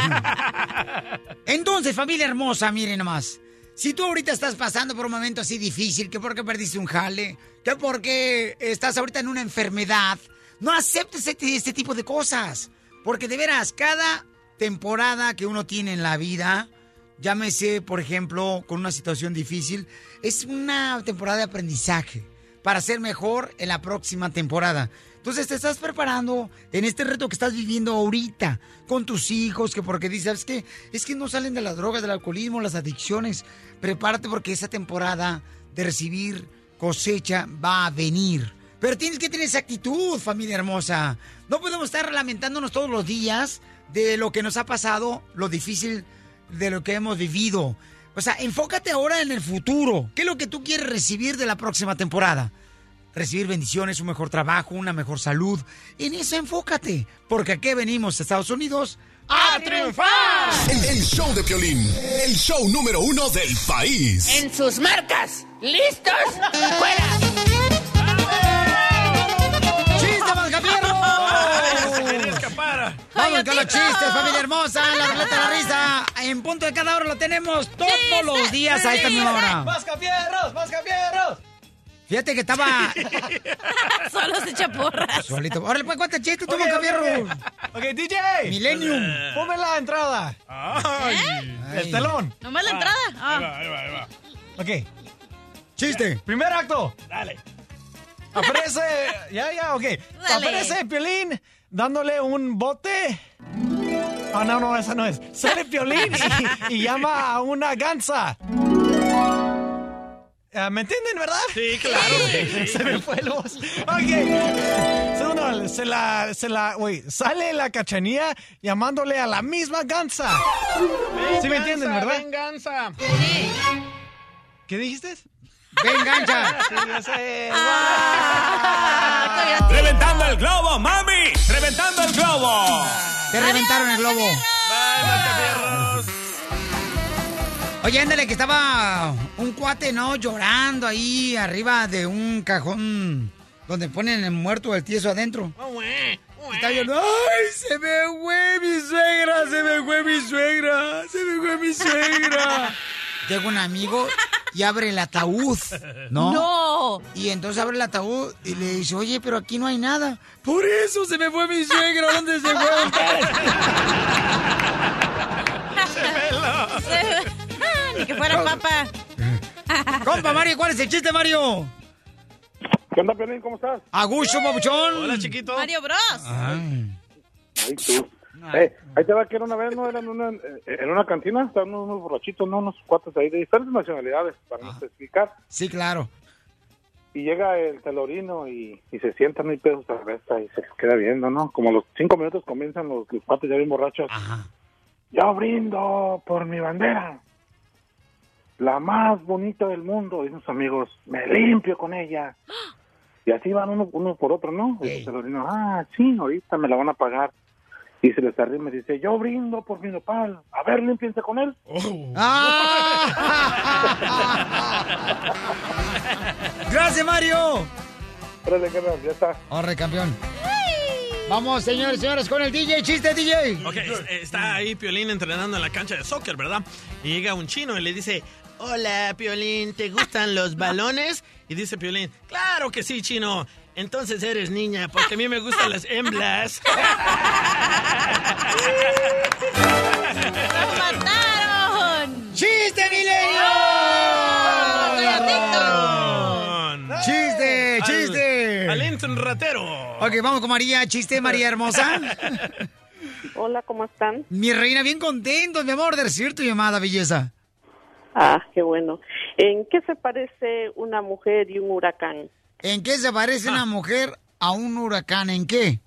Entonces, familia hermosa, miren nomás. Si tú ahorita estás pasando por un momento así difícil, que porque perdiste un jale, que porque estás ahorita en una enfermedad, no aceptes este, este tipo de cosas. Porque de veras, cada temporada que uno tiene en la vida, llámese, por ejemplo, con una situación difícil, es una temporada de aprendizaje para ser mejor en la próxima temporada. Entonces te estás preparando en este reto que estás viviendo ahorita con tus hijos, que porque dices, ¿sabes qué? Es que no salen de las drogas, del alcoholismo, las adicciones. Prepárate porque esa temporada de recibir cosecha va a venir. Pero tienes que tener esa actitud, familia hermosa. No podemos estar lamentándonos todos los días de lo que nos ha pasado, lo difícil de lo que hemos vivido. O sea, enfócate ahora en el futuro. ¿Qué es lo que tú quieres recibir de la próxima temporada? Recibir bendiciones, un mejor trabajo, una mejor salud. En eso enfócate. Porque aquí venimos a Estados Unidos a triunfar. El, el show de Piolín, el show número uno del país. En sus marcas. ¿Listos? ¡Fuera! ¡Chiste, Mascafierro! Vamos con los chistes, familia hermosa. La ruleta de la risa. En punto de cada hora lo tenemos todos los días a esta misma hora. ¡Mascafierros! ¡Mascafierros! Fíjate que estaba Solo se echa porras. solito. Órale, pues, cuánta chiste tú, Ok, Mascafierro. ok, DJ. Millennium. Ponme la entrada. Ay. El telón. ¿Nomás la Ah, entrada? Ahí Ah. va, ahí va, ahí va. Ok. Chiste. Primer acto. Dale. Aparece. ya, ya, ok. Dale. Aparece Piolín dándole un bote. Oh, no, no, esa no es. Sale Piolín y, y llama a una gansa. Ah, ¿Me entienden, verdad? Sí, claro. sí, sí. Se me fue el voz. Ok. Segundo, se la, se la, güey, sale la cachanía llamándole a la misma gansa. ¿Sí me entienden, verdad? Venganza. ¿Qué dijiste? Venganza. Es. ¡Reventando el globo, mami! ¡Reventando el globo! Te reventaron el globo. Oye, ándale, que estaba un cuate, ¿no? Llorando ahí arriba de un cajón donde ponen el muerto del tieso adentro. Está llorando. ¡Ay, se me fue mi suegra! ¡Se me fue mi suegra! ¡Se me fue mi suegra! Llega un amigo y abre el ataúd, ¿no? ¡No! Y entonces abre el ataúd y le dice, oye, pero aquí no hay nada. Por eso se me fue mi suegra. ¿Dónde se fue? Ni que fuera papa. Compa, Mario, ¿cuál es el chiste, Mario? ¿Qué onda, Piolín? ¿Cómo estás? Agucho, papuchón. Hola, chiquito. Mario Bros. Ay, tú. Eh, ahí te va que era una vez, ¿no? Era en una, eh, en una cantina, estaban unos, borrachitos, ¿no? Unos cuates ahí de diferentes nacionalidades, para no especificar. Sí, claro. Y llega el telorino y, y se sienta y pedo cerveza y se queda viendo, ¿no? Como a los cinco minutos comienzan los, los cuates ya bien borrachos. Yo brindo por mi bandera. La más bonita del mundo, dicen sus amigos. Me limpio con ella. Y así van uno, uno por otro, ¿no? Y el telorino, ah, sí, ahorita me la van a pagar. Y se les arriba y me dice, yo brindo por mi nopal. A ver, límpiense con él. ¡Gracias, Mario! Órale, carnal, ya está. Orre, campeón. Vamos, señores y señores, con el DJ. ¡Chiste, DJ! Ok, es- está ahí Piolín entrenando en la cancha de soccer, ¿verdad? Y llega un chino y le dice, hola Piolín, ¿te gustan los balones? Y dice Piolín, claro que sí, chino. Entonces eres niña, porque a mí me gustan las hembras. ¡Lo mataron! ¡Chiste, ¡Gordito! ¡Chiste, chiste! Al, al ratero. Ok, vamos con María. Chiste, María hermosa. Hola, ¿cómo están? Mi reina, bien contentos, mi amor, de recibir tu llamada, belleza. Ah, qué bueno. ¿En qué se parece una mujer y un huracán? ¿En qué se parece una mujer a un huracán? ¿En qué?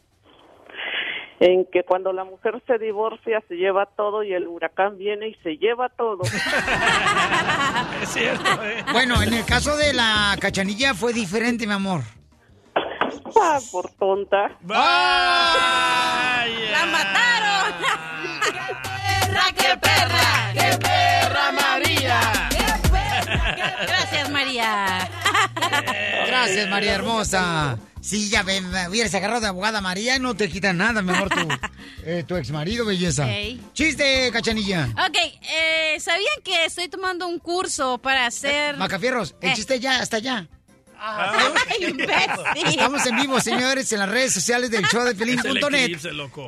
En que cuando la mujer se divorcia se lleva todo y el huracán viene y se lleva todo. Es cierto, ¿eh? Bueno, en el caso de la cachanilla fue diferente, mi amor. Ah, por tonta. ¡La mataron! ¡Perra, qué perra! ¡Qué perra! Gracias, María. Gracias, María hermosa. Sí, ya ven, hubieras agarrado de abogada María, no te quita nada, mi amor, tu, eh, tu ex marido, belleza. Chiste, cachanilla. Ok, eh, ¿sabían que estoy tomando un curso para hacer... Macafierros, el Eh. chiste ya, hasta allá. ¡Ay, imbécil! Estamos en vivo, señores, en las redes sociales del show de Pelín.net.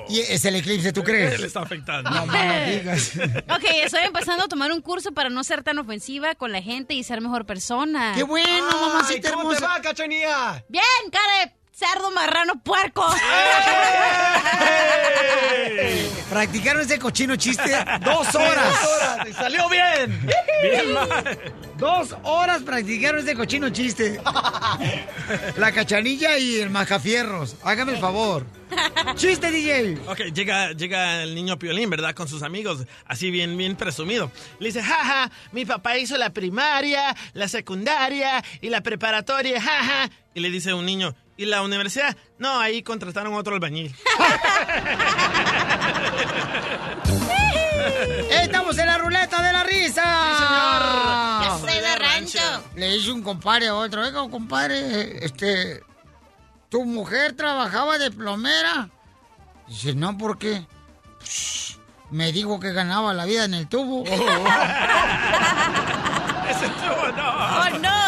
Y es el eclipse, ¿tú crees? Le está afectando. No, no digas. Ok, estoy empezando a tomar un curso para no ser tan ofensiva con la gente y ser mejor persona. ¡Qué bueno, mamacita ¿Cómo te hermosa! va, cachanía? Bien, cara de cerdo marrano puerco. Practicaron ese cochino chiste dos Dos horas. horas, y salió bien. Bien mal. Dos horas practicaron ese cochino chiste. La cachanilla y el majafierros. Hágame el favor. Chiste, DJ. Ok, llega, llega el niño Piolín, ¿verdad? Con sus amigos, así bien, bien presumido. Le dice, jaja, mi papá hizo la primaria, la secundaria y la preparatoria, jaja. Y le dice un niño, ¿y la universidad? No, ahí contrataron otro albañil. Estamos en la ruleta de la risa. Yo soy de rancho. Le dice un compadre a otro, oiga, compadre, este, ¿tu mujer trabajaba de plomera? Dice, no, ¿por qué? "Pues, me dijo que ganaba la vida en el tubo. Ese tubo no. Oh, no,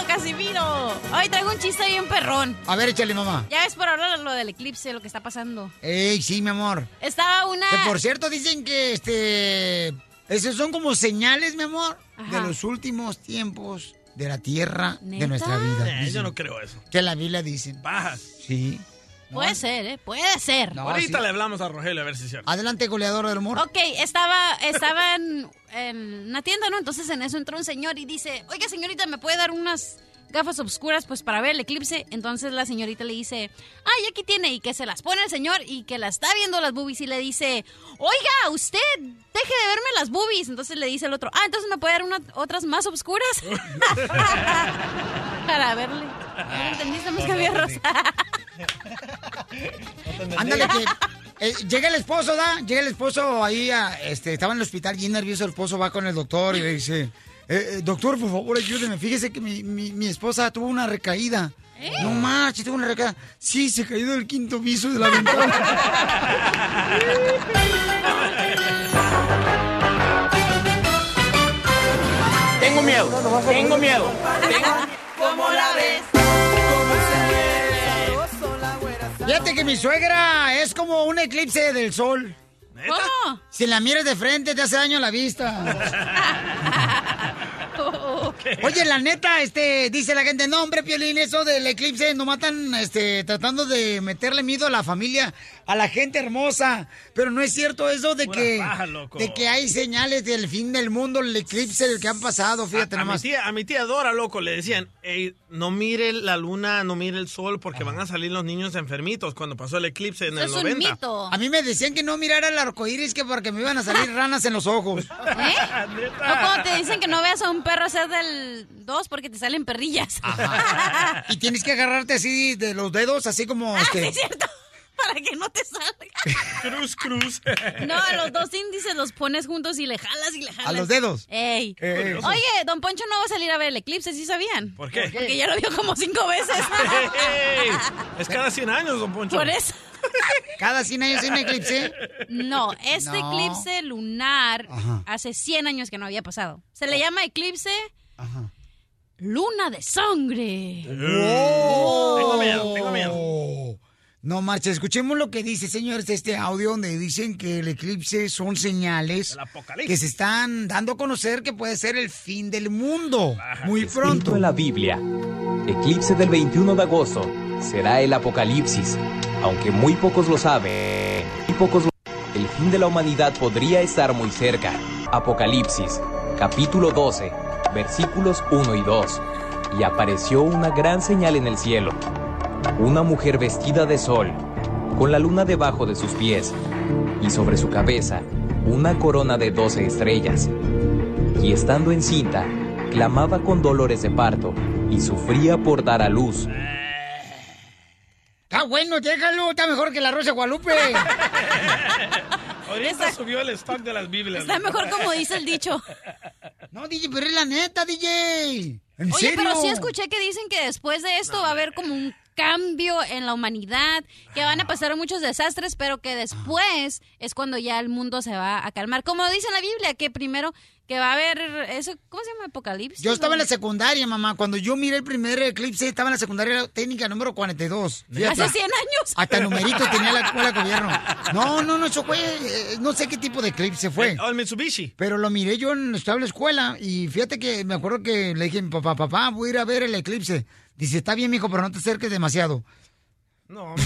Hoy traigo un chiste bien perrón. A ver, échale, mamá. Ya ves por ahora lo del eclipse, lo que está pasando. Ey, sí, mi amor. Estaba una... Que por cierto dicen que este esos son como señales, mi amor, Ajá. de los últimos tiempos de la tierra de nuestra vida. Eh, yo Dicen no creo eso. Que la Biblia dice. Bajas. Sí. Puede ser, ¿eh? Puede ser. Ahorita le hablamos a Rogelio a ver si es cierto. Adelante, goleador del humor. Ok, estaba, estaba en, en una tienda, ¿no? Entonces en eso entró un señor y dice, oiga señorita, ¿me puede dar unas gafas oscuras pues para ver el eclipse? Entonces la señorita le dice, ay, aquí tiene, y que se las pone el señor y que la está viendo las boobies y le dice, oiga, usted, deje de verme las boobies. Entonces le dice el otro, ah, entonces me puede dar una- otras más oscuras para verle. ¿No entendiste, más que rosa? Ándale, que eh, llega el esposo, ¿da? Llega el esposo ahí, a- este, estaba en el hospital bien nervioso, el esposo va con el doctor y le dice, eh, eh, doctor, por favor, ayúdeme, fíjese que mi, mi- mi esposa tuvo una recaída. No manches, tuvo una recaída. Sí, se cayó del quinto piso de la ventana. Tengo miedo, tengo miedo. ¿Cómo la ves? Fíjate que mi suegra es como un eclipse del sol. ¿Cómo? Si la miras de frente te hace daño a la vista. Oye, la neta, este, dice la gente, no, hombre, Piolín, eso del eclipse, no matan, este, tratando de meterle miedo a la familia, a la gente hermosa. Pero no es cierto eso de Pura que, paja, de que hay señales del fin del mundo, el eclipse del que han pasado, fíjate a, mi nomás. tía, a mi tía Dora, loco, le decían, "Ey, no mire la luna, no mire el sol, porque van a salir los niños enfermitos cuando pasó el eclipse en el 90. A mí me decían que no mirara el arco iris que porque me iban a salir ranas en los ojos. ¿Eh? O como te dicen que no veas a un perro hacer del 2 porque te salen perrillas. Y tienes que agarrarte así de los dedos, así como este. Ah, Sí, es cierto. Para que no te salga. Cruz, cruz. No, a los dos índices los pones juntos y le jalas y le jalas. A los dedos. Ey. Ey. Oye, Don Poncho no va a salir a ver el eclipse, ¿sí sabían? ¿Por qué? Porque ya lo vio como cinco veces. Ey, es cada 100 años, don Poncho. Por eso. ¿Cada 100 años hay un eclipse? No, este No. eclipse lunar Ajá. hace 100 años que no había pasado. Se le llama eclipse luna de sangre. Tengo miedo, tengo miedo. No marcha, escuchemos lo que dice, señores, este audio donde dicen que el eclipse son señales que se están dando a conocer que puede ser el fin del mundo muy Escrito pronto. en la Biblia, eclipse del 21 de agosto será el apocalipsis, aunque muy pocos lo saben. Muy pocos lo- El fin de la humanidad podría estar muy cerca. Apocalipsis, capítulo 12, versículos 1 y 2. Y apareció una gran señal en el cielo. Una mujer vestida de sol, con la luna debajo de sus pies, y sobre su cabeza una corona de 12 estrellas y estando encinta, clamaba con dolores de parto y sufría por dar a luz. Está bueno, déjalo, está mejor que la Rosa de Guadalupe. Ahorita subió el stock de las Biblias. Está mejor como dice el dicho. No, DJ, pero es la neta, DJ. ¿En Oye, serio? pero sí escuché que dicen que después de esto va a haber como un cambio en la humanidad, que van a pasar muchos desastres, pero que después es cuando ya el mundo se va a calmar. Como dice la Biblia, que primero que va a haber eso, ¿cómo se llama? Apocalipsis. Yo estaba en la secundaria, mamá. Cuando yo miré el primer eclipse, estaba en la secundaria técnica número 42. Fíjate. Hace 100 años. Hasta numerito tenía la escuela de gobierno. No, no, no, eso fue, eh, no sé qué tipo de eclipse fue. Oh, el Mitsubishi. Pero lo miré yo en estaba en la escuela y fíjate que me acuerdo que le dije a mi papá, papá, voy a ir a ver el eclipse. Dice, está bien, mijo, pero no te acerques demasiado. No.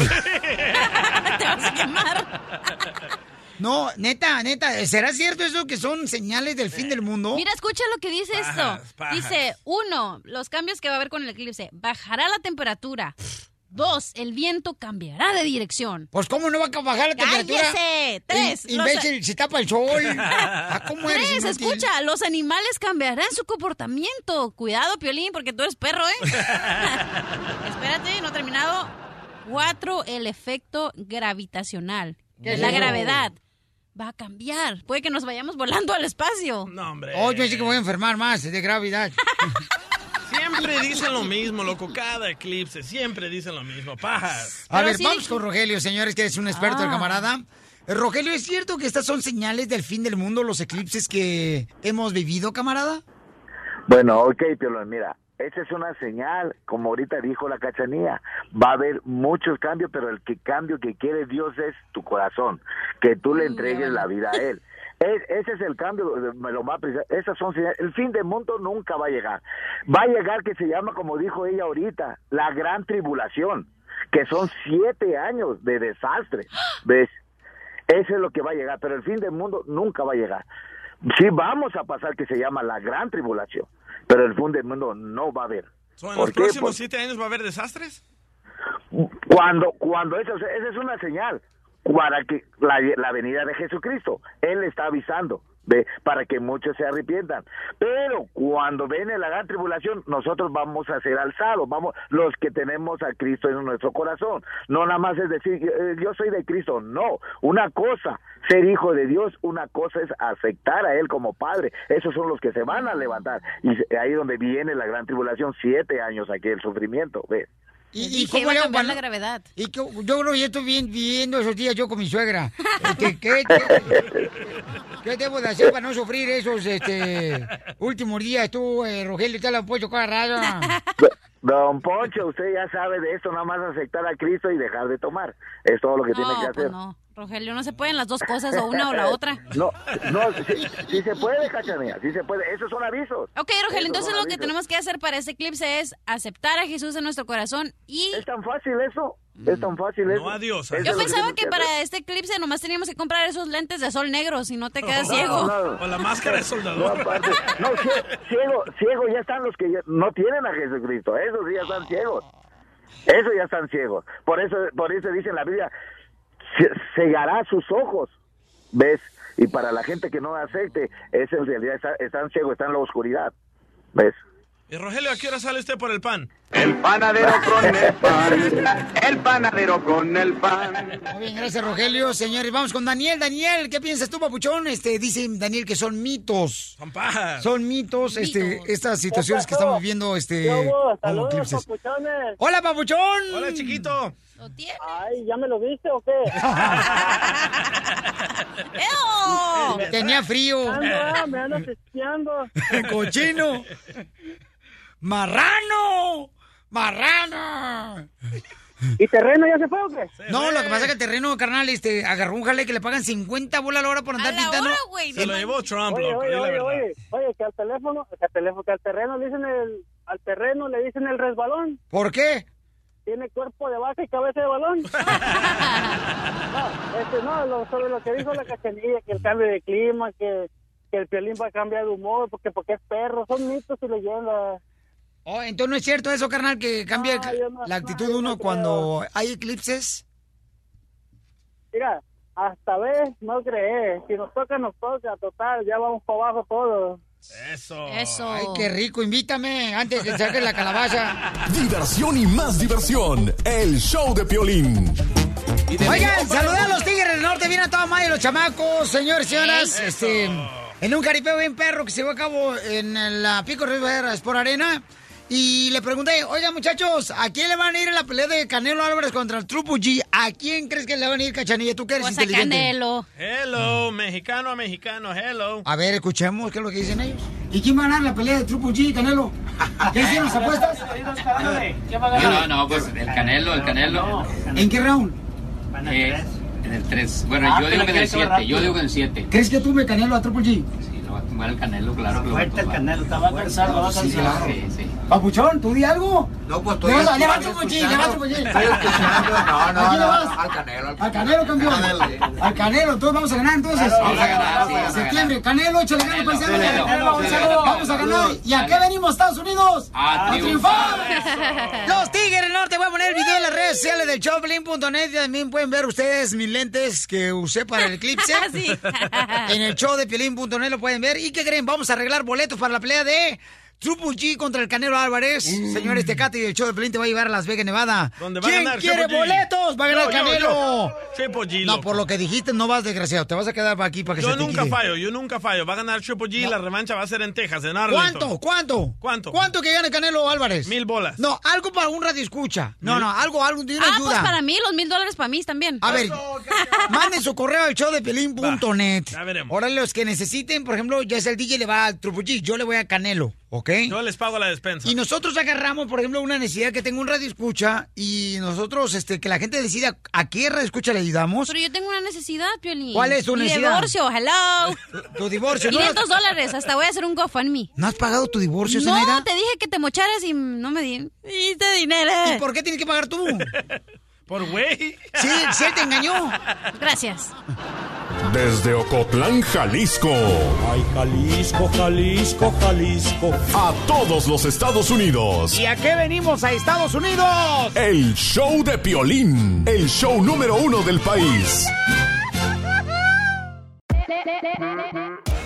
Te vas a quemar. No, neta, neta, ¿será cierto eso que son señales del fin del mundo? Mira, escucha lo que dice Pajas, esto. pajas. Dice, uno, los cambios que va a haber con el eclipse. Bajará la temperatura. Dos, el viento cambiará de dirección. Pues, ¿cómo no va a bajar la temperatura? ¡Cállese! Tres. In- los- imbécil, se tapa el sol. Ah, ¿Cómo eres, Tres, inútil? escucha, los animales cambiarán su comportamiento. Cuidado, Piolín, porque tú eres perro, ¿eh? Espérate, no he terminado. Cuatro, el efecto gravitacional. ¿Qué es la gravedad va a cambiar. Puede que nos vayamos volando al espacio. No, hombre. Oh, yo sí que voy a enfermar más de gravedad. Siempre dicen lo mismo, loco. Cada eclipse, siempre dicen lo mismo. Pajas. A ver, vamos con Rogelio, señores, que es un experto, el Ah. camarada. Eh, Rogelio, ¿es cierto que estas son señales del fin del mundo, los eclipses que hemos vivido, camarada? Bueno, ok, Piolín, mira, esa es una señal, como ahorita dijo la cachanía, va a haber muchos cambios, pero el que cambio que quiere Dios es tu corazón, que tú le entregues la vida a Él. Es- ese es el cambio, me lo va a precisar. Esas son. El fin del mundo nunca va a llegar. Va a llegar que se llama, como dijo ella ahorita, la gran tribulación. que son siete años de desastre, ¿ves? Eso es lo que va a llegar, pero el fin del mundo nunca va a llegar. Sí vamos a pasar que se llama la gran tribulación, pero el fin del mundo no va a haber. ¿En ¿Por los qué? próximos Pues, siete años va a haber desastres? cuando cuando eso esa es una señal para que la, la venida de Jesucristo. Él está avisando ¿ve? para que muchos se arrepientan. Pero cuando viene la gran tribulación nosotros vamos a ser alzados vamos los que tenemos a Cristo en nuestro corazón. No nada más es decir eh, yo soy de Cristo no. Una cosa ser hijo de Dios una cosa es aceptar a él como padre. Esos son los que se van a levantar. Y ahí donde viene la gran tribulación siete años aquí el sufrimiento ¿ves? ¿Y, y Dije, cómo le la gravedad. Y que, yo creo que ya estoy bien, viviendo esos días yo con mi suegra. Este, ¿qué, qué, qué debo de hacer para no sufrir esos este, últimos días? Tú, eh, Rogelio, te lo has puesto cada rato. Don Poncho, usted ya sabe de esto, nada más aceptar a Cristo y dejar de tomar. Es todo lo que tiene que No, hacer. pues no. Rogelio, no se pueden las dos cosas, o una o la otra. No, no, sí, sí se puede, cachanilla, sí se puede. Esos son avisos. Ok, Rogelio, Esos entonces lo que tenemos que hacer para este eclipse es aceptar a Jesús en nuestro corazón y... Es tan fácil eso, es tan fácil eso. No adiós. Eso Yo que pensaba que para este eclipse nomás teníamos que comprar esos lentes de sol negros y no te quedas ciego. No, O la máscara de no, soldador. aparte, no, cie- ciego, ciego ya están los que ya no tienen a Jesucristo, esos ya están ciegos. Esos ya están ciegos. Por eso, por eso dice en la Biblia, "Ce- cegará sus ojos. ¿Ves? Y para la gente que no acepte, es en realidad está- están ciegos, están en la oscuridad. ¿Ves? ¿Y Rogelio, a qué hora sale usted por el pan? El panadero con el pan. El panadero con el pan. Muy bien, gracias, Rogelio. Señores, vamos con Daniel. Daniel, ¿qué piensas tú, papuchón? Este, dice Daniel que son mitos. Son pajas. Son mitos, este, estas situaciones que estamos viviendo, este, papuchones. Hola, papuchón. Hola, chiquito. Ay, ¿ya me lo viste o qué? ¡Eo! Tenía frío. Ando, me andas espiando. Cochino. Marrano. Marrano. ¿Y terreno ya se fue o qué? No, lo que pasa es que el terreno, carnal, este, agarró un jale que le pagan 50 bolas a la hora por andar pintando. hora. Se lo llevó Trump, Oye, loco, oye, la oye, oye, oye, que al teléfono, que al teléfono, que al terreno le dicen el, al terreno le dicen el resbalón. ¿Por qué? Tiene cuerpo de vaca y cabeza de balón. no, este, no, lo- sobre lo que dijo la cachanilla, que el cambio de clima, que, que el piolín va a cambiar de humor, porque porque es perro, son mitos y leyendas. Oh, entonces no es cierto eso, carnal, que cambia No, yo no- la actitud no, de uno no cuando hay eclipses. Mira, hasta vez no crees, si nos toca, nos toca, total, ya vamos para abajo todos. Eso. Eso. Ay, qué rico, invítame antes que saques la calabaza. Diversión y más diversión. El show de Piolín. Oigan, saludé a los Tigres del Norte, vienen a toda madre los chamacos, señores, señoras. Este, en un caripeo bien perro que se llevó a cabo en la Pico Rivera Sport Arena. Y le pregunté, oigan muchachos, ¿a quién le van a ir en la pelea de Canelo Álvarez contra el Trupo G? ¿A quién crees que le van a ir, Cachanilla? ¿Tú que eres Pues a inteligente? Canelo. Hello, mexicano a mexicano, hello. A ver, escuchemos qué es lo que dicen ellos. ¿Y quién va a ganar la pelea de Trupo G y Canelo? ¿Qué hicieron las apuestas? No, no, pues el Canelo, el Canelo. ¿En qué round? eh, en el 3. Bueno, yo digo que en el 7. Yo digo que en el 7. ¿Crees que tumbe Canelo a Triple G? Sí, lo va a tumbar el Canelo, claro que lo va a Fuerte el. Canelo, te va a cansar, lo va a Sí. Sí, sí. Papuchón, ¿tú di algo? No, pues Le vas a- le vas a Triple G, le vas a Triple G. Estoy escuchando. No, no, ¿A quién le no, vas? al Canelo. Al Canelo, campeón. Al Canelo, todos vamos a ganar entonces. Vamos a ganar, sí, vamos a Septiembre, Canelo, échale ganas, Canelo, paisanos. Canelo, Canelo. Vamos a ganar. ¿Y a qué venimos, Estados Unidos? A triunfar. Los Tigres del Norte, voy a poner el video en las redes sociales del Choplin.net. También pueden ver ustedes mis lentes que usé para el eclipse. Sí. En el show de Piolín.net lo pueden ver. ¿Y qué creen? Vamos a arreglar boletos para la pelea de Triple G contra el Canelo Álvarez. Señores Tecate y el show de Piolín te va a llevar a Las Vegas, Nevada. ¿Dónde va a ¿Quién ganar quiere Triple G? boletos? Va a ganar Yo, yo, Canelo. yo. G, No, por lo que dijiste, no vas desgraciado. Te vas a quedar aquí para que Yo se te nunca fallo, yo nunca fallo. Va a ganar Triple G, la revancha va a ser en Texas, en Arlington. ¿Cuánto? ¿Cuánto? ¿Cuánto? ¿Cuánto que gane Canelo Álvarez? Mil bolas. No, algo para un radio escucha. No, no, algo, algo de una Ah, ayuda. pues para mí, los mil dólares para mí también. A ver, manden su correo al show de pelín.net. ya veremos. Ahora los que necesiten, por ejemplo, ya sea el DJ le va al Triple G, yo le voy a Canelo. ¿Ok? Yo les pago la despensa. Y nosotros agarramos, por ejemplo, una necesidad que tengo un radio escucha y nosotros, este, que la gente decida a qué radio escucha le ayudamos. Pero yo tengo una necesidad, Piolín. ¿Cuál es tu Mi necesidad? divorcio, hello. Tu divorcio, ¿no? 500 dólares, hasta voy a hacer un GoFundMe. ¿No has pagado tu divorcio, No, Zenaida? te dije que te mocharas y no me di. Diste dinero. ¿Y por qué tienes que pagar tú? Por güey. Sí, sí, te engañó. Gracias. Desde Ocotlán, Jalisco. Ay, Jalisco, Jalisco, Jalisco. A todos los Estados Unidos. ¿Y a qué venimos a Estados Unidos? El show de Piolín. El show número uno del país.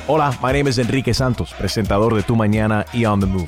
Hola, my name is Enrique Santos, presentador de Tu Mañana y On the Move.